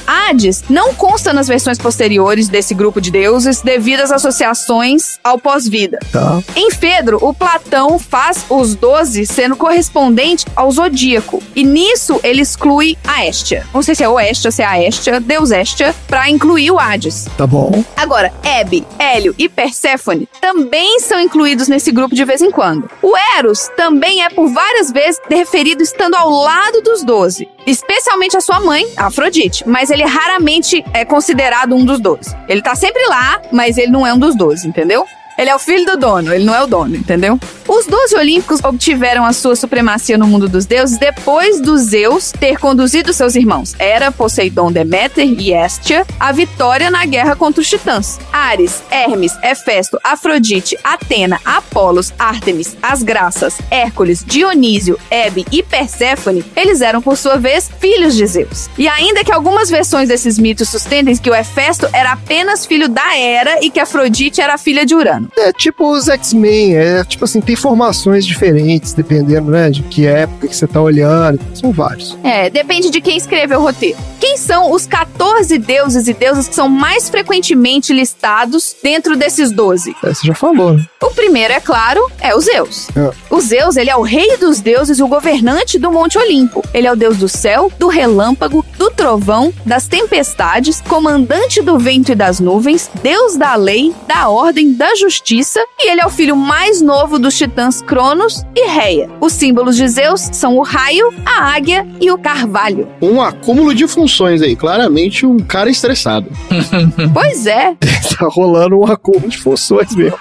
Speaker 2: Hades não consta nas versões posteriores desse grupo de deuses devido às associações ao pós-vida.
Speaker 4: Tá.
Speaker 2: Em Fedro, o Platão faz os 12 sendo correspondente ao zodíaco. E nisso ele exclui a Estia. Não sei se é o Estia ou se é a Estia, Deus Estia, pra incluir o Hades.
Speaker 4: Tá bom.
Speaker 2: Agora, Hebe, Hélio e Perséfone também são incluídos nesse grupo de vez em quando. O Eros também é por várias vezes referido estando ao lado dos 12. Especialmente a sua mãe, Afrodite, mas ele raramente é considerado um dos 12. Ele tá sempre lá, mas ele não é um dos 12, entendeu? Ele é o filho do dono, ele não é o dono, entendeu? Os 12 olímpicos obtiveram a sua supremacia no mundo dos deuses depois do Zeus ter conduzido seus irmãos Hera, Poseidon, Deméter e Hestia à vitória na guerra contra os titãs. Ares, Hermes, Hefesto, Afrodite, Atena, Apolos, Ártemis, as Graças, Hércules, Dionísio, Hebe e Perséfone, eles eram por sua vez filhos de Zeus. E ainda que algumas versões desses mitos sustentem que o Hefesto era apenas filho da Hera e que Afrodite era filha de Urano.
Speaker 4: É tipo os X-Men, é tipo assim, tem formações diferentes, dependendo, né, de que época que você tá olhando. São vários.
Speaker 2: É, depende de quem escreveu o roteiro. Quem são os 14 deuses e deusas que são mais frequentemente listados dentro desses 12?
Speaker 4: É, você já falou, né?
Speaker 2: O primeiro, é claro, é o Zeus.
Speaker 4: É.
Speaker 2: O Zeus, ele é o rei dos deuses e o governante do Monte Olimpo. Ele é o deus do céu, do relâmpago, do trovão, das tempestades, comandante do vento e das nuvens, deus da lei, da ordem, da justiça, e ele é o filho mais novo dos titãs Cronos e Reia. Os símbolos de Zeus são o raio, a águia e o carvalho.
Speaker 1: Um acúmulo de funções aí. Claramente um cara estressado.
Speaker 2: Pois é.
Speaker 4: tá rolando um acúmulo de funções mesmo.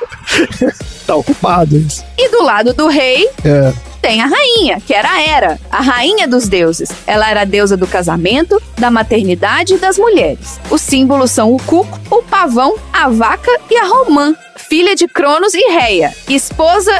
Speaker 4: tá ocupado isso.
Speaker 2: E do lado do rei,
Speaker 4: É.
Speaker 2: tem a rainha, que era a Hera, a rainha dos deuses. Ela era a deusa do casamento, da maternidade e das mulheres. Os símbolos são o cuco, o pavão, a vaca e a romã, filha de Cronos e Reia, esposa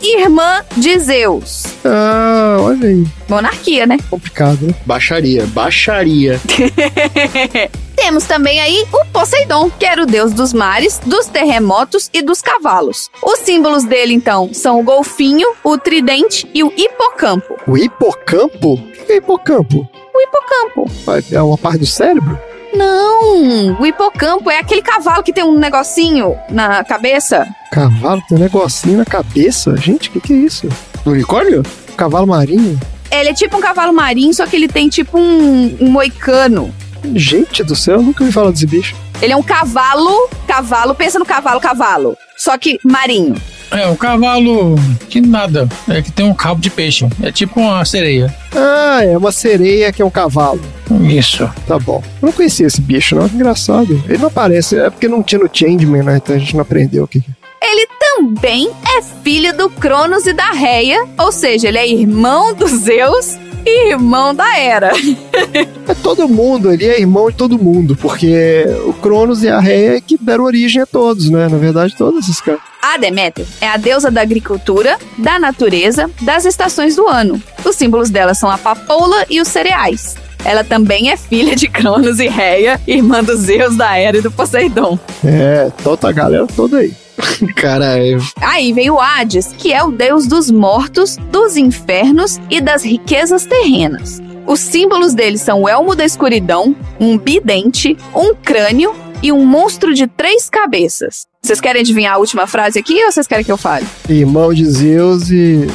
Speaker 2: e irmã de Zeus.
Speaker 4: Ah, olha aí.
Speaker 2: Monarquia, né?
Speaker 4: Complicado, né?
Speaker 1: Baixaria, baixaria.
Speaker 2: Temos também aí o Poseidon, que era o deus dos mares, dos terremotos e dos cavalos. Os símbolos dele, então, são o golfinho, o tridente e o hipocampo.
Speaker 4: O hipocampo? O que é hipocampo?
Speaker 2: O hipocampo.
Speaker 4: É uma parte do cérebro?
Speaker 2: Não! O hipocampo é aquele cavalo que tem um negocinho na cabeça.
Speaker 4: Cavalo tem um negocinho na cabeça? Gente, o que, que é isso?
Speaker 1: Unicórnio?
Speaker 4: Cavalo marinho?
Speaker 2: Ele é tipo um cavalo marinho, só que ele tem tipo um, um moicano.
Speaker 4: Gente do céu, eu nunca ouvi falar desse bicho.
Speaker 2: Ele é um cavalo, cavalo, pensa no cavalo, cavalo. Só que marinho.
Speaker 3: É, um cavalo que nada. É que tem um cabo de peixe. É tipo uma sereia.
Speaker 4: Ah, é uma sereia que é um cavalo.
Speaker 3: Isso.
Speaker 4: Tá bom. Eu não conhecia esse bicho, não. Que engraçado. Ele não aparece. É porque não tinha no Changeman, né? Então a gente não aprendeu o que.
Speaker 2: Ele também é filho do Cronos e da Reia, ou seja, ele é irmão dos Zeus irmão da Hera.
Speaker 4: É todo mundo, ele é irmão de todo mundo, porque o Cronos e a Reia é que deram origem a todos, né? Na verdade, todos esses caras.
Speaker 2: A Deméter é a deusa da agricultura, da natureza, das estações do ano. Os símbolos dela são a papoula e os cereais. Ela também é filha de Cronos e Reia, irmã dos Zeus, da Hera e do Poseidon.
Speaker 4: É, toda a galera toda aí.
Speaker 1: Caralho.
Speaker 2: Aí vem o Hades, que é o deus dos mortos, dos infernos e das riquezas terrenas. Os símbolos dele são o elmo da escuridão, um bidente, um crânio e um monstro de três cabeças. Vocês querem adivinhar a última frase aqui ou vocês querem que eu fale?
Speaker 4: Irmão de Zeus e.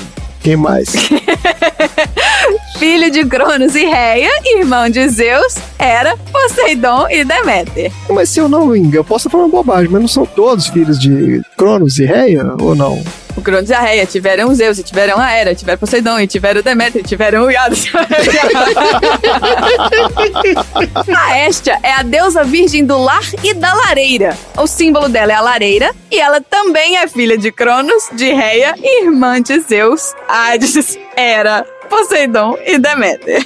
Speaker 4: Quem mais?
Speaker 2: Filho de Cronos e Reia, irmão de Zeus, era Poseidon e Deméter.
Speaker 4: Mas se eu não me engano, eu posso falar uma bobagem, mas não são todos filhos de Cronos e Reia, ou não?
Speaker 2: O Cronos e a Reia tiveram Zeus, e tiveram a Hera, tiveram Poseidon, e tiveram Deméter, e tiveram o Hades. a Hestia é a deusa virgem do lar e da lareira. O símbolo dela é a lareira, e ela também é filha de Cronos, de Reia e irmã de Zeus, Hades, Hera, Poseidon e Deméter.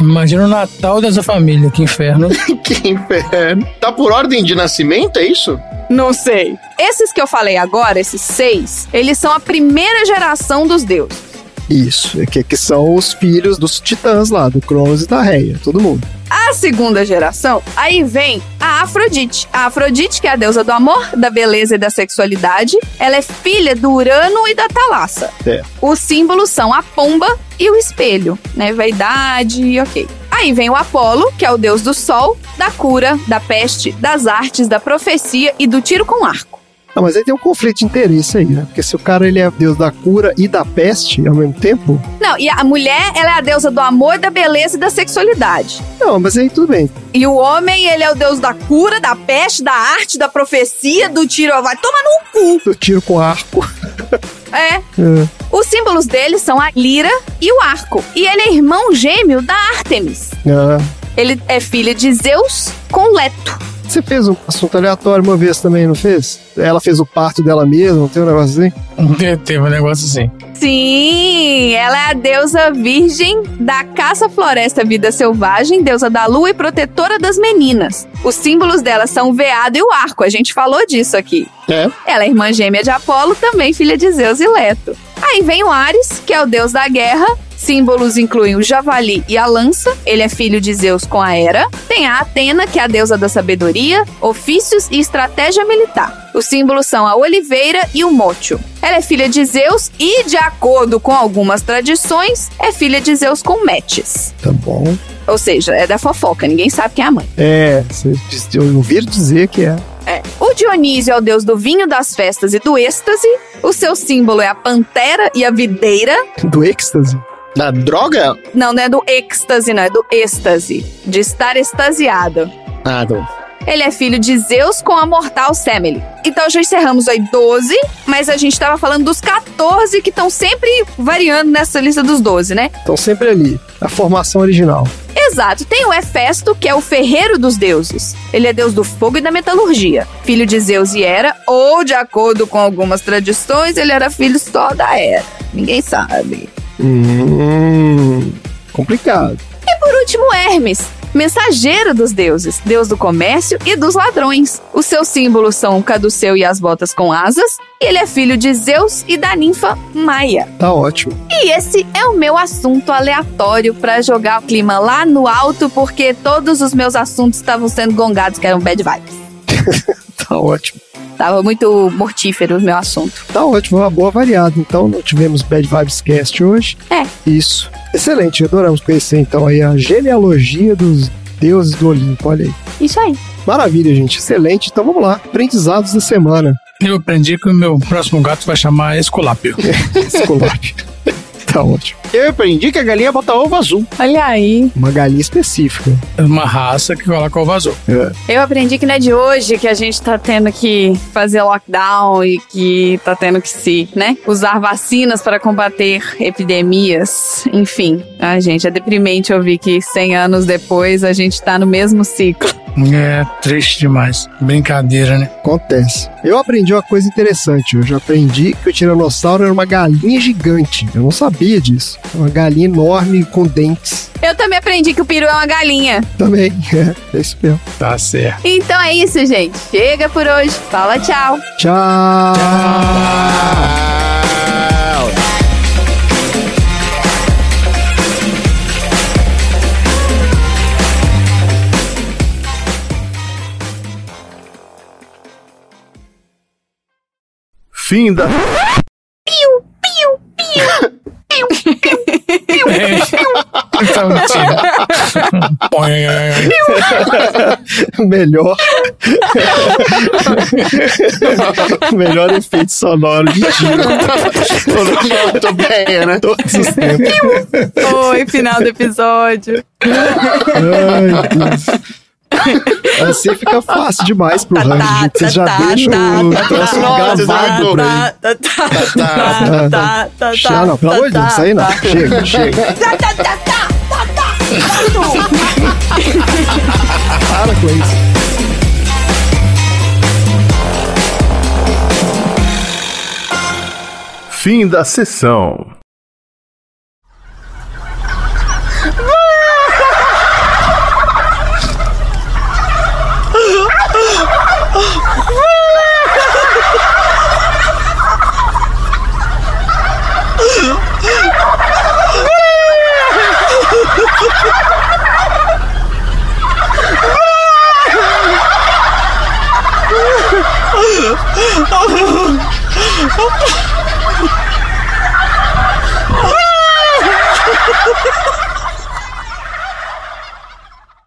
Speaker 3: Imagina o Natal dessa família, que inferno.
Speaker 1: que inferno. Tá por ordem de nascimento, é isso?
Speaker 2: Não sei. Esses que eu falei agora, esses seis, eles são a primeira geração dos deuses.
Speaker 4: Isso, é que, que são os filhos dos titãs lá, do Cronos e da Reia, todo mundo.
Speaker 2: A segunda geração, aí vem a Afrodite. A Afrodite, que é a deusa do amor, da beleza e da sexualidade, ela é filha do Urano e da Talassa.
Speaker 4: É.
Speaker 2: Os símbolos são a pomba e o espelho, né? Vaidade, ok. Aí vem o Apolo, que é o deus do sol, da cura, da peste, das artes, da profecia e do tiro com arco.
Speaker 4: Ah, mas aí tem um conflito de interesse aí, né? Porque se o cara ele é deus da cura e da peste ao mesmo tempo.
Speaker 2: Não, e a mulher, ela é a deusa do amor, da beleza e da sexualidade.
Speaker 4: Não, mas aí tudo bem.
Speaker 2: E o homem, ele é o deus da cura, da peste, da arte, da profecia, do tiro. Vai toma no cu!
Speaker 4: Do tiro com arco.
Speaker 2: É.
Speaker 4: É.
Speaker 2: Os símbolos dele são a lira e o arco. E ele é irmão gêmeo da Ártemis.
Speaker 4: Ah.
Speaker 2: Ele é filho de Zeus com Leto.
Speaker 4: Você fez um assunto aleatório uma vez também, não fez? Ela fez o parto dela mesma, não tem um negócio assim?
Speaker 3: Teve um negócio assim.
Speaker 2: Sim, ela é a deusa virgem da caça floresta vida selvagem, deusa da lua e protetora das meninas. Os símbolos dela são o veado e o arco, a gente falou disso aqui.
Speaker 1: É.
Speaker 2: Ela é irmã gêmea de Apolo, também filha de Zeus e Leto. Aí vem o Ares, que é o deus da guerra. Símbolos incluem o javali e a lança. Ele é filho de Zeus com a Hera. Tem a Atena, que é a deusa da sabedoria, ofícios e estratégia militar. Os símbolos são a oliveira e o mocho. Ela é filha de Zeus e, de acordo com algumas tradições, é filha de Zeus com Metis.
Speaker 4: Tá bom.
Speaker 2: Ou seja, é da fofoca, ninguém sabe quem é a mãe.
Speaker 4: É, eu ouvi dizer que é.
Speaker 2: É. O Dionísio é o deus do vinho, das festas e do êxtase. O seu símbolo é a pantera e a videira.
Speaker 4: Do êxtase.
Speaker 1: Da droga?
Speaker 2: Não, não é do êxtase, não, é do êxtase. De estar extasiado.
Speaker 1: Ah, não.
Speaker 2: Ele é filho de Zeus com a mortal Semele. Então já encerramos aí 12, mas a gente tava falando dos 14 que estão sempre variando nessa lista dos 12, né?
Speaker 4: Estão sempre ali. A formação original.
Speaker 2: Exato. Tem o Hefesto, que é o ferreiro dos deuses. Ele é deus do fogo e da metalurgia. Filho de Zeus e Hera, ou, de acordo com algumas tradições, ele era filho só da Hera. Ninguém sabe.
Speaker 4: Hum. Complicado.
Speaker 2: E por último, Hermes, mensageiro dos deuses, deus do comércio e dos ladrões. Os seus símbolos são o caduceu e as botas com asas, e ele é filho de Zeus e da ninfa Maia.
Speaker 4: Tá ótimo.
Speaker 2: E esse é o meu assunto aleatório pra jogar o clima lá no alto, porque todos os meus assuntos estavam sendo gongados, que eram bad vibes.
Speaker 4: Tá ótimo.
Speaker 2: Tava muito mortífero o meu assunto.
Speaker 4: Tá ótimo, uma boa variada. Então, não tivemos Bad Vibes Cast hoje.
Speaker 2: É.
Speaker 4: Isso. Excelente, adoramos conhecer então aí a genealogia dos Deuses do Olimpo, olha aí.
Speaker 2: Isso aí.
Speaker 4: Maravilha, gente. Excelente. Então vamos lá. Aprendizados da semana.
Speaker 3: Eu aprendi que o meu próximo gato vai chamar Esculápio.
Speaker 4: Esculápio. tá ótimo.
Speaker 1: Eu aprendi que a galinha bota ovo azul.
Speaker 2: Olha aí.
Speaker 4: Uma galinha específica.
Speaker 3: É uma raça que coloca ovo azul.
Speaker 4: É.
Speaker 2: Eu aprendi que não é de hoje que a gente tá tendo que fazer lockdown e que tá tendo que se, né, usar vacinas para combater epidemias. Enfim, a gente, é deprimente ouvir que 100 anos depois a gente tá no mesmo ciclo.
Speaker 3: É triste demais. Brincadeira, né?
Speaker 4: Acontece. Eu aprendi uma coisa interessante. Eu já aprendi que o tiranossauro era uma galinha gigante. Eu não sabia disso. Uma galinha enorme com dentes.
Speaker 2: Eu também aprendi que o peru é uma galinha.
Speaker 4: Também. É, é isso mesmo.
Speaker 3: Tá certo.
Speaker 2: Então é isso, gente. Chega por hoje. Fala tchau.
Speaker 4: Tchau.
Speaker 7: Fim da.
Speaker 2: Piu, piu, piu. Piu, piu, piu,
Speaker 3: Então,
Speaker 4: Melhor. Melhor efeito sonoro de tiro.
Speaker 1: Tô bem, né?
Speaker 4: Todos os tempos.
Speaker 2: Oi, final do episódio.
Speaker 4: Ai, Deus. Assim fica fácil demais pro range, gente. Vocês já deixam o troço gravado pra ele.
Speaker 2: tá, tá,
Speaker 4: Ah, não, pelo amor de Deus, isso aí não. Chega, chega. Para com isso.
Speaker 7: Fim da sessão. Oh,